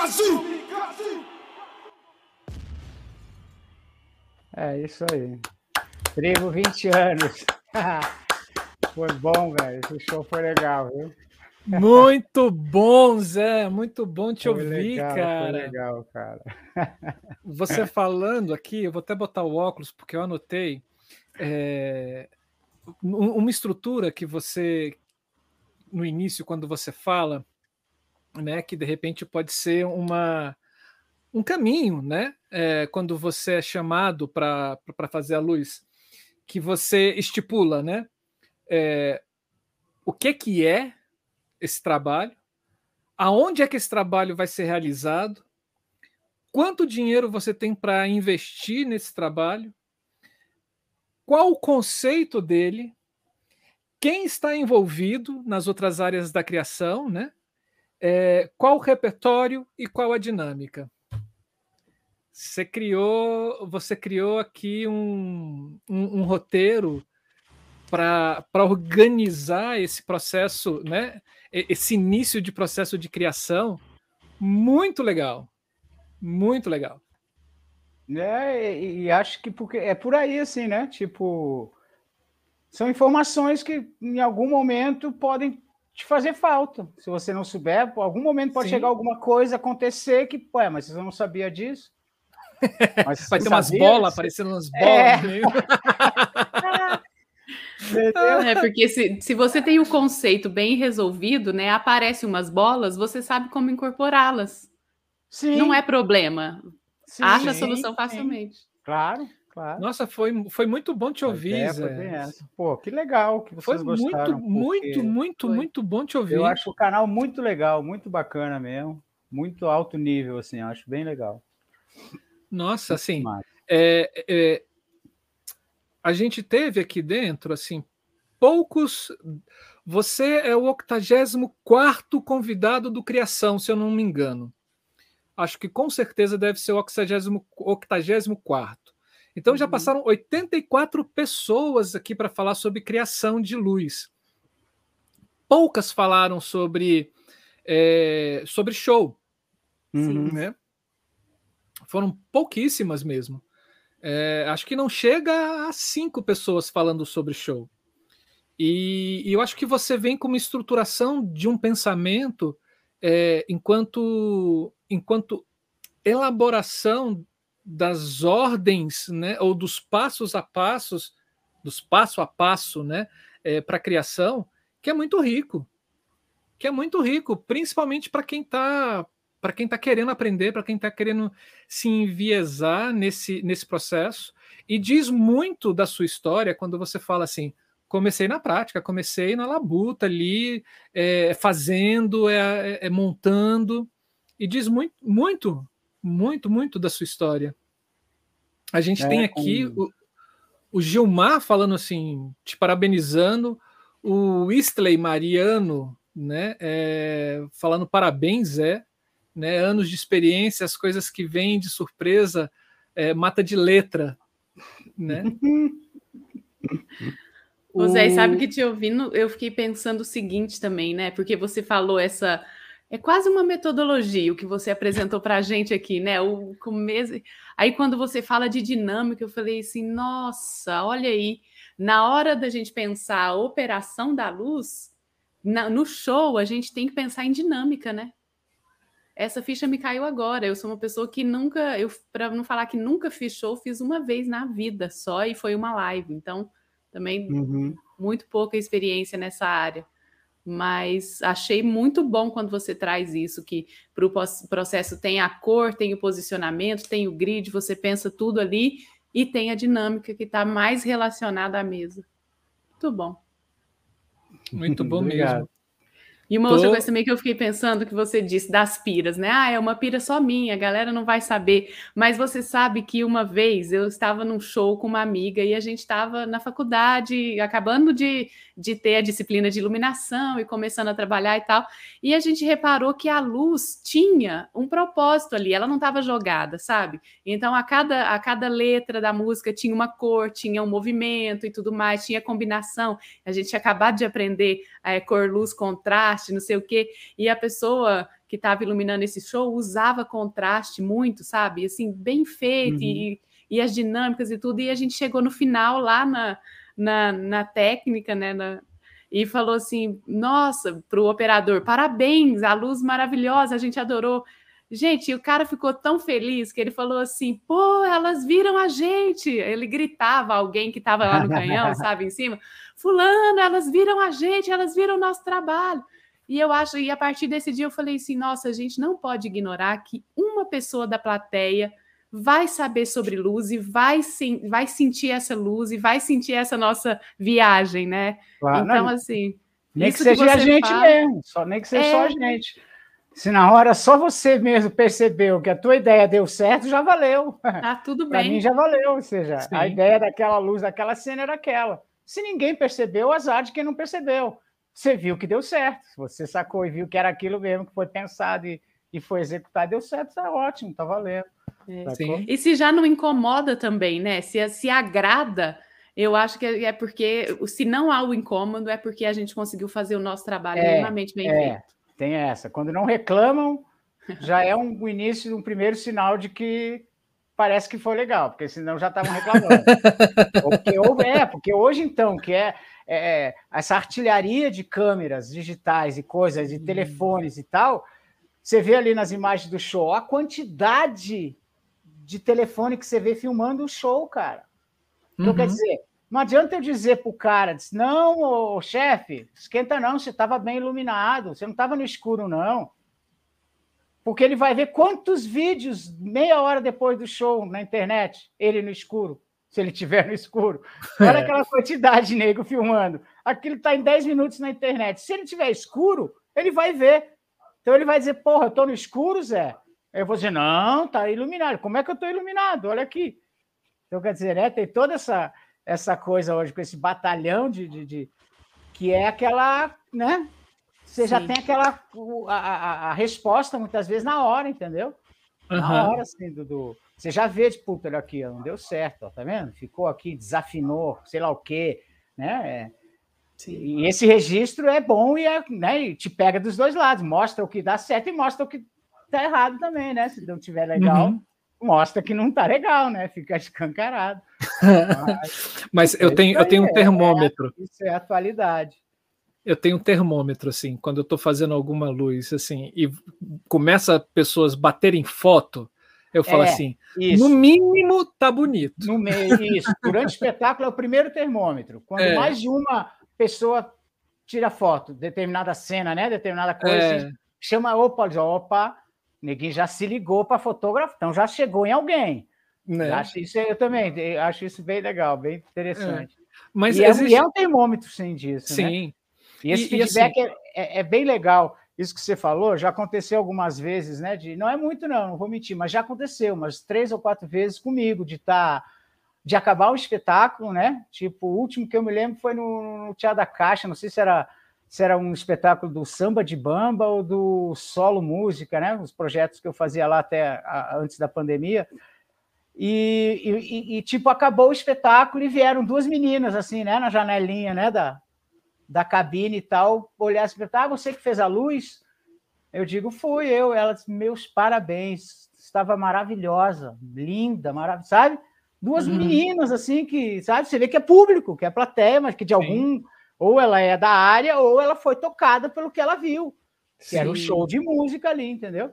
Kamikaze! É isso aí. Trigo 20 anos. foi bom, velho. Esse show foi legal, viu? Muito bom, Zé. Muito bom te foi ouvir, legal, cara. Foi legal, cara. Você falando aqui, eu vou até botar o óculos, porque eu anotei é, uma estrutura que você, no início, quando você fala, né, que de repente pode ser uma um caminho, né? É, quando você é chamado para fazer a luz, que você estipula, né? É, o que que é esse trabalho, aonde é que esse trabalho vai ser realizado, quanto dinheiro você tem para investir nesse trabalho, qual o conceito dele, quem está envolvido nas outras áreas da criação, né? É, qual o repertório e qual a dinâmica. Você criou, você criou aqui um, um, um roteiro para organizar esse processo, né? Esse início de processo de criação muito legal, muito legal. É, e, e acho que porque é por aí assim, né? Tipo, são informações que em algum momento podem te fazer falta. Se você não souber, por algum momento pode Sim. chegar alguma coisa acontecer que, ué, mas você não sabia disso? Mas Vai ter umas bolas aparecendo umas é. bolas. É. é, porque se, se você tem o conceito bem resolvido, né? Aparecem umas bolas, você sabe como incorporá-las. Sim. Não é problema. Sim, Acha a solução sim. facilmente. Claro, claro. Nossa, foi, foi muito bom te ouvir, é, Zé. Pô, que legal que vocês foi gostaram. Muito, muito, muito, foi. muito bom te ouvir. Eu acho o canal muito legal, muito bacana mesmo. Muito alto nível, assim, acho bem legal. Nossa, assim, é, é, a gente teve aqui dentro, assim, poucos. Você é o 84 convidado do Criação, se eu não me engano. Acho que com certeza deve ser o 84. Então já uhum. passaram 84 pessoas aqui para falar sobre criação de luz. Poucas falaram sobre, é, sobre show. Uhum. Né? Foram pouquíssimas mesmo. É, acho que não chega a cinco pessoas falando sobre show. E, e, eu acho que você vem com uma estruturação de um pensamento é, enquanto, enquanto elaboração das ordens, né, ou dos passos a passos, dos passo a passo, né, é, para a criação, que é muito rico, que é muito rico, principalmente para quem está para quem está querendo aprender, para quem está querendo se enviesar nesse, nesse processo. E diz muito da sua história quando você fala assim: comecei na prática, comecei na labuta ali, é, fazendo, é, é, montando. E diz muito, muito, muito, muito da sua história. A gente tem é, aqui o, o Gilmar falando assim, te parabenizando, o Isley Mariano, né, é, falando parabéns, Zé né, anos de experiência, as coisas que vêm de surpresa, é, mata de letra, né? O Zé, sabe que te ouvindo, eu fiquei pensando o seguinte também, né? Porque você falou essa. É quase uma metodologia o que você apresentou para a gente aqui, né? O começo. Aí, quando você fala de dinâmica, eu falei assim: nossa, olha aí, na hora da gente pensar a operação da luz, na, no show, a gente tem que pensar em dinâmica, né? essa ficha me caiu agora. Eu sou uma pessoa que nunca, eu para não falar que nunca fiz show, fiz uma vez na vida só e foi uma live. Então, também uhum. muito pouca experiência nessa área. Mas achei muito bom quando você traz isso, que para o processo tem a cor, tem o posicionamento, tem o grid, você pensa tudo ali e tem a dinâmica que está mais relacionada à mesa. Muito bom. Muito bom mesmo. E uma Tô... outra coisa também que eu fiquei pensando que você disse das piras, né? Ah, é uma pira só minha, a galera não vai saber. Mas você sabe que uma vez eu estava num show com uma amiga e a gente estava na faculdade, acabando de, de ter a disciplina de iluminação e começando a trabalhar e tal. E a gente reparou que a luz tinha um propósito ali, ela não estava jogada, sabe? Então a cada, a cada letra da música tinha uma cor, tinha um movimento e tudo mais, tinha combinação. A gente tinha acabado de aprender é, cor, luz, contraste contraste, não sei o quê. E a pessoa que estava iluminando esse show usava contraste muito, sabe? Assim, bem feito uhum. e e as dinâmicas e tudo, e a gente chegou no final lá na, na, na técnica, né? Na, e falou assim: nossa, para o operador, parabéns, a luz maravilhosa, a gente adorou. Gente, o cara ficou tão feliz que ele falou assim: pô, elas viram a gente. Ele gritava alguém que estava lá no canhão, sabe, em cima: Fulano, elas viram a gente, elas viram o nosso trabalho. E eu acho, e a partir desse dia eu falei assim: nossa, a gente não pode ignorar que uma pessoa da plateia vai saber sobre luz e vai, sim, vai sentir essa luz e vai sentir essa nossa viagem, né? Claro, então, não, assim. Nem que seja que a gente fala, mesmo, só, nem que seja é, só a gente. Se na hora só você mesmo percebeu que a tua ideia deu certo, já valeu. Tá tudo bem. Para mim já valeu, ou seja, Sim. a ideia daquela luz, daquela cena era aquela. Se ninguém percebeu, azar de quem não percebeu. Você viu que deu certo. Você sacou e viu que era aquilo mesmo que foi pensado e, e foi executado, deu certo, tá ótimo, tá valendo. É. E se já não incomoda também, né? Se, se agrada, eu acho que é, é porque, se não há o incômodo, é porque a gente conseguiu fazer o nosso trabalho é, minimamente bem é. feito. Tem essa. Quando não reclamam, já é um, o início, um primeiro sinal de que parece que foi legal, porque senão já estavam reclamando. porque, ou, é, porque hoje, então, que é, é, essa artilharia de câmeras digitais e coisas, de telefones e tal, você vê ali nas imagens do show a quantidade de telefone que você vê filmando o show, cara. Então, uhum. quer dizer, não adianta eu dizer para o cara, não, chefe, esquenta não, você estava bem iluminado, você não estava no escuro, não. Porque ele vai ver quantos vídeos, meia hora depois do show, na internet, ele no escuro, se ele tiver no escuro. Olha é. aquela quantidade de nego filmando. Aquilo está em 10 minutos na internet. Se ele tiver escuro, ele vai ver. Então ele vai dizer, porra, eu estou no escuro, Zé. Eu vou dizer, não, está iluminado. Como é que eu estou iluminado? Olha aqui. Então, quer dizer, né, tem toda essa essa coisa hoje, com esse batalhão de, de, de que é aquela, né? Você Sim. já tem aquela a, a, a, resposta muitas vezes na hora, entendeu? Uhum. Na hora, assim, do, do, Você já vê, tipo, puta, olha aqui, não deu certo, ó, tá vendo? Ficou aqui, desafinou, sei lá o quê, né? É, e esse registro é bom e, é, né, e te pega dos dois lados, mostra o que dá certo e mostra o que tá errado também, né? Se não tiver legal, uhum mostra que não tá legal, né? Fica escancarado. Mas, Mas eu tenho, eu tenho um é, termômetro. É, isso é atualidade. Eu tenho um termômetro, assim, quando eu estou fazendo alguma luz, assim, e começa pessoas baterem foto, eu falo é, assim, isso. no mínimo tá bonito. No meio, isso. Durante o espetáculo é o primeiro termômetro. Quando é. mais de uma pessoa tira foto, determinada cena, né? Determinada coisa, é. assim, chama, opa, opa, Ninguém já se ligou para fotógrafo, então já chegou em alguém. Né? Acho isso eu também acho isso bem legal, bem interessante. É. Mas e, existe... é, e, é, um termômetro sim disso, né? Sim. Né? E esse e, feedback e assim... é, é, é, bem legal. Isso que você falou já aconteceu algumas vezes, né? De, não é muito, não, não vou mentir, mas já aconteceu umas três ou quatro vezes comigo, de estar. Tá, de acabar o espetáculo, né? Tipo, o último que eu me lembro foi no, no Teatro da Caixa, não sei se era se era um espetáculo do samba de bamba ou do solo música, né? Os projetos que eu fazia lá até a, antes da pandemia. E, e, e, tipo, acabou o espetáculo e vieram duas meninas, assim, né, na janelinha, né, da, da cabine e tal, olhar assim, ah, você que fez a luz? Eu digo, fui eu. Elas, meus parabéns, estava maravilhosa, linda, maravilhosa, sabe? Duas uhum. meninas, assim, que, sabe, você vê que é público, que é plateia, mas que de Sim. algum ou ela é da área, ou ela foi tocada pelo que ela viu. Que Sim. era um show de música ali, entendeu?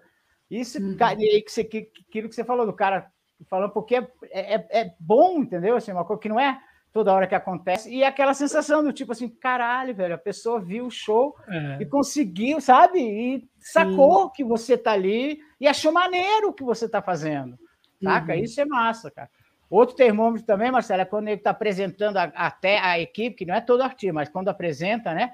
Isso, uhum. e que você, que, aquilo que você falou do cara falando, porque é, é, é, bom, entendeu? Assim, uma coisa que não é toda hora que acontece, e é aquela sensação do tipo assim, caralho, velho, a pessoa viu o show é. e conseguiu, sabe? E sacou Sim. que você tá ali e achou maneiro o que você tá fazendo. Saca? Uhum. Isso é massa, cara. Outro termômetro também, Marcelo, é quando ele está apresentando até a, a, equipe, que não é todo artista, mas quando apresenta, né?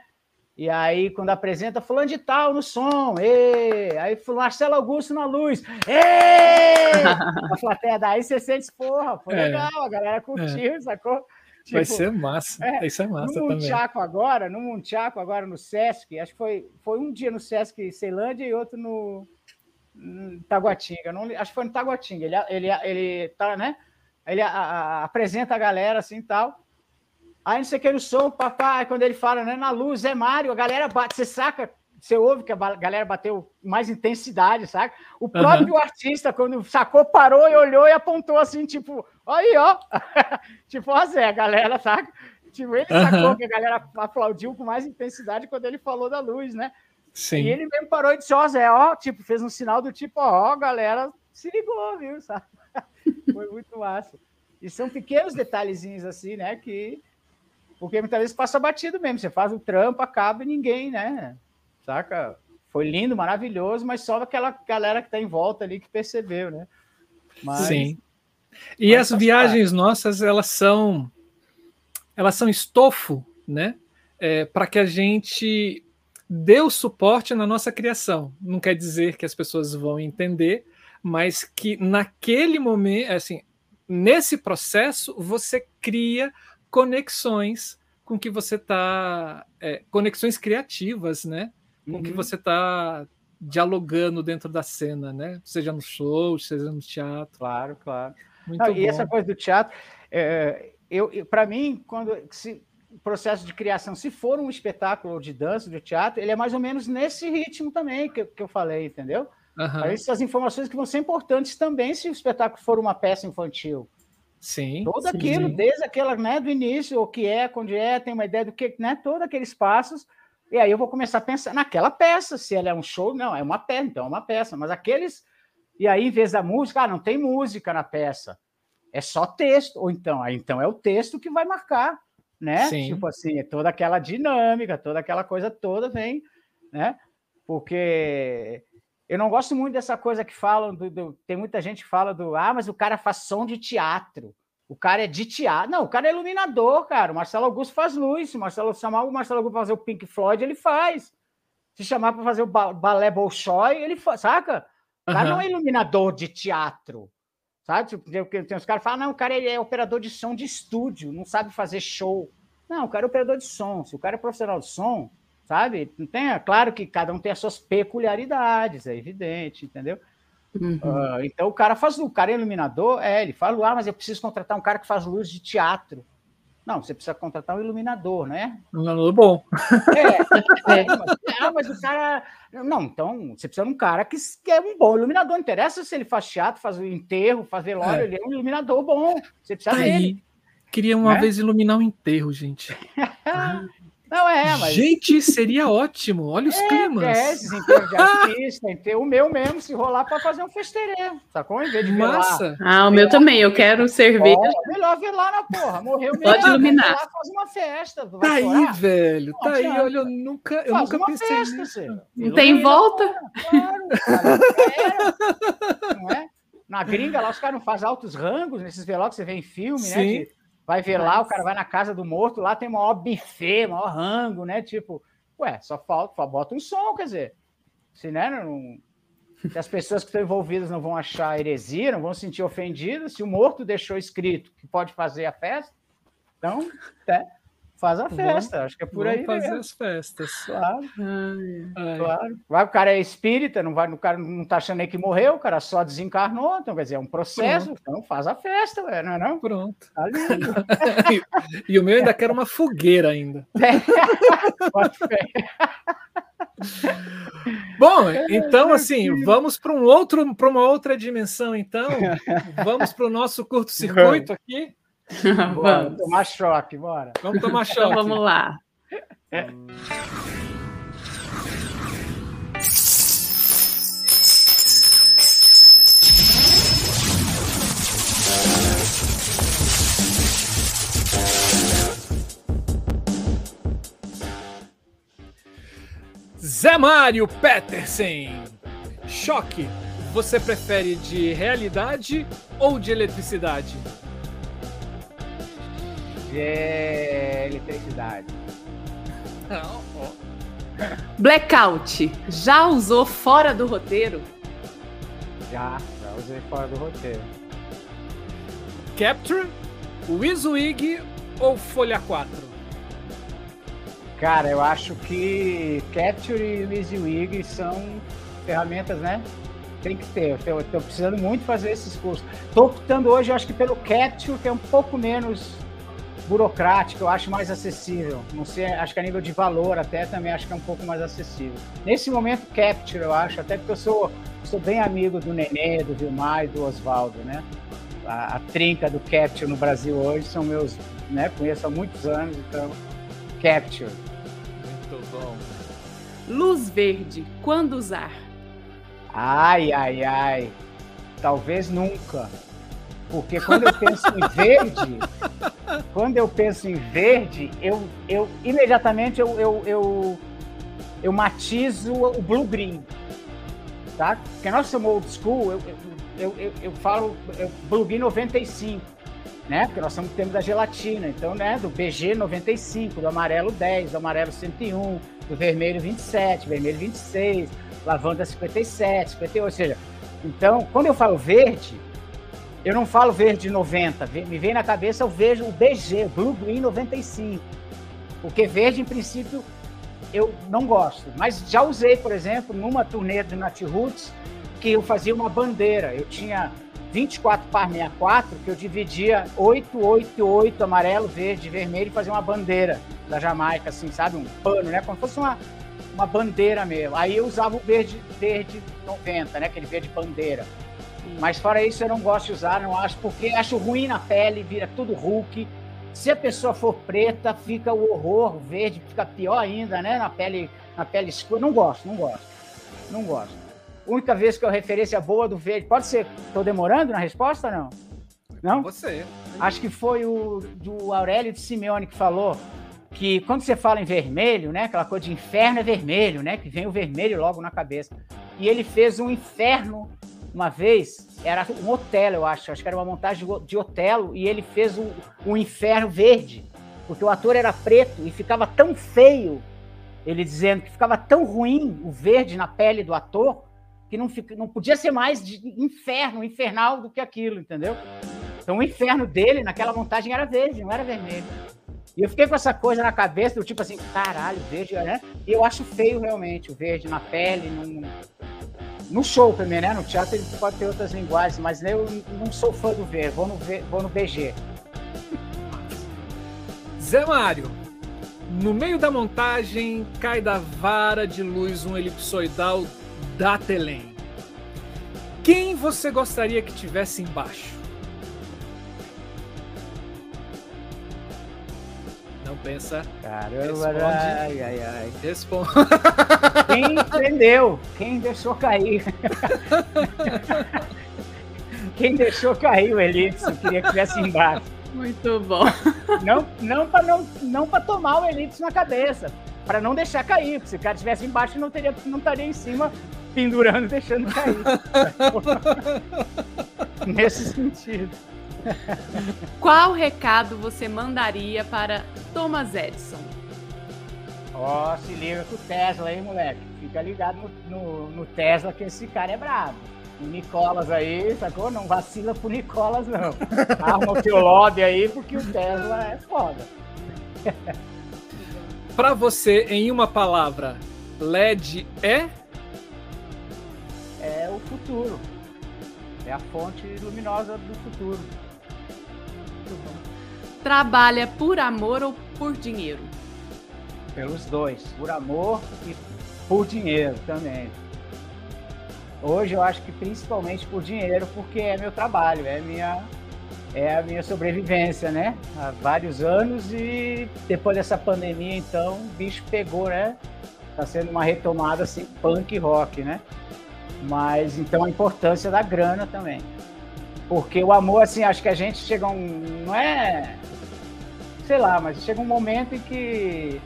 E aí, quando apresenta, fulano de tal no som, ê! aí Marcelo Augusto na luz, ê! a plateia daí você sente, porra, foi é, legal, a galera curtiu, é. sacou? Tipo, Vai ser massa, é, isso é massa no também. Munchaco agora, no Munchaco agora no Sesc, acho que foi, foi um dia no Sesc Ceilândia e outro no, no Taguatinga, não, acho que foi no Taguatinga, ele, ele, ele tá, né? ele a, a, apresenta a galera assim e tal. Aí não sei o que no som, papai, quando ele fala, né, na luz, é Mário, a galera bate, você saca, você ouve que a galera bateu mais intensidade, saca? O próprio uhum. artista, quando sacou, parou e olhou e apontou assim, tipo, Aí, ó. tipo, assim, a galera, saca? Tipo, ele sacou que a galera aplaudiu com mais intensidade quando ele falou da luz, né? Sim. E ele mesmo parou e disse, ó, Zé, ó, tipo, fez um sinal do tipo, ó, galera se ligou, viu, sabe? Foi muito massa. E são pequenos detalhezinhos assim, né, que... Porque muitas vezes passa batido mesmo, você faz o trampo, acaba e ninguém, né, saca? Foi lindo, maravilhoso, mas só aquela galera que está em volta ali que percebeu, né? Mas, Sim. E as viagens nossas, elas são elas são estofo, né? É, para que a gente dê o suporte na nossa criação. Não quer dizer que as pessoas vão entender, mas que naquele momento, assim, nesse processo, você cria conexões com que você está. É, conexões criativas, né? Com uhum. que você está dialogando dentro da cena, né? Seja no show, seja no teatro. Claro, claro. Não, e essa coisa do teatro, é, eu, eu para mim, quando se, o processo de criação, se for um espetáculo de dança, de teatro, ele é mais ou menos nesse ritmo também que, que eu falei, entendeu? Uhum. Essas informações que vão ser importantes também se o espetáculo for uma peça infantil. Sim. Todo sim, aquilo, sim. desde aquela, né, do início, o que é, onde é, tem uma ideia do que, né, todos aqueles passos. E aí eu vou começar a pensar naquela peça, se ela é um show, não, é uma peça, então é uma peça, mas aqueles. E aí, em vez da música, ah, não tem música na peça, é só texto, ou então, então é o texto que vai marcar, né? Sim. Tipo assim, é toda aquela dinâmica, toda aquela coisa toda vem, né? Porque eu não gosto muito dessa coisa que falam, do, do, tem muita gente que fala do, ah, mas o cara faz som de teatro. O cara é de teatro. Não, o cara é iluminador, cara. O Marcelo Augusto faz luz. Se Marcelo chamar o Marcelo Augusto para fazer o Pink Floyd, ele faz. Se chamar para fazer o balé Bolshoi, ele faz, saca? O cara uhum. não é iluminador de teatro. Sabe? Tipo, tem os caras que falam, não, o cara é operador de som de estúdio, não sabe fazer show. Não, o cara é operador de som. Se o cara é profissional de som, sabe? Não tem, é claro que cada um tem as suas peculiaridades, é evidente, entendeu? Uhum. Uh, então o cara faz o cara é iluminador, é, ele fala, ah, mas eu preciso contratar um cara que faz luz de teatro. Não, você precisa contratar um iluminador, né? Um iluminador bom. É, é mas, ah, mas o cara. Não, então você precisa de um cara que, que é um bom iluminador. Não interessa se ele faz teatro, faz o enterro, faz velório, é. ele é um iluminador bom. Você precisa tá dele. Aí. Queria uma né? vez iluminar um enterro, gente. Não é, mas. Gente, seria ótimo. Olha os é, climas. É, desemprego de artista, o meu mesmo, se rolar para fazer um festeirê. Sacou? Em vez de Massa. Ah, o meu também. Eu quero cerveja. Oh, melhor ver lá na porra. Morreu mesmo. Pode iluminar. Lá, faz uma festa. Tá aí, velho. Tá aí. Olha, eu nunca, eu nunca pensei festa, nisso. Não tem volta? Claro. Cara, não é? Na gringa lá, os caras não fazem altos rangos nesses velórios que você vê em filme, né, Sim. né? De Vai ver lá, o cara vai na casa do morto, lá tem maior buffet, maior rango, né? Tipo, ué, só falta, bota um som, quer dizer. Se, né, não, se as pessoas que estão envolvidas não vão achar heresia, não vão se sentir ofendidas, se o morto deixou escrito que pode fazer a festa, então, é, faz a festa. Acho que é por aí. fazer mesmo. as festas. Claro. Ai, claro. Vai, o cara é espírita, não vai, o cara não tá achando nem que morreu, o cara só desencarnou, então quer dizer, é um processo, Pronto. então faz a festa, não é não? Pronto. Tá e, e, o meu ainda quer uma fogueira ainda. Pode Bom, então assim, vamos para um outro, para uma outra dimensão, então. Vamos para o nosso curto-circuito aqui. Vamos tomar choque, bora. Vamos tomar choque. Então vamos lá. Zé Mário Petersen. Choque. Você prefere de realidade ou de eletricidade? De eletricidade. Blackout. Já usou fora do roteiro? Já, já usei fora do roteiro. Capture, Wizwig ou Folha 4? Cara, eu acho que Capture e WYSIWYG são ferramentas, né? Tem que ter. Eu estou precisando muito fazer esses cursos. Estou optando hoje, eu acho que pelo Capture, que é um pouco menos burocrática, eu acho mais acessível. Não sei, acho que a nível de valor até também acho que é um pouco mais acessível. Nesse momento, Capture, eu acho, até porque eu sou, sou bem amigo do Nenê, do Vilmar e do Oswaldo, né? a, a, trinca do Capture no Brasil hoje são meus, né? Conheço há muitos anos, então Capture. Muito bom. Luz verde, quando usar? Ai, ai, ai. Talvez nunca. Porque quando eu penso em verde, quando eu penso em verde, eu, eu imediatamente eu, eu, eu, eu matizo o blue green. Tá? Porque nós somos old school, eu, eu, eu, eu falo eu, blue green 95. Né? Porque nós no tempo da gelatina, então, né, do BG 95, do amarelo 10, do amarelo 101, do vermelho 27, vermelho 26, lavanda 57, 58, ou seja, então, quando eu falo verde, eu não falo verde 90, me vem na cabeça eu vejo o BG, Blue Green 95. Porque verde, em princípio, eu não gosto. Mas já usei, por exemplo, numa turnê do Nat Roots, que eu fazia uma bandeira. Eu tinha 24 par 64, que eu dividia 8, 8, 8, amarelo, verde, vermelho, e fazia uma bandeira da Jamaica, assim, sabe? Um pano, né? Como se fosse uma, uma bandeira mesmo. Aí eu usava o verde, verde 90, né? Aquele verde bandeira. Mas fora isso eu não gosto de usar, não acho, porque acho ruim na pele, vira tudo Hulk. Se a pessoa for preta, fica o horror, verde fica pior ainda, né? Na pele, na pele escura. Não gosto, não gosto. Não gosto. Única vez que eu referência boa do verde. Pode ser. Estou demorando na resposta não? Não? Você. Acho que foi o do Aurélio de Simeone que falou que quando você fala em vermelho, né, aquela coisa de inferno é vermelho, né, que vem o vermelho logo na cabeça. E ele fez um inferno uma vez, era um Otelo, eu acho, acho que era uma montagem de Otelo, e ele fez um, um inferno verde, porque o ator era preto e ficava tão feio, ele dizendo que ficava tão ruim o verde na pele do ator, que não, fica, não podia ser mais de inferno, infernal do que aquilo, entendeu? Então o inferno dele naquela montagem era verde, não era vermelho. E eu fiquei com essa coisa na cabeça, do tipo assim, caralho, verde, né? E eu acho feio realmente o verde na pele, no, no show também, né? No teatro ele pode ter outras linguagens, mas eu não sou fã do verde, vou no, vou no BG. Zé Mário, no meio da montagem cai da vara de luz um elipsoidal da Telém. Quem você gostaria que tivesse embaixo? Pensa. Caramba, responde. Ai, ai, ai. Responde. Quem entendeu? Quem deixou cair? Quem deixou cair o Elipse? Queria que tivesse embaixo. Muito bom. Não, não para não, não tomar o Elipse na cabeça, para não deixar cair. Porque se o cara estivesse embaixo, não, teria, não estaria em cima pendurando, deixando cair. Nesse sentido. Qual recado você mandaria para Thomas Edison? Ó, oh, se liga com o Tesla aí, moleque. Fica ligado no, no, no, Tesla que esse cara é brabo. O Nicolas aí, sacou? Não vacila pro Nicolas, não. Arma o teu lobby aí, porque o Tesla é foda. Para você, em uma palavra, LED é? É o futuro. É a fonte luminosa do futuro. Trabalha por amor ou por dinheiro? Pelos dois, por amor e por dinheiro também. Hoje eu acho que principalmente por dinheiro, porque é meu trabalho, é minha é a minha sobrevivência, né? Há vários anos e depois dessa pandemia, então, o bicho pegou, né? Tá sendo uma retomada assim, punk rock, né? Mas então a importância da grana também. Porque o amor, assim, acho que a gente chega um. Não é. Sei lá, mas chega um momento em que.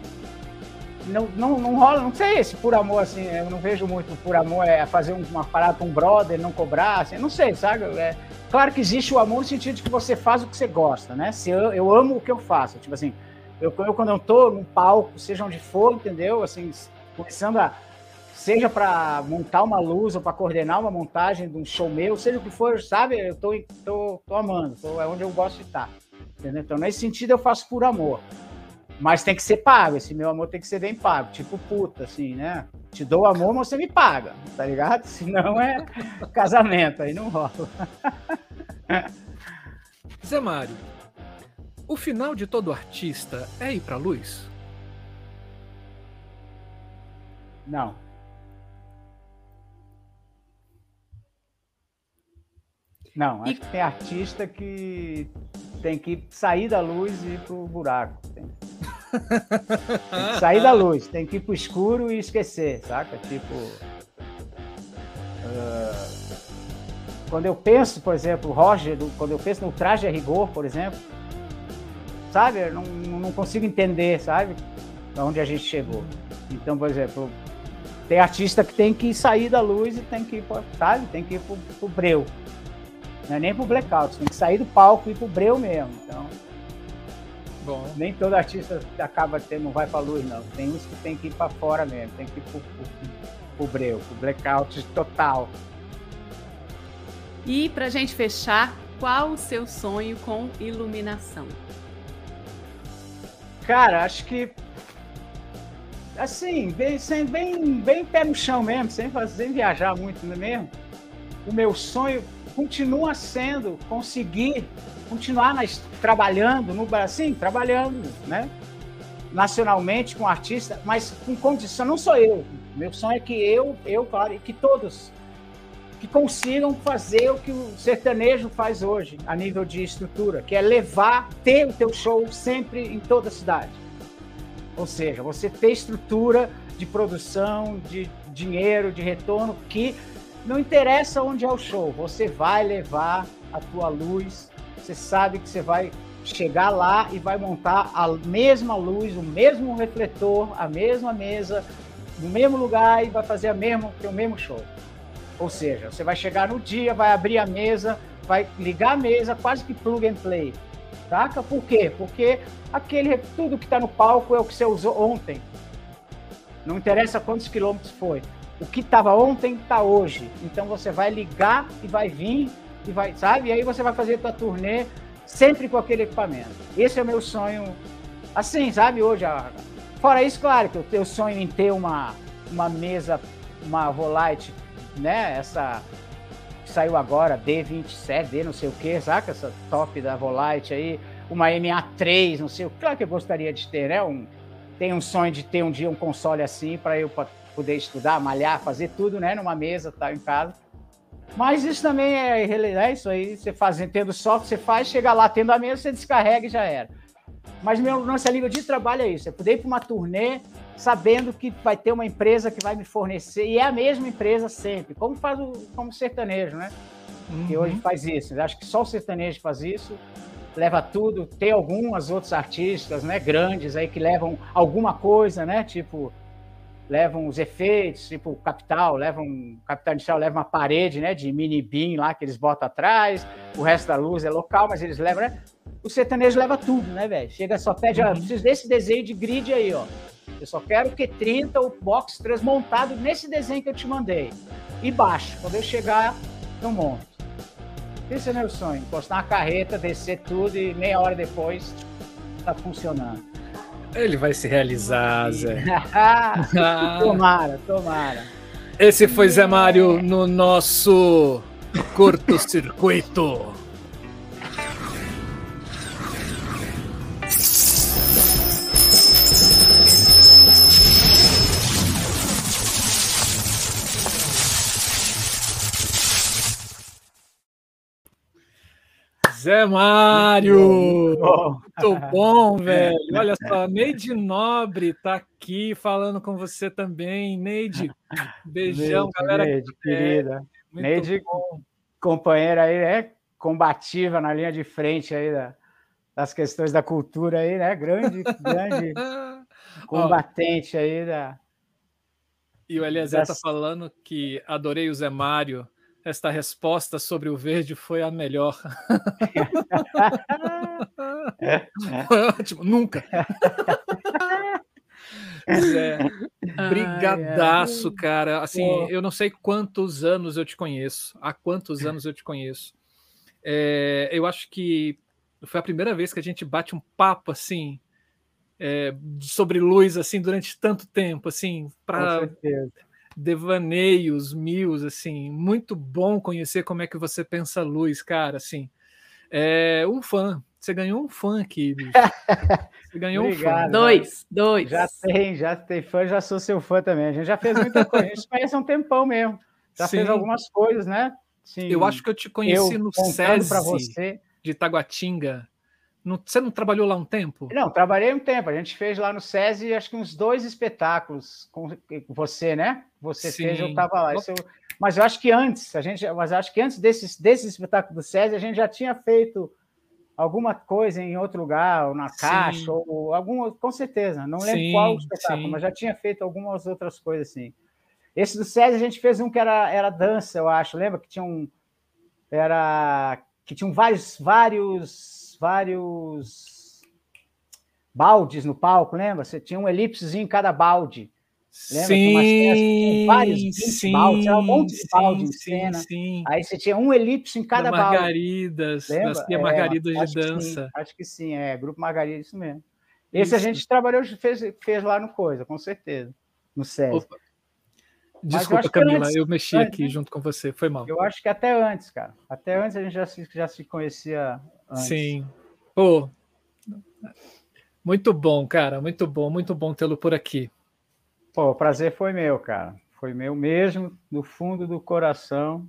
Não, não, não rola, não sei se por amor, assim, eu não vejo muito por amor é fazer uma parada com um brother, não cobrar, assim, não sei, sabe? É, claro que existe o amor no sentido de que você faz o que você gosta, né? Se eu, eu amo o que eu faço, tipo assim, eu, eu quando eu tô num palco, seja onde for, entendeu? Assim, começando a seja para montar uma luz ou para coordenar uma montagem de um show meu, seja o que for, sabe? Eu tô, tô, tô amando, tô, é onde eu gosto de estar. Entendeu? Então, nesse sentido, eu faço por amor. Mas tem que ser pago, esse meu amor tem que ser bem pago, tipo puta, assim, né? Te dou amor, mas você me paga, tá ligado? Senão é casamento, aí não rola. Zé Mário, o final de todo artista é ir pra luz? Não. Não, acho e... que tem artista que tem que sair da luz e ir pro buraco. Tem, tem que sair da luz, tem que ir pro escuro e esquecer, saca? Tipo. Uh, quando eu penso, por exemplo, Roger, quando eu penso no traje a rigor, por exemplo, sabe? Eu não, não consigo entender, sabe? Onde a gente chegou. Então, por exemplo, tem artista que tem que sair da luz e tem que ir, sabe? Tem que ir pro, pro breu. Não é nem pro blackout, tem que sair do palco e ir pro breu mesmo. Então, Bom. nem todo artista acaba tendo, não vai pra luz, não. Tem uns que tem que ir para fora mesmo, tem que ir pro, pro, pro breu, pro blackout total. E pra gente fechar, qual o seu sonho com iluminação? Cara, acho que assim, bem, sem, bem, bem pé no chão mesmo, sem, fazer, sem viajar muito não é mesmo. O meu sonho continua sendo conseguir continuar nas, trabalhando no Brasil, trabalhando, né? Nacionalmente com artista, mas com condição, não sou eu. Meu sonho é que eu, eu, claro, e que todos que consigam fazer o que o sertanejo faz hoje, a nível de estrutura, que é levar, ter o teu show sempre em toda a cidade. Ou seja, você ter estrutura de produção, de dinheiro, de retorno, que não interessa onde é o show, você vai levar a tua luz, você sabe que você vai chegar lá e vai montar a mesma luz, o mesmo refletor, a mesma mesa, no mesmo lugar e vai fazer a mesmo, o mesmo show. Ou seja, você vai chegar no dia, vai abrir a mesa, vai ligar a mesa, quase que plug and play. Saca? Por quê? Porque aquele tudo que está no palco é o que você usou ontem. Não interessa quantos quilômetros foi. O que estava ontem está hoje. Então você vai ligar e vai vir e vai, sabe? E aí você vai fazer tua turnê sempre com aquele equipamento. Esse é o meu sonho, assim, sabe? Hoje, fora isso, claro que eu tenho sonho em ter uma, uma mesa, uma Volite né, essa que saiu agora, D27, D não sei o que, saca? Essa top da Volite aí, uma MA3, não sei o que, claro que eu gostaria de ter, né? Um, tem um sonho de ter um dia um console assim para eu poder estudar, malhar, fazer tudo, né, numa mesa, tá em casa. Mas isso também é, é isso aí, você fazendo, tendo software, você faz, chega lá, tendo a mesa, você descarrega e já era. Mas meu, nossa língua de trabalho é isso, é poder ir para uma turnê, sabendo que vai ter uma empresa que vai me fornecer, e é a mesma empresa sempre, como faz o como sertanejo, né? Uhum. Que hoje faz isso. Eu acho que só o sertanejo faz isso, leva tudo. Tem algumas outros artistas, né, grandes aí que levam alguma coisa, né? Tipo, levam os efeitos, tipo Capital, levam Capital Inicial leva uma parede, né, de mini beam lá que eles botam atrás. O resto da luz é local, mas eles levam, né? O sertanejo leva tudo, né, velho? Chega só pede, uhum. preciso desse desenho de grid aí, ó. Eu só quero que 30 o box 3 montado nesse desenho que eu te mandei. E baixo. Quando eu chegar, eu monto. Esse é meu sonho. Encostar uma carreta, descer tudo e meia hora depois tá funcionando. Ele vai se realizar, Zé. tomara, tomara. Esse foi Zé Mário no nosso curto-circuito. Zé Mário! Muito bom, bom velho. Olha só, Neide Nobre está aqui falando com você também. Neide, beijão, Neide, galera. Neide, querida. Muito Neide, bom. companheira aí, né? Combativa na linha de frente aí da, das questões da cultura aí, né? Grande, grande combatente aí da. E o Eliezer está falando que adorei o Zé Mário esta resposta sobre o verde foi a melhor. foi ótimo, nunca. Zé, brigadaço, cara. Assim, eu não sei quantos anos eu te conheço. Há quantos anos eu te conheço. É, eu acho que foi a primeira vez que a gente bate um papo assim é, sobre luz assim durante tanto tempo, assim, para devaneios mil, assim, muito bom conhecer como é que você pensa luz, cara, assim, é um fã, você ganhou um fã aqui, bicho. Você ganhou Obrigado, um fã. Dois, dois. Já tem, já tem fã, já sou seu fã também. A gente já fez muita coisa. A gente conhece há um tempão mesmo. Já Sim. fez algumas coisas, né? Sim. Eu acho que eu te conheci eu, no SESI você... de Taguatinga. Não, você não trabalhou lá um tempo? Não, trabalhei um tempo. A gente fez lá no SESI, acho que uns dois espetáculos com você, né? Você Sim. fez, eu estava lá. Eu, mas eu acho que antes, a gente, mas acho que antes desses, desses espetáculos do SESI, a gente já tinha feito alguma coisa em outro lugar, ou na caixa, sim. ou alguma, com certeza. Não lembro sim, qual espetáculo, sim. mas já tinha feito algumas outras coisas assim. Esse do SESI a gente fez um que era, era dança, eu acho. Lembra que tinha um. Era. Que tinham vários, vários vários baldes no palco, lembra? Você tinha um elipsezinho em cada balde. Lembra? Sim, vários sim, baldes, era um monte de balde em cena. Sim. Aí você tinha um elipse em cada da Margaridas, balde. Das é, Margaridas de dança. Sim, acho que sim, é, Grupo Margarida, isso mesmo. Esse isso. a gente trabalhou, fez, fez lá no Coisa, com certeza, no SESI. Desculpa, eu Camila, antes, eu mexi antes, aqui né? junto com você, foi mal. Eu acho que até antes, cara. Até antes a gente já se, já se conhecia antes. Sim. Pô, muito bom, cara, muito bom, muito bom tê-lo por aqui. Pô, o prazer foi meu, cara. Foi meu mesmo, do fundo do coração.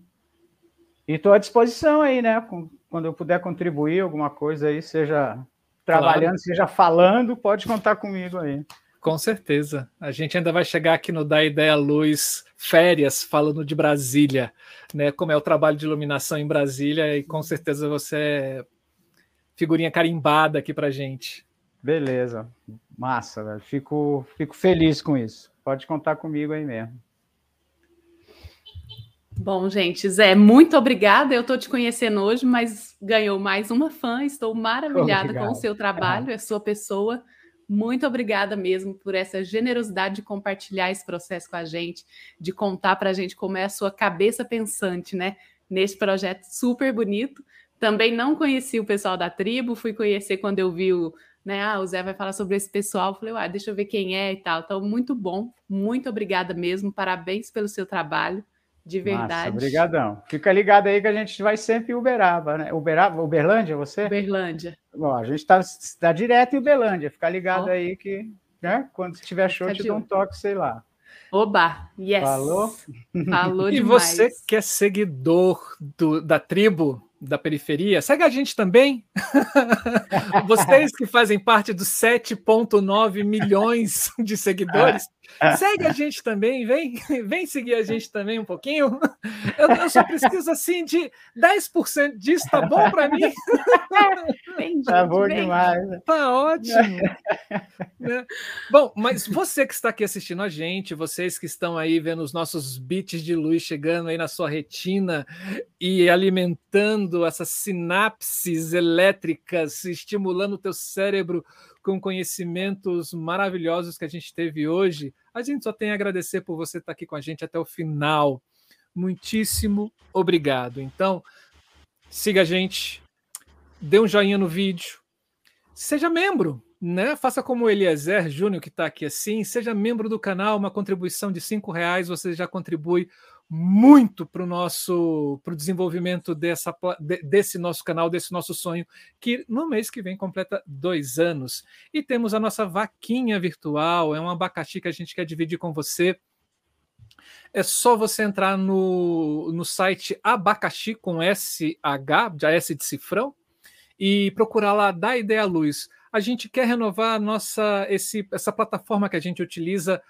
E estou à disposição aí, né? Quando eu puder contribuir alguma coisa aí, seja trabalhando, claro. seja falando, pode contar comigo aí. Com certeza. A gente ainda vai chegar aqui no Da Ideia Luz Férias, falando de Brasília, né? Como é o trabalho de iluminação em Brasília, e com certeza você é figurinha carimbada aqui pra gente. Beleza. Massa, velho. Fico, fico feliz com isso. Pode contar comigo aí mesmo. Bom, gente, Zé, muito obrigada. Eu estou te conhecendo hoje, mas ganhou mais uma fã. Estou maravilhada Obrigado. com o seu trabalho, a sua pessoa. Muito obrigada mesmo por essa generosidade de compartilhar esse processo com a gente, de contar para a gente como é a sua cabeça pensante, né? Nesse projeto super bonito. Também não conheci o pessoal da tribo, fui conhecer quando eu vi o, né? Ah, o Zé vai falar sobre esse pessoal. Falei, ah, deixa eu ver quem é e tal. Então, muito bom, muito obrigada mesmo. Parabéns pelo seu trabalho. De verdade. Obrigadão. Fica ligado aí que a gente vai sempre em Uberaba, né? Uberaba, Uberlândia, você? Uberlândia. Bom, a gente está tá direto em Uberlândia. Fica ligado oh. aí que, né? Quando tiver show, te dou um toque, sei lá. Oba, yes. Falou? Falou e demais. você que é seguidor do, da tribo, da periferia, segue a gente também. Vocês que fazem parte dos 7,9 milhões de seguidores, segue a gente também, vem, vem seguir a gente também um pouquinho. Eu, eu só preciso assim de 10% disso, tá bom para mim? Tá bom vem. demais. Tá ótimo. né? Bom, mas você que está aqui assistindo a gente, vocês que estão aí vendo os nossos bits de luz chegando aí na sua retina e alimentando essas sinapses elétricas, estimulando o teu cérebro com conhecimentos maravilhosos que a gente teve hoje. A gente só tem a agradecer por você estar aqui com a gente até o final. Muitíssimo obrigado. Então, siga a gente, dê um joinha no vídeo, seja membro, né? Faça como o Eliezer Júnior, que está aqui assim, seja membro do canal, uma contribuição de cinco reais, você já contribui muito para o nosso para o desenvolvimento dessa, desse nosso canal, desse nosso sonho, que no mês que vem completa dois anos. E temos a nossa vaquinha virtual, é um abacaxi que a gente quer dividir com você. É só você entrar no, no site abacaxi com SH, já S de cifrão, e procurar lá da Ideia Luz. A gente quer renovar nossa, esse, essa plataforma que a gente utiliza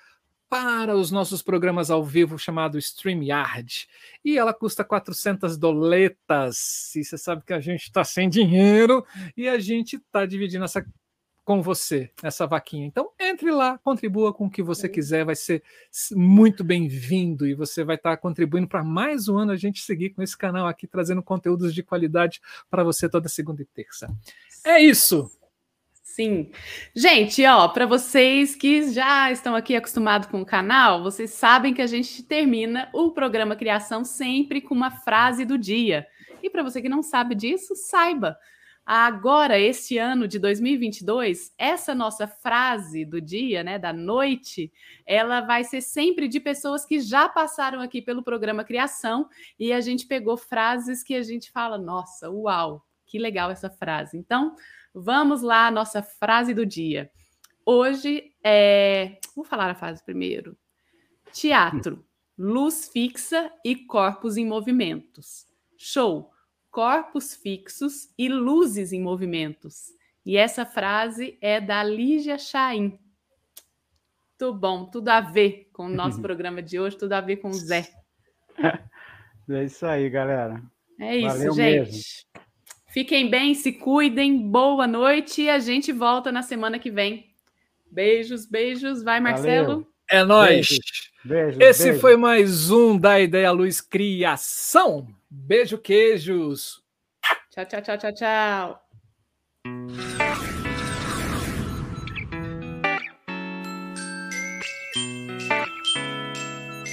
para os nossos programas ao vivo chamado StreamYard. E ela custa 400 doletas. E você sabe que a gente está sem dinheiro e a gente está dividindo essa com você, essa vaquinha. Então, entre lá, contribua com o que você quiser, vai ser muito bem-vindo e você vai estar tá contribuindo para mais um ano a gente seguir com esse canal aqui, trazendo conteúdos de qualidade para você toda segunda e terça. É isso! Sim. Gente, ó, para vocês que já estão aqui acostumados com o canal, vocês sabem que a gente termina o programa Criação sempre com uma frase do dia. E para você que não sabe disso, saiba. Agora, este ano de 2022, essa nossa frase do dia, né, da noite, ela vai ser sempre de pessoas que já passaram aqui pelo programa Criação e a gente pegou frases que a gente fala, nossa, uau, que legal essa frase. Então, Vamos lá, nossa frase do dia. Hoje é. Vou falar a frase primeiro. Teatro, luz fixa e corpos em movimentos. Show! Corpos fixos e luzes em movimentos. E essa frase é da Lígia Chaim. Muito bom, tudo a ver com o nosso programa de hoje, tudo a ver com o Zé. É isso aí, galera. É isso, Valeu gente. Mesmo. Fiquem bem, se cuidem, boa noite e a gente volta na semana que vem. Beijos, beijos. Vai, Marcelo. Valeu. É nóis. Beijo, Esse beijo. foi mais um da Ideia Luz Criação. Beijo, queijos. Tchau, tchau, tchau, tchau, tchau.